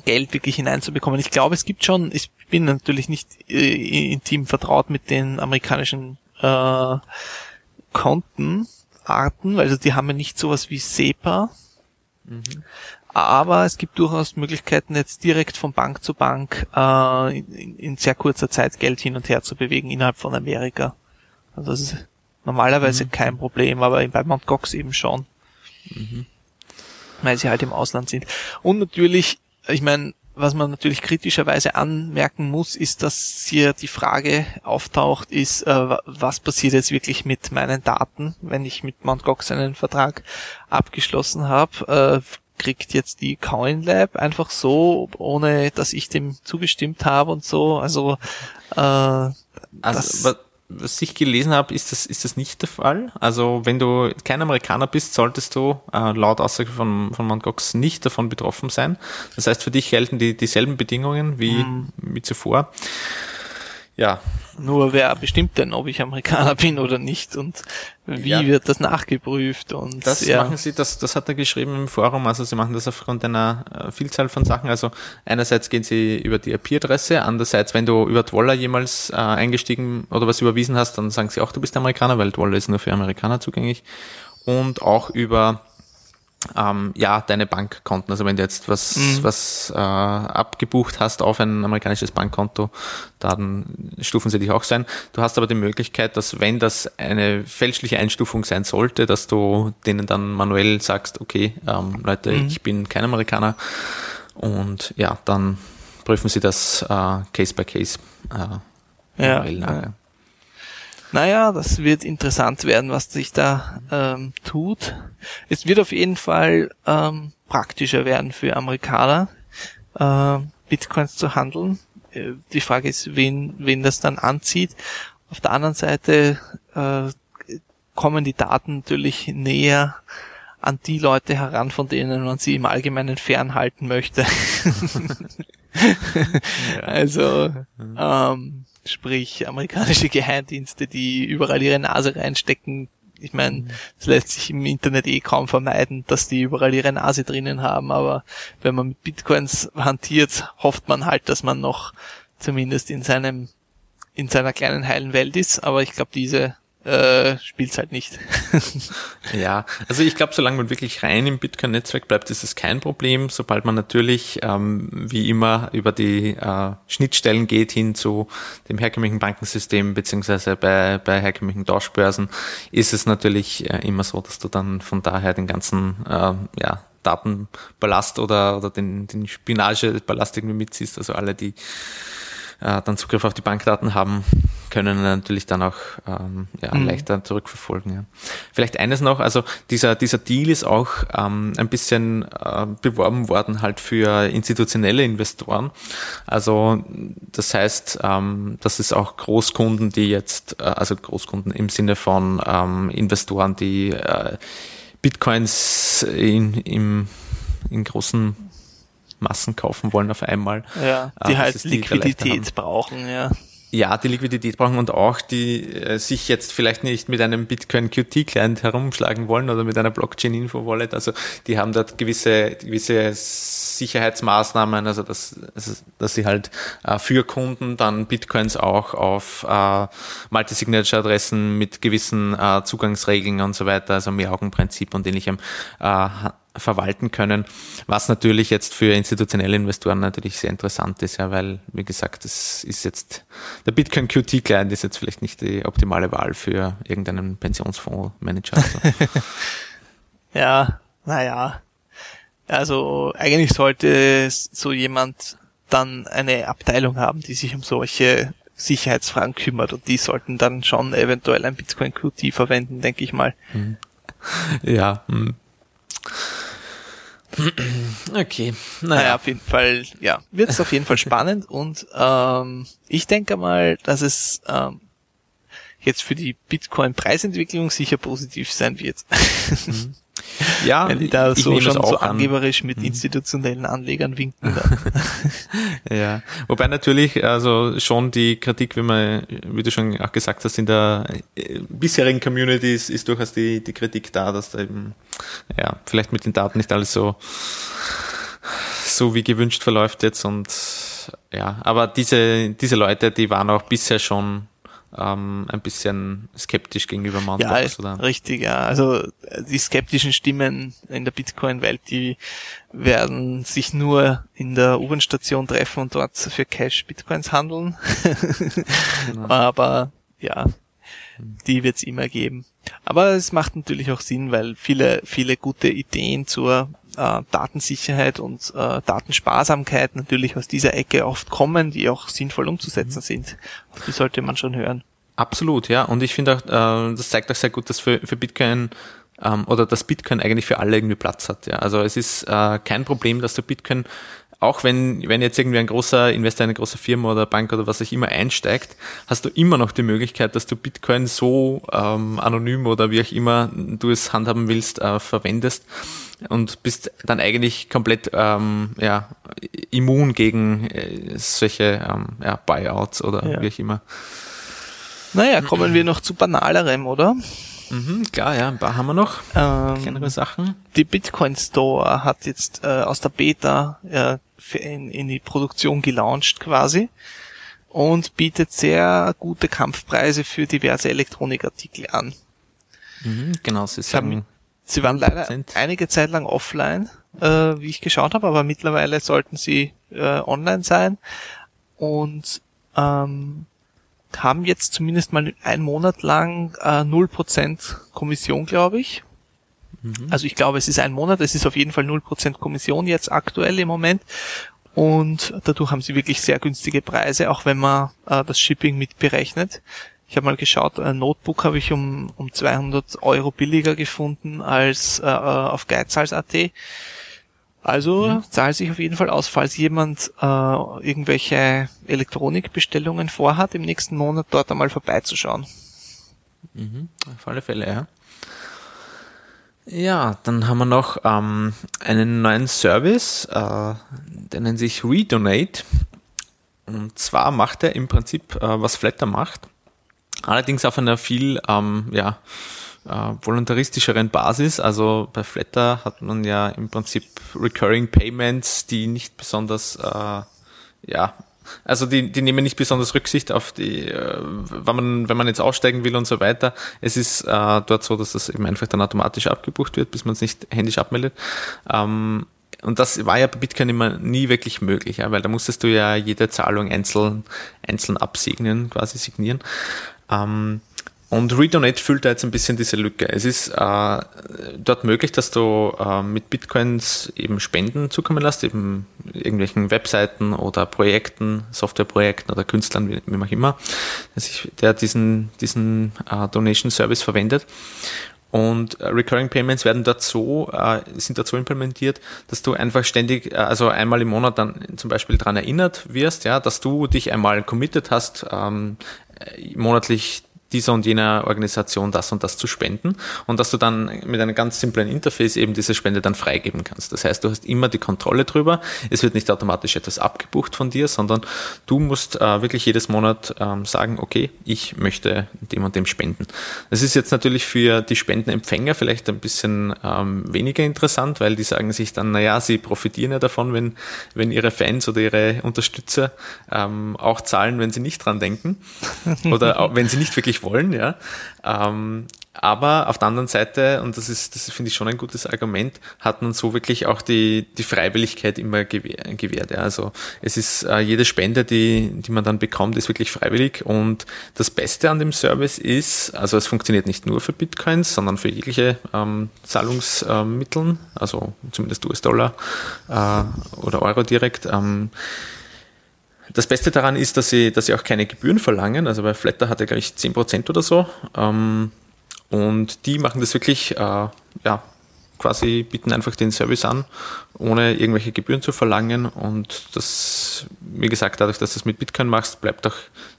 Geld wirklich hineinzubekommen. Ich glaube, es gibt schon, ich bin natürlich nicht äh, intim vertraut mit den amerikanischen äh, Kontenarten, also die haben ja nicht sowas wie SEPA. Mhm. Aber es gibt durchaus Möglichkeiten, jetzt direkt von Bank zu Bank äh, in, in, sehr kurzer Zeit Geld hin und her zu bewegen innerhalb von Amerika. Also das ist normalerweise mhm. kein Problem, aber bei Mt. Gox eben schon. Mhm. Weil sie halt im Ausland sind. Und natürlich, ich meine, was man natürlich kritischerweise anmerken muss, ist, dass hier die Frage auftaucht, ist, äh, was passiert jetzt wirklich mit meinen Daten, wenn ich mit Mt. Gox einen Vertrag abgeschlossen habe. Äh, kriegt jetzt die Coin Lab einfach so, ohne dass ich dem zugestimmt habe und so. Also, äh, also was ich gelesen habe, ist das, ist das nicht der Fall. Also wenn du kein Amerikaner bist, solltest du äh, laut Aussage von, von Mt. Gox nicht davon betroffen sein. Das heißt, für dich gelten die dieselben Bedingungen wie, mhm. wie zuvor. Ja. Nur wer bestimmt denn, ob ich Amerikaner bin oder nicht und wie ja. wird das nachgeprüft und das ja. machen sie, das, das hat er geschrieben im Forum, also sie machen das aufgrund einer äh, Vielzahl von Sachen. Also einerseits gehen sie über die IP-Adresse, andererseits, wenn du über Twoller jemals äh, eingestiegen oder was überwiesen hast, dann sagen sie auch, du bist Amerikaner, weil Twoller ist nur für Amerikaner zugänglich. Und auch über ähm, ja, deine Bankkonten. Also wenn du jetzt was, mhm. was äh, abgebucht hast auf ein amerikanisches Bankkonto, dann stufen sie dich auch sein. Du hast aber die Möglichkeit, dass wenn das eine fälschliche Einstufung sein sollte, dass du denen dann manuell sagst, okay, ähm, Leute, mhm. ich bin kein Amerikaner und ja, dann prüfen sie das äh, Case by Case äh, ja, ja. Naja, das wird interessant werden, was sich da ähm, tut. Es wird auf jeden Fall ähm, praktischer werden für Amerikaner, äh, Bitcoins zu handeln. Äh, die Frage ist, wen, wen das dann anzieht. Auf der anderen Seite äh, kommen die Daten natürlich näher an die Leute heran, von denen man sie im Allgemeinen fernhalten möchte. also ähm, sprich amerikanische Geheimdienste, die überall ihre Nase reinstecken. Ich meine, mhm. es lässt sich im Internet eh kaum vermeiden, dass die überall ihre Nase drinnen haben, aber wenn man mit Bitcoins hantiert, hofft man halt, dass man noch zumindest in seinem in seiner kleinen heilen Welt ist, aber ich glaube, diese äh, spielt's halt nicht. ja, also ich glaube, solange man wirklich rein im Bitcoin-Netzwerk bleibt, ist es kein Problem. Sobald man natürlich ähm, wie immer über die äh, Schnittstellen geht hin zu dem herkömmlichen Bankensystem beziehungsweise bei, bei herkömmlichen Tauschbörsen, ist es natürlich äh, immer so, dass du dann von daher den ganzen äh, ja, Datenballast oder, oder den, den Spinageballast irgendwie mitziehst. Also alle, die äh, dann Zugriff auf die Bankdaten haben, können natürlich dann auch ähm, ja, mhm. leichter zurückverfolgen. Ja. Vielleicht eines noch, also dieser, dieser Deal ist auch ähm, ein bisschen äh, beworben worden halt für institutionelle Investoren. Also das heißt, ähm, das ist auch Großkunden, die jetzt, äh, also Großkunden im Sinne von ähm, Investoren, die äh, Bitcoins in, im, in großen Massen kaufen wollen auf einmal. Ja, die äh, halt Liquidität brauchen, ja. Ja, die Liquidität brauchen und auch die äh, sich jetzt vielleicht nicht mit einem Bitcoin Qt Client herumschlagen wollen oder mit einer Blockchain Info Wallet. Also die haben dort gewisse gewisse Sicherheitsmaßnahmen, also dass, also, dass sie halt äh, für Kunden dann Bitcoins auch auf äh, Multisignature Adressen mit gewissen äh, Zugangsregeln und so weiter, also Mehraugenprinzip und ähnlichem äh, verwalten können, was natürlich jetzt für institutionelle Investoren natürlich sehr interessant ist, ja, weil, wie gesagt, das ist jetzt, der Bitcoin Qt Client ist jetzt vielleicht nicht die optimale Wahl für irgendeinen Pensionsfondsmanager. Also. ja, naja. Also eigentlich sollte so jemand dann eine Abteilung haben, die sich um solche Sicherheitsfragen kümmert und die sollten dann schon eventuell ein Bitcoin Qt verwenden, denke ich mal. Ja. Hm. Okay. Naja. naja, auf jeden Fall, ja, wird es auf jeden Fall spannend und ähm, ich denke mal, dass es, ähm, jetzt für die Bitcoin-Preisentwicklung sicher positiv sein wird. Mhm. Ja, Wenn die da ich so schon auch so an. angeberisch mit Mhm. institutionellen Anlegern winken. Ja, wobei natürlich also schon die Kritik, wie man, wie du schon auch gesagt hast, in der äh, bisherigen Community ist, ist durchaus die, die Kritik da, dass da eben, ja, vielleicht mit den Daten nicht alles so, so wie gewünscht verläuft jetzt und ja, aber diese, diese Leute, die waren auch bisher schon ähm, ein bisschen skeptisch gegenüber Mt. Ja, richtig, ja. Also äh, die skeptischen Stimmen in der Bitcoin-Welt, die werden sich nur in der U-Bahn-Station treffen und dort für Cash Bitcoins handeln. Genau. Aber ja, die wird's immer geben. Aber es macht natürlich auch Sinn, weil viele, viele gute Ideen zur äh, Datensicherheit und äh, Datensparsamkeit natürlich aus dieser Ecke oft kommen, die auch sinnvoll umzusetzen sind. Auf die sollte man schon hören. Absolut, ja. Und ich finde auch, äh, das zeigt auch sehr gut, dass für, für Bitcoin ähm, oder dass Bitcoin eigentlich für alle irgendwie Platz hat. Ja. Also es ist äh, kein Problem, dass du Bitcoin, auch wenn, wenn jetzt irgendwie ein großer Investor, eine große Firma oder Bank oder was auch immer einsteigt, hast du immer noch die Möglichkeit, dass du Bitcoin so ähm, anonym oder wie auch immer du es handhaben willst, äh, verwendest und bist dann eigentlich komplett ähm, ja, immun gegen äh, solche ähm, ja, Buyouts oder Ja. wie auch immer. Naja, kommen wir noch zu banalerem, oder? Mhm, klar, ja, ein paar haben wir noch. Ähm, Kleinere Sachen. die Bitcoin Store hat jetzt äh, aus der Beta äh, in, in die Produktion gelauncht quasi und bietet sehr gute Kampfpreise für diverse Elektronikartikel an. Mhm, genau, sie sagen, Sie waren leider 100%. einige Zeit lang offline, äh, wie ich geschaut habe, aber mittlerweile sollten sie äh, online sein und ähm, haben jetzt zumindest mal einen Monat lang äh, 0% Kommission, glaube ich. Also ich glaube, es ist ein Monat, es ist auf jeden Fall 0% Kommission jetzt aktuell im Moment. Und dadurch haben sie wirklich sehr günstige Preise, auch wenn man äh, das Shipping mitberechnet. Ich habe mal geschaut, ein Notebook habe ich um, um 200 Euro billiger gefunden als äh, auf Geizhals.at. Also zahlt sich auf jeden Fall aus, falls jemand äh, irgendwelche Elektronikbestellungen vorhat, im nächsten Monat dort einmal vorbeizuschauen. mhm, auf alle Fälle, ja. Ja, dann haben wir noch ähm, einen neuen Service, äh, der nennt sich Redonate. Und zwar macht er im Prinzip, äh, was Flatter macht, allerdings auf einer viel ähm, ja, äh, voluntaristischeren Basis. Also bei Flatter hat man ja im Prinzip Recurring Payments, die nicht besonders, äh, ja, also die, die nehmen nicht besonders Rücksicht auf die, äh, wenn man, wenn man jetzt aussteigen will und so weiter. Es ist äh, dort so, dass das eben einfach dann automatisch abgebucht wird, bis man es nicht händisch abmeldet. Ähm, und das war ja bei Bitcoin immer nie wirklich möglich, ja, weil da musstest du ja jede Zahlung einzeln, einzeln absegnen, quasi signieren. Ähm, und Redonate füllt da jetzt ein bisschen diese Lücke. Es ist äh, dort möglich, dass du äh, mit Bitcoins eben Spenden zukommen lässt, eben irgendwelchen Webseiten oder Projekten, Softwareprojekten oder Künstlern, wie, wie auch immer, der, diesen, diesen äh, Donation Service verwendet. Und äh, Recurring Payments werden so, äh, sind so implementiert, dass du einfach ständig, äh, also einmal im Monat dann zum Beispiel daran erinnert wirst, ja, dass du dich einmal committed hast, ähm, äh, monatlich dieser und jener Organisation das und das zu spenden und dass du dann mit einem ganz simplen Interface eben diese Spende dann freigeben kannst. Das heißt, du hast immer die Kontrolle drüber. Es wird nicht automatisch etwas abgebucht von dir, sondern du musst äh, wirklich jedes Monat ähm, sagen, okay, ich möchte dem und dem spenden. Das ist jetzt natürlich für die Spendenempfänger vielleicht ein bisschen ähm, weniger interessant, weil die sagen sich dann, naja, sie profitieren ja davon, wenn, wenn ihre Fans oder ihre Unterstützer ähm, auch zahlen, wenn sie nicht dran denken oder auch, wenn sie nicht wirklich wollen, ja. Ähm, aber auf der anderen Seite, und das ist, das finde ich schon ein gutes Argument, hat man so wirklich auch die, die Freiwilligkeit immer gewähr, gewährt. Ja. Also es ist äh, jede Spende, die, die man dann bekommt, ist wirklich freiwillig. Und das Beste an dem Service ist, also es funktioniert nicht nur für Bitcoins, sondern für jegliche ähm, Zahlungsmitteln, also zumindest US-Dollar äh, oder Euro direkt. Ähm, das Beste daran ist, dass sie, dass sie auch keine Gebühren verlangen. Also bei Flatter hat er, glaube ich, 10% oder so. Ähm, und die machen das wirklich, äh, ja, quasi bieten einfach den Service an, ohne irgendwelche Gebühren zu verlangen. Und das, wie gesagt, dadurch, dass du das mit Bitcoin machst, bleibt auch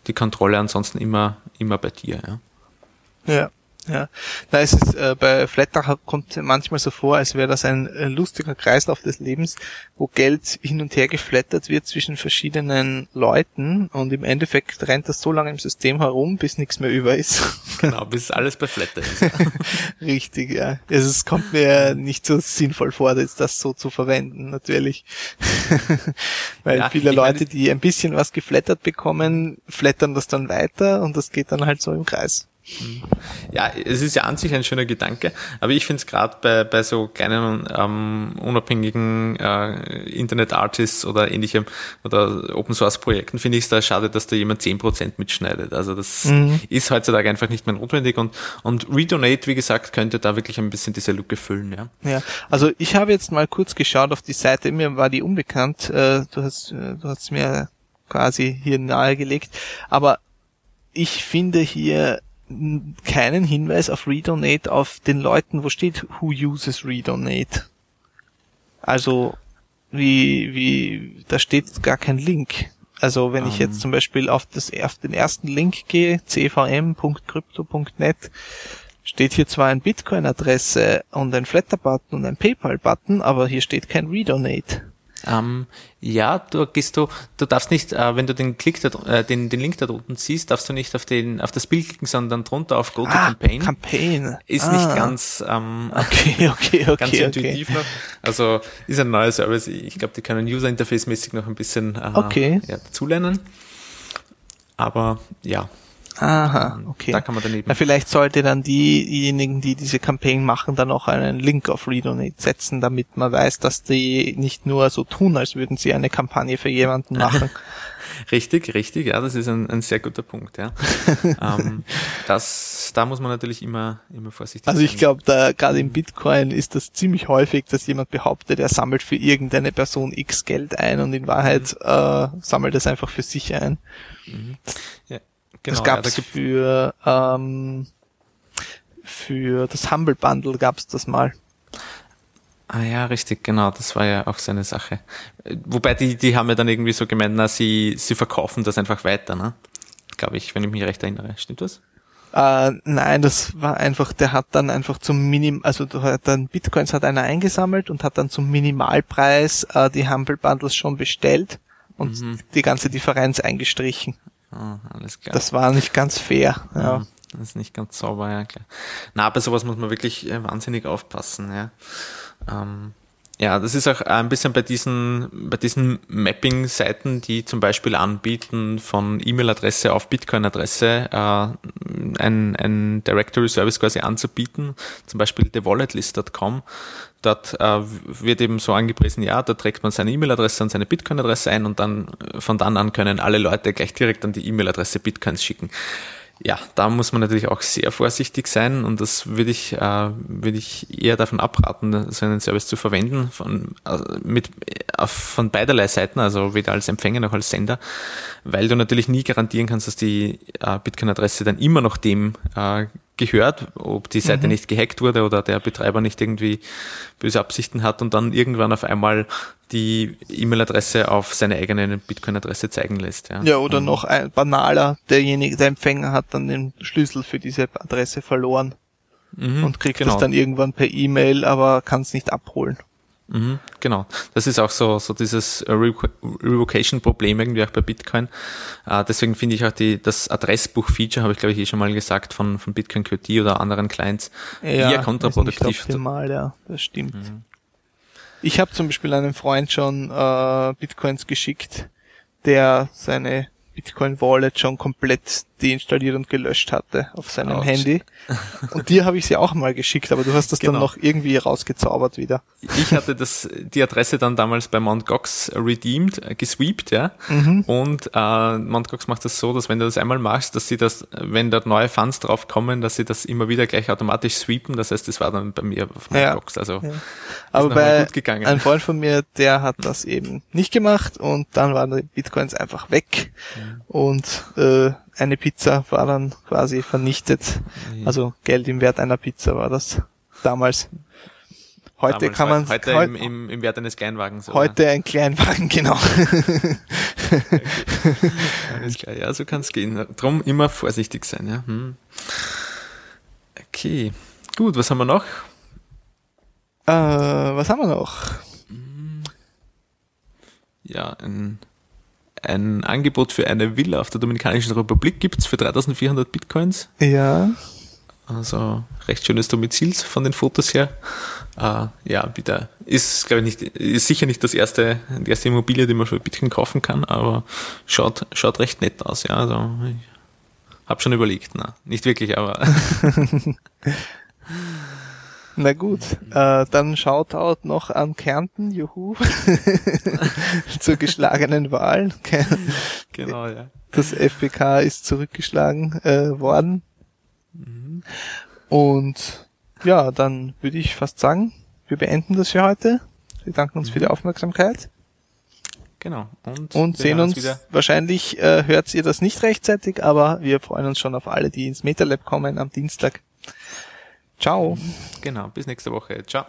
die Kontrolle ansonsten immer, immer bei dir. Ja. Ja. Ja, da ist es äh, bei Flatter kommt manchmal so vor, als wäre das ein äh, lustiger Kreislauf des Lebens, wo Geld hin und her geflattert wird zwischen verschiedenen Leuten und im Endeffekt rennt das so lange im System herum, bis nichts mehr über ist. Genau, bis alles bei Flatter ist. Richtig, ja. Also es kommt mir nicht so sinnvoll vor, das so zu verwenden, natürlich. Weil Ja, viele Leute, die ein bisschen was geflattert bekommen, flattern das dann weiter und das geht dann halt so im Kreis. Ja, es ist ja an sich ein schöner Gedanke, aber ich finde es gerade bei, bei so kleinen ähm, unabhängigen äh, Internet-Artists oder ähnlichem oder Open-Source-Projekten finde ich es da schade, dass da jemand 10% mitschneidet. Also das ist heutzutage einfach nicht mehr notwendig und, und Redonate, wie gesagt, könnte da wirklich ein bisschen diese Lücke füllen. Ja. Ja, also ich habe jetzt mal kurz geschaut auf die Seite, mir war die unbekannt, äh, du hast äh, du hast mir quasi hier nahegelegt, aber ich finde hier keinen Hinweis auf Redonate auf den Leuten, wo steht who uses Redonate. Also wie wie da steht gar kein Link. Also wenn ich jetzt zum Beispiel auf das auf den ersten Link gehe, cvm.crypto.net, steht hier zwar ein Bitcoin-Adresse und ein Flatter-Button und ein PayPal-Button, aber hier steht kein Redonate. Ähm, ja, du gehst du, du darfst nicht, äh, wenn du den Klick da, äh, den, den Link da drunten siehst, darfst du nicht auf den, auf das Bild klicken, sondern drunter auf Go to Campaign. Campaign. ist ah, nicht ganz, ähm, Okay, okay, okay. ganz okay. intuitiv noch. Also ist ein neuer Service. Ich glaube, die können User Interface mäßig noch ein bisschen äh, Okay. ja, dazulernen. Aber ja, Aha, okay. da kann man daneben. Na, vielleicht sollte dann diejenigen, die diese Campaign machen, dann auch einen Link auf Redonate setzen, damit man weiß, dass die nicht nur so tun, als würden sie eine Kampagne für jemanden machen. Richtig, richtig, ja, das ist ein, ein sehr guter Punkt, ja. ähm, das, da muss man natürlich immer, immer vorsichtig Also ich sein. glaube, da gerade im Bitcoin ist das ziemlich häufig, dass jemand behauptet, er sammelt für irgendeine Person X Geld ein und in Wahrheit äh, sammelt es einfach für sich ein. ja, das genau, gab ja, da es gibt, für ähm, für das Humble Bundle gab es das mal. Ah ja, richtig, genau, das war ja auch so eine Sache. Wobei die, die haben ja dann irgendwie so gemeint, na, sie, sie verkaufen das einfach weiter, ne? Glaube ich, wenn ich mich recht erinnere. Stimmt das? Äh, nein, das war einfach, der hat dann einfach zum Minim, also hat dann Bitcoins hat einer eingesammelt und hat dann zum Minimalpreis äh, die Humble Bundles schon bestellt und die ganze Differenz eingestrichen. Ah, alles klar. Das war nicht ganz fair. Ja. Ja, das ist nicht ganz sauber, ja klar. Na, bei sowas muss man wirklich äh, wahnsinnig aufpassen, ja. Ähm, ja, das ist auch ein bisschen bei diesen, bei diesen Mapping-Seiten, die zum Beispiel anbieten, von E-Mail-Adresse auf Bitcoin-Adresse äh, ein, ein Directory-Service quasi anzubieten, zum Beispiel thewalletlist.com. Dort äh, wird eben so angepriesen, ja, da trägt man seine E-Mail-Adresse und seine Bitcoin-Adresse ein und dann von dann an können alle Leute gleich direkt an die E-Mail-Adresse Bitcoins schicken. Ja, da muss man natürlich auch sehr vorsichtig sein und das würde ich, äh, würde ich eher davon abraten, so einen Service zu verwenden, von, äh, mit, äh, von beiderlei Seiten, also weder als Empfänger noch als Sender, weil du natürlich nie garantieren kannst, dass die äh, Bitcoin-Adresse dann immer noch dem äh, gehört, ob die Seite nicht gehackt wurde oder der Betreiber nicht irgendwie böse Absichten hat und dann irgendwann auf einmal die E-Mail-Adresse auf seine eigene Bitcoin-Adresse zeigen lässt. Ja, Ja, oder noch ein banaler, derjenige, der Empfänger hat dann den Schlüssel für diese Adresse verloren Mhm, und kriegt genau. das dann irgendwann per E-Mail, aber kann es nicht abholen. Mhm, genau. Das ist auch so, so dieses Revo- Revocation-Problem irgendwie auch bei Bitcoin. Äh, deswegen finde ich auch die, das Adressbuch-Feature, habe ich glaube ich eh schon mal gesagt, von, von Bitcoin QT oder anderen Clients, eher ist kontraproduktiv. nicht optimal, ja, das stimmt. Ich habe zum Beispiel einem Freund schon äh, Bitcoins geschickt, der seine Bitcoin Wallet schon komplett deinstalliert und gelöscht hatte auf seinem Ouch. Handy. Und dir habe ich sie auch mal geschickt, aber du hast das dann Genau. noch irgendwie rausgezaubert wieder. Ich hatte das, die Adresse dann damals bei Mt. Gox redeemed, äh, gesweept, ja. Und äh, Mt. Gox macht das so, dass wenn du das einmal machst, dass sie das, wenn dort neue Funds drauf kommen, dass sie das immer wieder gleich automatisch sweepen. Das heißt, das war dann bei mir auf Mt. Ja. Gox. Also Ja. Aber bei gut gegangen. ein Freund von mir, der hat das eben nicht gemacht und dann waren die Bitcoins einfach weg und äh, eine Pizza war dann quasi vernichtet. Also Geld im Wert einer Pizza war das damals. Heute damals, kann man heute heu- im, im, im Wert eines Kleinwagens. oder? heute ein Kleinwagen, genau. Alles klar, ja, so kann es gehen. Drum immer vorsichtig sein, ja. Hm. Okay, gut, was haben wir noch? Äh, was haben wir noch? Ja, ein, ein Angebot für eine Villa auf der Dominikanischen Republik gibt's für 3400 Bitcoins. Ja. Also recht schönes Domizil von den Fotos her. Äh, ja, wieder ist glaube ich nicht, ist sicher nicht das erste, die erste Immobilie, die man für Bitcoin kaufen kann, aber schaut schaut recht nett aus. Ja, also ich habe schon überlegt, na nicht wirklich, aber Na gut, äh, dann Shoutout noch an Kärnten, juhu, zur geschlagenen Wahl. genau ja. Das FPK ist zurückgeschlagen äh, worden. Und ja, dann würde ich fast sagen, wir beenden das für heute. Wir danken uns für die Aufmerksamkeit Genau. Und, und sehen uns, wieder. wahrscheinlich äh, hört ihr das nicht rechtzeitig, aber wir freuen uns schon auf alle, die ins MetaLab kommen am Dienstag. Ciao. Genau, bis nächste Woche. Ciao.